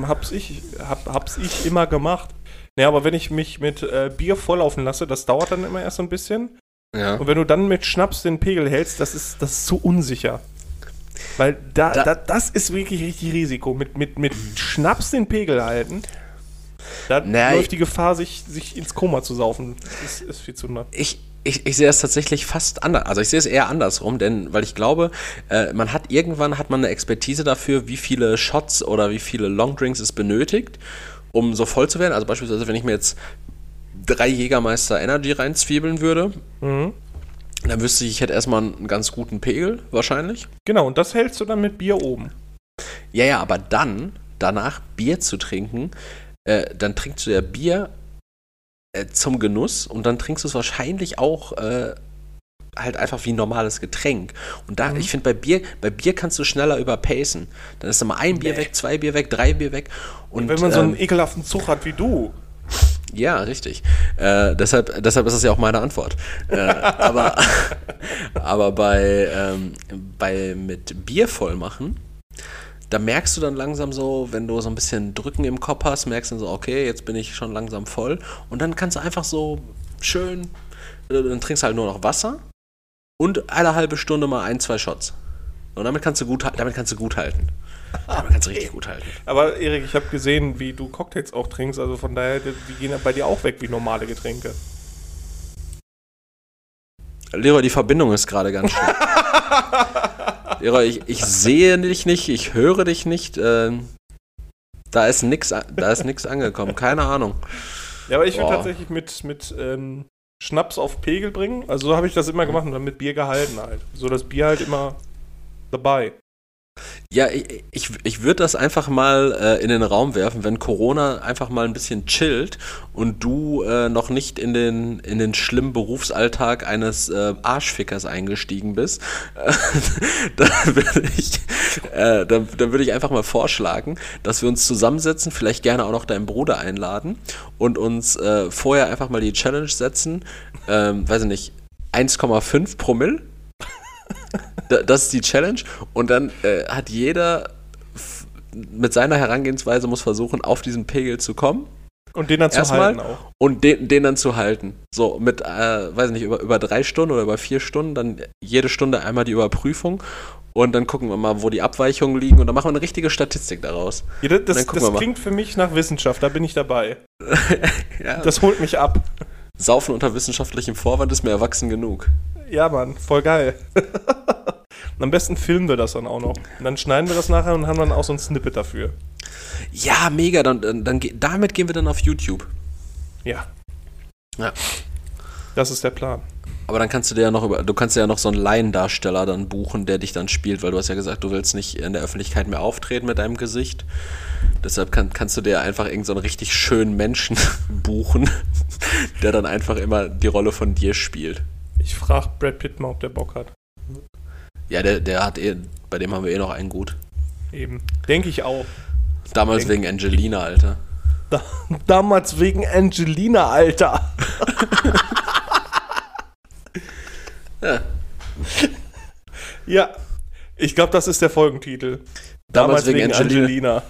hab's ich, hab, hab's ich immer gemacht. Naja, aber wenn ich mich mit äh, Bier volllaufen lasse, das dauert dann immer erst so ein bisschen. Ja. Und wenn du dann mit Schnaps den Pegel hältst, das ist, das ist zu unsicher. Weil da, Da- da, das ist wirklich richtig Risiko. Mit, mit, mit Schnaps den Pegel halten, da Na, läuft die Gefahr, sich, sich ins Koma zu saufen. Das ist, ist viel zu nah. Ich, ich, ich sehe es tatsächlich fast anders. Also ich sehe es eher andersrum, denn weil ich glaube, äh, man hat irgendwann hat man eine Expertise dafür, wie viele Shots oder wie viele Longdrinks es benötigt, um so voll zu werden. Also beispielsweise, wenn ich mir jetzt drei Jägermeister Energy reinzwiebeln würde, Mhm. dann wüsste ich, ich hätte erstmal einen ganz guten Pegel, wahrscheinlich. Genau, und das hältst du dann mit Bier oben. Ja, ja, aber dann, danach Bier zu trinken, äh, dann trinkst du ja Bier äh, zum Genuss und dann trinkst du es wahrscheinlich auch äh, halt einfach wie ein normales Getränk. Und da, Mhm. ich finde, bei Bier, bei Bier kannst du schneller überpacen. Dann ist mal ein Bier Nee. weg, zwei Bier weg, drei Bier weg. Und Wenn man so einen ähm, ekelhaften Zug hat wie du. ja, richtig. Äh, deshalb, deshalb ist das ja auch meine Antwort. Äh, aber aber bei, ähm, bei mit Bier voll machen, da merkst du dann langsam so, wenn du so ein bisschen Drücken im Kopf hast, merkst du dann so, okay, jetzt bin ich schon langsam voll. Und dann kannst du einfach so schön, äh, dann trinkst du halt nur noch Wasser und alle halbe Stunde mal ein, zwei Shots. Und damit kannst du gut, damit kannst du gut halten. Damit kannst du richtig gut halten. Aber Erik, ich habe gesehen, wie du Cocktails auch trinkst, also von daher, die, gehen bei dir auch weg wie normale Getränke. Leroy, die Verbindung ist gerade ganz schlecht. Leroy, ich, ich sehe dich nicht, ich höre dich nicht. ähm, da ist da nix angekommen. Keine Ahnung. Ja, aber ich würde tatsächlich mit, mit ähm, Schnaps auf Pegel bringen. Also so habe ich das immer gemacht und dann mit Bier gehalten halt. So das Bier halt immer dabei. Ja, ich, ich, ich würde das einfach mal äh, in den Raum werfen, wenn Corona einfach mal ein bisschen chillt und du äh, noch nicht in den, in den schlimmen Berufsalltag eines äh, Arschfickers eingestiegen bist, äh, dann würde ich, äh, dann, dann würde ich einfach mal vorschlagen, dass wir uns zusammensetzen, vielleicht gerne auch noch deinen Bruder einladen und uns äh, vorher einfach mal die Challenge setzen, ähm, weiß ich nicht, 1,5 Promille. Da- Das ist die Challenge. Und dann äh, hat jeder mit seiner Herangehensweise muss versuchen, auf diesen Pegel zu kommen Und den dann zu Erstmal- halten auch. und den, den dann zu halten. So mit, äh, weiß nicht, über, über drei Stunden oder über vier Stunden, dann jede Stunde einmal die Überprüfung. Und dann gucken wir mal, wo die Abweichungen liegen. Und dann machen wir eine richtige Statistik daraus. Ja, das das, klingt für mich nach Wissenschaft, da bin ich dabei. Ja. Das holt mich ab. Saufen unter wissenschaftlichem Vorwand ist mir erwachsen genug. Ja, Mann, voll geil. Am besten filmen wir das dann auch noch. Und dann schneiden wir das nachher und haben dann auch so ein Snippet dafür. Ja, mega. Dann, dann, dann, damit gehen wir dann auf YouTube. Ja. Ja. Das ist der Plan. Aber dann kannst du dir ja noch über, du kannst ja noch so einen Laiendarsteller dann buchen, der dich dann spielt, weil du hast ja gesagt, du willst nicht in der Öffentlichkeit mehr auftreten mit deinem Gesicht. Deshalb kann, kannst du dir einfach irgendeinen so einen richtig schönen Menschen buchen, der dann einfach immer die Rolle von dir spielt. Ich frage Brad Pitt mal, ob der Bock hat. Ja, der, der hat eh, bei dem haben wir eh noch einen gut. Eben. Denke ich auch. Damals Denk- wegen Angelina, Alter. Da, damals wegen Angelina, Alter. Ja. Ja. Ich glaube, das ist der Folgentitel. Damals wegen Angelina.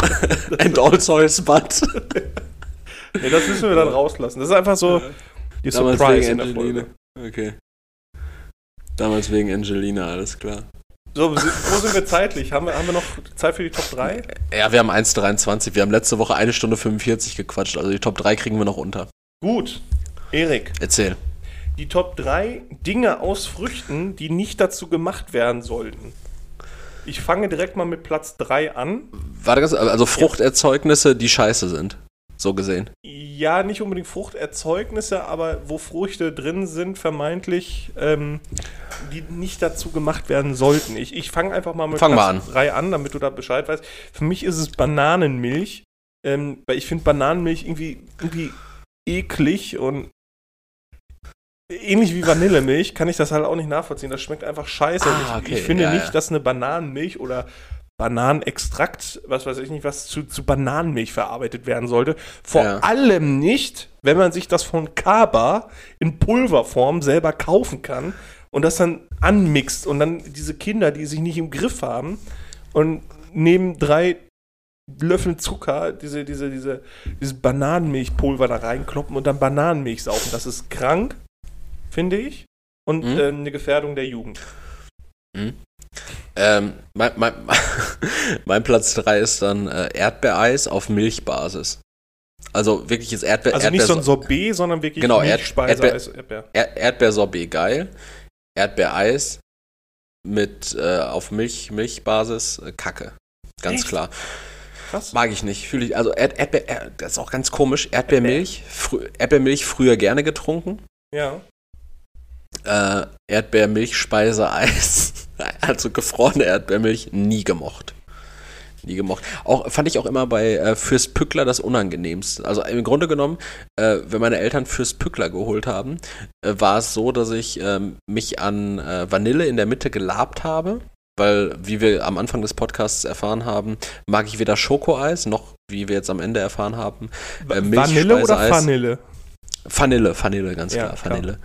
And also his butt. Nee, das müssen wir dann rauslassen. Das ist einfach so die Damals Surprise wegen in der Angelina. Folge. Okay. Damals wegen Angelina, alles klar. So, wo sind wir zeitlich? Haben wir, haben wir noch Zeit für die Top 3? Ja, wir haben 1,23. Wir haben letzte Woche eine Stunde 45 gequatscht. Also die Top 3 kriegen wir noch unter. Gut. Erik, Erzähl. Die Top 3 Dinge aus Früchten, die nicht dazu gemacht werden sollten. Ich fange direkt mal mit Platz 3 an. Warte ganz, also Fruchterzeugnisse, die scheiße sind. So gesehen. Ja, nicht unbedingt Fruchterzeugnisse, aber wo Früchte drin sind, vermeintlich, ähm, die nicht dazu gemacht werden sollten. Ich, ich fange einfach mal mit Fang Platz 3 an, damit du da Bescheid weißt. Für mich ist es Bananenmilch, ähm, weil ich finde Bananenmilch irgendwie, irgendwie eklig und ähnlich wie Vanillemilch kann ich das halt auch nicht nachvollziehen. Das schmeckt einfach scheiße. Ah, Und ich, okay, ich finde ja, nicht, ja. dass eine Bananenmilch oder Bananenextrakt, was weiß ich nicht, was zu, zu Bananenmilch verarbeitet werden sollte. Vor Ja. allem nicht, wenn man sich das von Kaba in Pulverform selber kaufen kann und das dann anmixt und dann diese Kinder, die sich nicht im Griff haben und nehmen drei Löffel Zucker, diese, diese, diese, dieses Bananenmilchpulver da reinkloppen und dann Bananenmilch saufen. Das ist krank, finde ich. Und Mhm. äh, eine Gefährdung der Jugend. Ähm, mein, mein, mein Platz 3 ist dann äh, Erdbeereis auf Milchbasis. Also wirkliches Erdbeer, Also nicht so ein Sorbet, sondern wirklich Genau, Erd- Milchspeise Erdbeer- Erdbeer. Er Erdbeersorbet geil. Erdbeereis mit äh, auf Milch, Milchbasis äh, Kacke. Ganz Echt? klar. Krass. Mag ich nicht. Fühle ich, also Erd, Erdbeer, er, das ist auch ganz komisch. Erdbeermilch, frü Erdbeermilch früher gerne getrunken. Ja. Äh, Erdbeermilchspeiseeis, also gefrorene Erdbeermilch, nie gemocht. Nie gemocht. Auch, fand ich auch immer bei äh, Fürst Pückler das unangenehmste. Also im Grunde genommen, äh, wenn meine Eltern Fürst Pückler geholt haben, äh, war es so, dass ich ähm, mich an äh, Vanille in der Mitte gelabt habe. Weil, wie wir am Anfang des Podcasts erfahren haben, mag ich weder Schokoeis noch, wie wir jetzt am Ende erfahren haben, äh, Vanille oder. Vanille? Vanille, Vanille, ganz Ja, klar, klar. Vanille.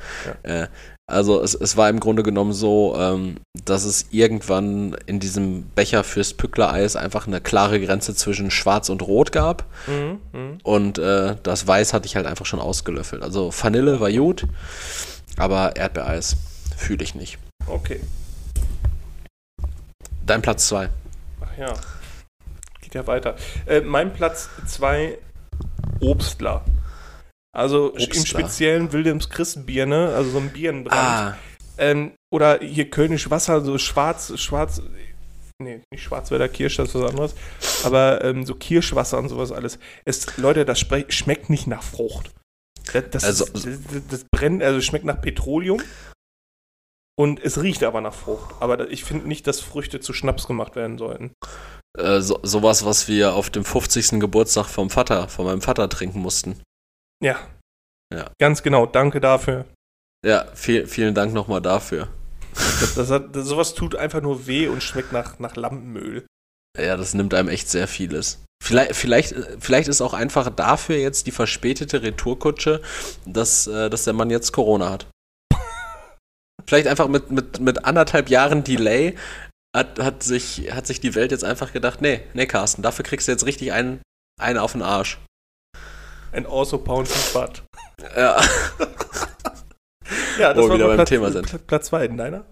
Also es, es war im Grunde genommen so, ähm, dass es irgendwann in diesem Becher fürs Pückler-Eis einfach eine klare Grenze zwischen Schwarz und Rot gab. Mhm, mhm. Und äh, das Weiß hatte ich halt einfach schon ausgelöffelt. Also Vanille war gut, aber Erdbeereis fühle ich nicht. Okay. Dein Platz 2. Ach ja. Geht ja weiter. Äh, mein Platz 2, Obstler. Also im Obstler. speziellen Wilhelms Christenbier, ne? Also so ein Birnenbrand. Ah, Ähm, oder hier Könisch Wasser, so schwarz, schwarz, nee, nicht Schwarzwälder Kirsch, das ist was anderes, aber ähm, so Kirschwasser und sowas alles. Es, Leute, das schmeckt nicht nach Frucht. Das, das, Also- das, das brennt, also schmeckt nach Petroleum und es riecht aber nach Frucht. Aber ich finde nicht, dass Früchte zu Schnaps gemacht werden sollten. äh, so, sowas, was wir auf dem 50. Geburtstag vom Vater, von meinem Vater trinken mussten. Ja. Ja. Ganz genau, danke dafür. Ja, viel, vielen Dank nochmal dafür. Das, das hat, das, sowas tut einfach nur weh und schmeckt nach, nach Lampenöl. Ja, das nimmt einem echt sehr vieles. Vielleicht, vielleicht, vielleicht ist auch einfach dafür jetzt die verspätete Retourkutsche, dass, äh, dass der Mann jetzt Corona hat. Vielleicht einfach mit, mit, mit anderthalb Jahren Delay hat, hat, sich, hat sich die Welt jetzt einfach gedacht, nee, nee, Carsten, dafür kriegst du jetzt richtig einen, einen auf den Arsch. And also pound his butt. Ja. Ja, Wo wir wieder beim Thema sind. Pla- Platz 2, deiner?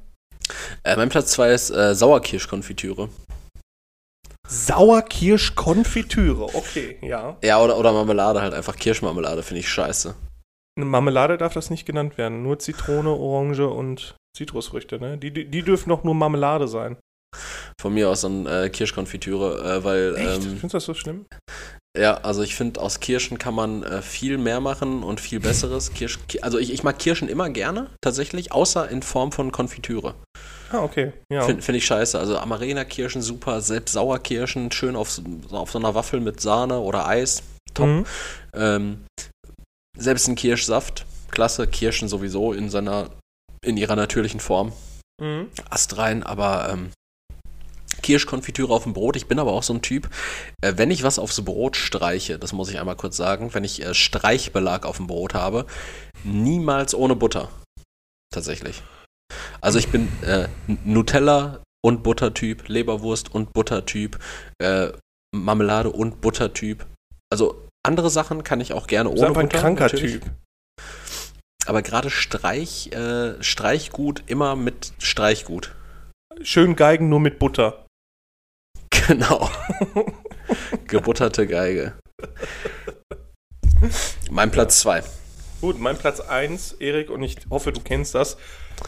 Äh, mein Platz 2 ist äh, Sauerkirschkonfitüre. Sauerkirschkonfitüre, okay, ja. Ja, oder, oder Marmelade halt einfach. Kirschmarmelade finde ich scheiße. Eine Marmelade darf das nicht genannt werden. Nur Zitrone, Orange und Zitrusfrüchte, ne? Die, die, die dürfen doch nur Marmelade sein. Von mir aus dann äh, Kirschkonfitüre, äh, weil. Echt? Ähm, Findest du das so schlimm? Ja, also ich finde, aus Kirschen kann man äh, viel mehr machen und viel Besseres. Kirsch, Ki- also ich, ich mag Kirschen immer gerne, tatsächlich, außer in Form von Konfitüre. Ah, okay, ja. Finde find ich scheiße. Also Amarena-Kirschen super, selbst Sauerkirschen, schön auf, so- auf so einer Waffel mit Sahne oder Eis, top. Mhm. Ähm, selbst ein Kirschsaft, klasse, Kirschen sowieso in seiner, in ihrer natürlichen Form. Mhm. Ast rein, aber ähm, Kirschkonfitüre auf dem Brot. Ich bin aber auch so ein Typ, äh, wenn ich was aufs Brot streiche, das muss ich einmal kurz sagen, wenn ich äh, Streichbelag auf dem Brot habe, niemals ohne Butter. Tatsächlich. Also ich bin äh, Nutella und Buttertyp, Leberwurst und Buttertyp, äh, Marmelade und Buttertyp. Also andere Sachen kann ich auch gerne Du bist ohne einfach ein Butter. kranker natürlich. Typ. Aber gerade Streich, äh, Streichgut immer mit Streichgut. Schön Geigen nur mit Butter. Genau. Gebutterte Geige. Mein Platz 2. Gut, mein Platz 1, Erik, und ich hoffe, du kennst das,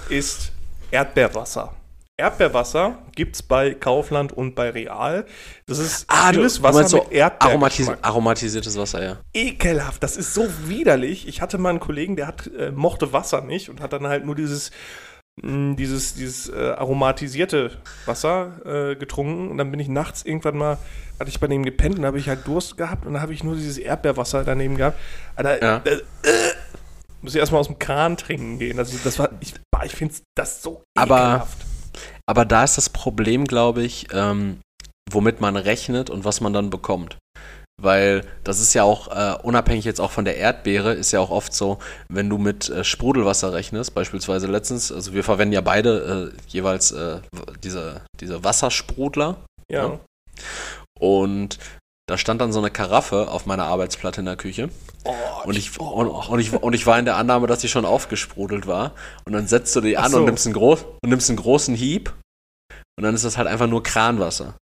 ist Erdbeerwasser. Erdbeerwasser gibt es bei Kaufland und bei Real. Das ist stilles Wasser mit aromatisi Erdbeergeschmack. aromatisiertes Wasser, ja. Ekelhaft, das ist so widerlich. Ich hatte mal einen Kollegen, der hat, äh, mochte Wasser nicht und hat dann halt nur dieses, mh, dieses, dieses äh, aromatisierte Wasser äh, getrunken. Und dann bin ich nachts irgendwann mal, hatte ich bei dem gepennt und habe ich halt Durst gehabt und dann habe ich nur dieses Erdbeerwasser daneben gehabt. Alter, Ja. äh, äh, muss ich erstmal aus dem Kran trinken gehen. Also das war, ich, ich finde das so Aber- ekelhaft. Aber da ist das Problem, glaube ich, ähm, womit man rechnet und was man dann bekommt. Weil das ist ja auch, äh, unabhängig jetzt auch von der Erdbeere, ist ja auch oft so, wenn du mit äh, Sprudelwasser rechnest, beispielsweise letztens, also wir verwenden ja beide äh, jeweils äh, diese, diese Wassersprudler. Ja. Ja. Und da stand dann so eine Karaffe auf meiner Arbeitsplatte in der Küche. Oh, Und ich, und, und, ich, und ich war in der Annahme, dass die schon aufgesprudelt war. Und dann setzt du die Ach an so. und, nimmst einen groß, und nimmst einen großen Hieb. Und dann ist das halt einfach nur Kranwasser.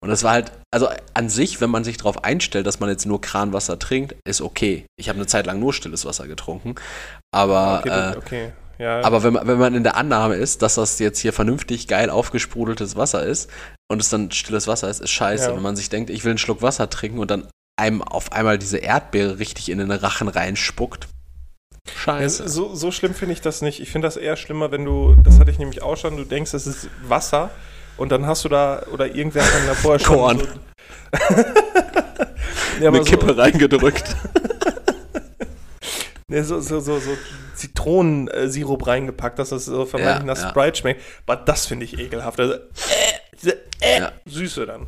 Und das war halt, also an sich, wenn man sich darauf einstellt, dass man jetzt nur Kranwasser trinkt, ist okay. Ich habe eine Zeit lang nur stilles Wasser getrunken. Aber, okay, äh, okay. Ja, aber wenn man, wenn man in der Annahme ist, dass das jetzt hier vernünftig geil aufgesprudeltes Wasser ist und es dann stilles Wasser ist, ist scheiße. Ja. Wenn man sich denkt, ich will einen Schluck Wasser trinken und dann einem auf einmal diese Erdbeere richtig in den Rachen reinspuckt. Ja, Scheiße. so, so schlimm finde ich das nicht. Ich finde das eher schlimmer, wenn du, das hatte ich nämlich auch schon, du denkst, es ist Wasser und dann hast du da, oder irgendwer hat dann da vorher schon Korn. so... ja, Eine so, Kippe reingedrückt. ne, so, so, so, so Zitronensirup reingepackt, dass das so vermeintlich Ja, nach ja. Sprite schmeckt. Aber das finde ich ekelhaft. Also, äh, diese äh, Ja. Süße dann.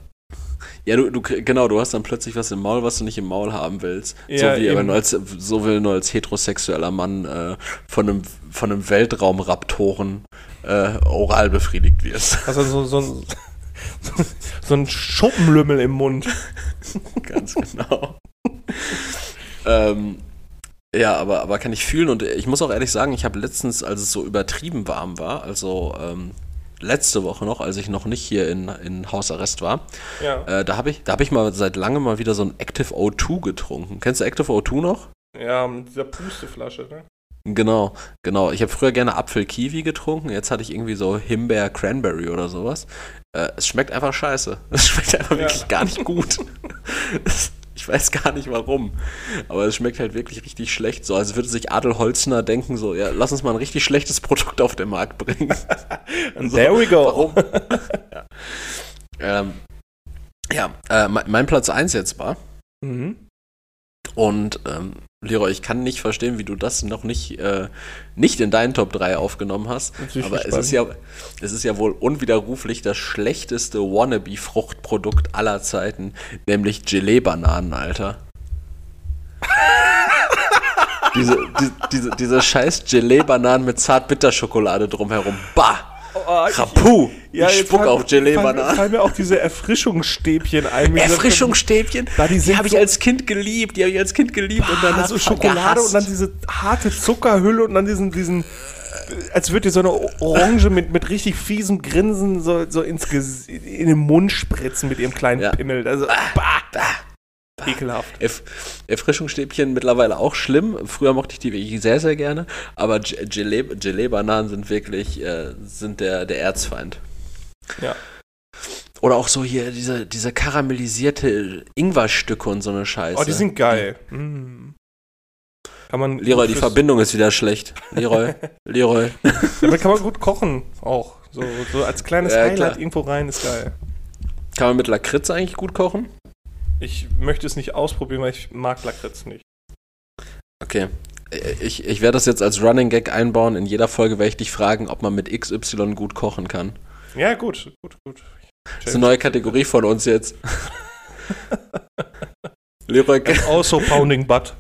Ja, du, du, genau, du hast dann plötzlich was im Maul, was du nicht im Maul haben willst. Ja, so wie wenn du als, so will nur als heterosexueller Mann äh, von einem, von einem Weltraumraptoren äh, oral befriedigt wirst. Also so, so, ein- so ein Schuppenlümmel im Mund. Ganz genau. ähm, ja, aber, aber kann ich fühlen und ich muss auch ehrlich sagen, ich habe letztens, als es so übertrieben warm war, also ähm, letzte Woche noch, als ich noch nicht hier in, in Hausarrest war, Ja, äh, da habe ich, da hab ich mal seit langem mal wieder so ein Active O2 getrunken. Kennst du Active O2 noch? ja mit dieser Pusteflasche, ne? Genau, genau. Ich habe früher gerne Apfel-Kiwi getrunken, jetzt hatte ich irgendwie so Himbeer-Cranberry oder sowas. Äh, es schmeckt einfach scheiße. Es schmeckt einfach Ja. wirklich gar nicht gut. Ich weiß gar nicht warum. Aber es schmeckt halt wirklich richtig schlecht. So, als würde sich Adel Holzner denken, so, ja, lass uns mal ein richtig schlechtes Produkt auf den Markt bringen. And there we go. Warum? ja, ähm, ja äh, mein, mein Platz 1 jetzt war. Mhm. Und ähm, Leroy, ich kann nicht verstehen, wie du das noch nicht, äh, nicht in deinen Top 3 aufgenommen hast. Aber es ist, ja, es ist ja wohl unwiderruflich das schlechteste Wannabe-Fruchtprodukt aller Zeiten, nämlich Gelee-Bananen, Alter. diese, die, diese, diese scheiß Gelee-Bananen mit Zartbitterschokolade drumherum. Bah! Oh, ich- Rapu! Ja, ich spuck fallen- auf fallen, Gelee-Bananen. fallen mir auch diese Erfrischungsstäbchen ein. Erfrischungsstäbchen, Da die die, habe ich als Kind geliebt, die habe ich als Kind geliebt und dann so Schokolade und dann diese harte Zuckerhülle und dann diesen, diesen als würde dir so eine Orange mit, mit richtig fiesem Grinsen so, so ins Ges in den Mund spritzen mit ihrem kleinen Ja. Pimmel. Also, bah, ekelhaft. Erf Erfrischungsstäbchen mittlerweile auch schlimm. Früher mochte ich die wirklich sehr, sehr gerne. Aber Ge- Gelee- Gelee-Bananen sind wirklich äh, sind der, der Erzfeind. Ja. Oder auch so hier diese, diese karamellisierte Ingwerstücke und so eine Scheiße. Oh, die sind geil. Mm. Kann man Leroy, die Verbindung ist wieder schlecht. Leroy, Leroy. Damit kann man gut kochen auch. So, so als kleines Ja, Highlight klar. irgendwo rein ist geil. Kann man mit Lakritz eigentlich gut kochen? Ich möchte es nicht ausprobieren, weil ich mag Lakritz nicht. Okay. Ich, ich werde das jetzt als Running Gag einbauen. In jeder Folge werde ich dich fragen, ob man mit XY gut kochen kann. Ja, gut, gut, gut. Das ist eine neue Kategorie von uns jetzt. Leroy, Also Pounding Butt.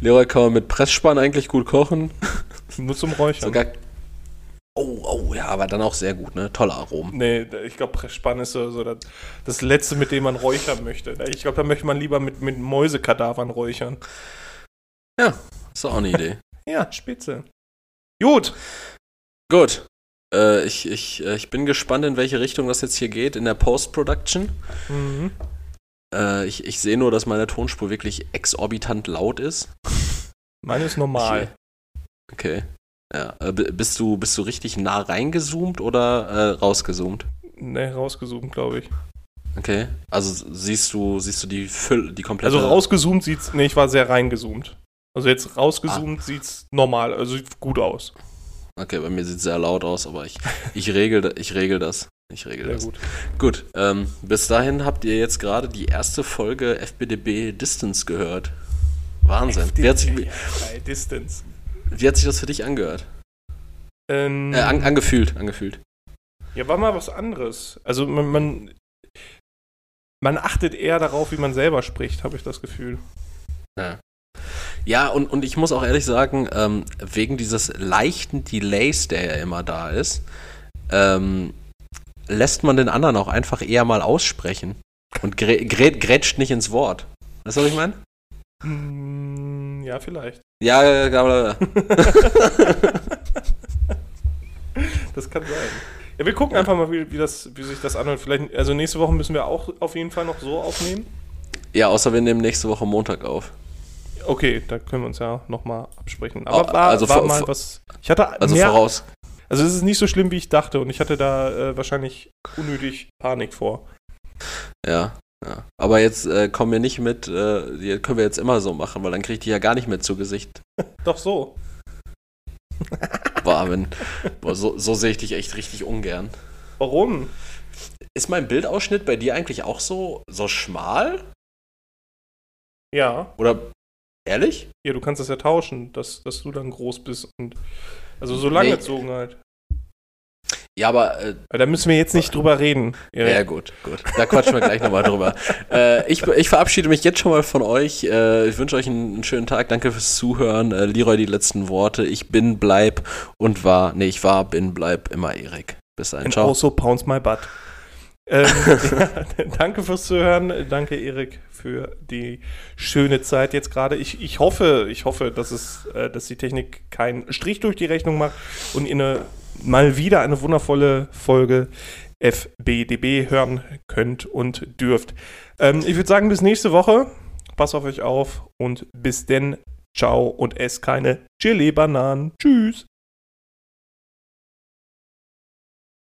Leroy kann man mit Pressspann eigentlich gut kochen. Nur zum Räuchern. Sogar. Oh, oh, ja, aber dann auch sehr gut, ne? Tolle Aromen. Nee, ich glaube, Pressspann ist so, so das, das Letzte, mit dem man räuchern möchte. Ich glaube, da möchte man lieber mit, mit Mäusekadavern räuchern. Ist doch auch eine Idee. Ja, spitze. Gut. gut. Äh, ich, ich, äh, ich bin gespannt, in welche Richtung das jetzt hier geht in der Post-Production. Mhm. Äh, ich, ich sehe nur, dass meine Tonspur wirklich exorbitant laut ist. Meine ist normal. Okay. Ja. Äh, bist, du, bist du richtig nah reingezoomt oder äh, rausgezoomt? Nee, rausgezoomt, glaube ich. Okay. Also siehst du, siehst du die Fülle, die komplette. Also rausgezoomt sieht's. Nee, ich war sehr reingezoomt. Also jetzt rausgezoomt sieht's normal, also sieht gut aus. Okay, bei mir sieht es sehr laut aus, aber ich, ich, regel, ich regel das. Ich regel Sehr das. gut. Gut, ähm, bis dahin habt ihr jetzt gerade die erste Folge FBDB Distance gehört. Wahnsinn. Wie hat, sich, Distance. Wie hat sich das für dich angehört? Ähm, Äh, an, angefühlt, angefühlt. ja, war mal was anderes. Also man, man man achtet eher darauf, wie man selber spricht, habe ich das Gefühl. Ja. Ja, und, und ich muss auch ehrlich sagen, ähm, wegen dieses leichten Delays, der ja immer da ist, ähm, lässt man den anderen auch einfach eher mal aussprechen und grä grä grätscht nicht ins Wort. Weißt du, was ich meine? Mm, ja, vielleicht. Ja, ja, ja. das kann sein. Ja, wir gucken einfach mal, wie, wie, das, wie sich das anhört. Vielleicht, also nächste Woche müssen wir auch auf jeden Fall noch so aufnehmen. Ja, außer wir nehmen nächste Woche Montag auf. Okay, da können wir uns ja nochmal absprechen. Aber war, also war mal was. Ich hatte Also mehr, voraus. Also es ist nicht so schlimm, wie ich dachte und ich hatte da äh, wahrscheinlich unnötig Panik vor. Ja, ja. Aber jetzt äh, kommen wir nicht mit, äh, die können wir jetzt immer so machen, weil dann kriege ich die ja gar nicht mehr zu Gesicht. Doch so. Boah, wenn, boah, so, so sehe ich dich echt richtig ungern. Warum? Ist mein Bildausschnitt bei dir eigentlich auch so, so schmal? Ja. Oder ehrlich? Ja, du kannst das ja tauschen, dass, dass du dann groß bist und also so langgezogen halt. Ja, aber äh, da müssen wir jetzt nicht drüber reden. Erik. Ja, gut, gut. Da quatschen wir gleich nochmal drüber. Äh, ich, ich verabschiede mich jetzt schon mal von euch. Äh, ich wünsche euch einen, einen schönen Tag. Danke fürs Zuhören. Äh, Leroy, die letzten Worte. Ich bin, bleib und war, nee, ich war, bin, bleib immer Erik. Bis dahin. And Ciao. also pounds my butt. Ähm, ja, danke fürs Zuhören. Danke, Erik, für die schöne Zeit jetzt gerade. Ich, ich hoffe, ich hoffe, dass es, äh, dass die Technik keinen Strich durch die Rechnung macht und ihr eine, mal wieder eine wundervolle Folge FBDB hören könnt und dürft. Ähm, ich würde sagen, bis nächste Woche. Passt auf euch auf und bis denn. Ciao und esst keine Chili-Bananen. Tschüss.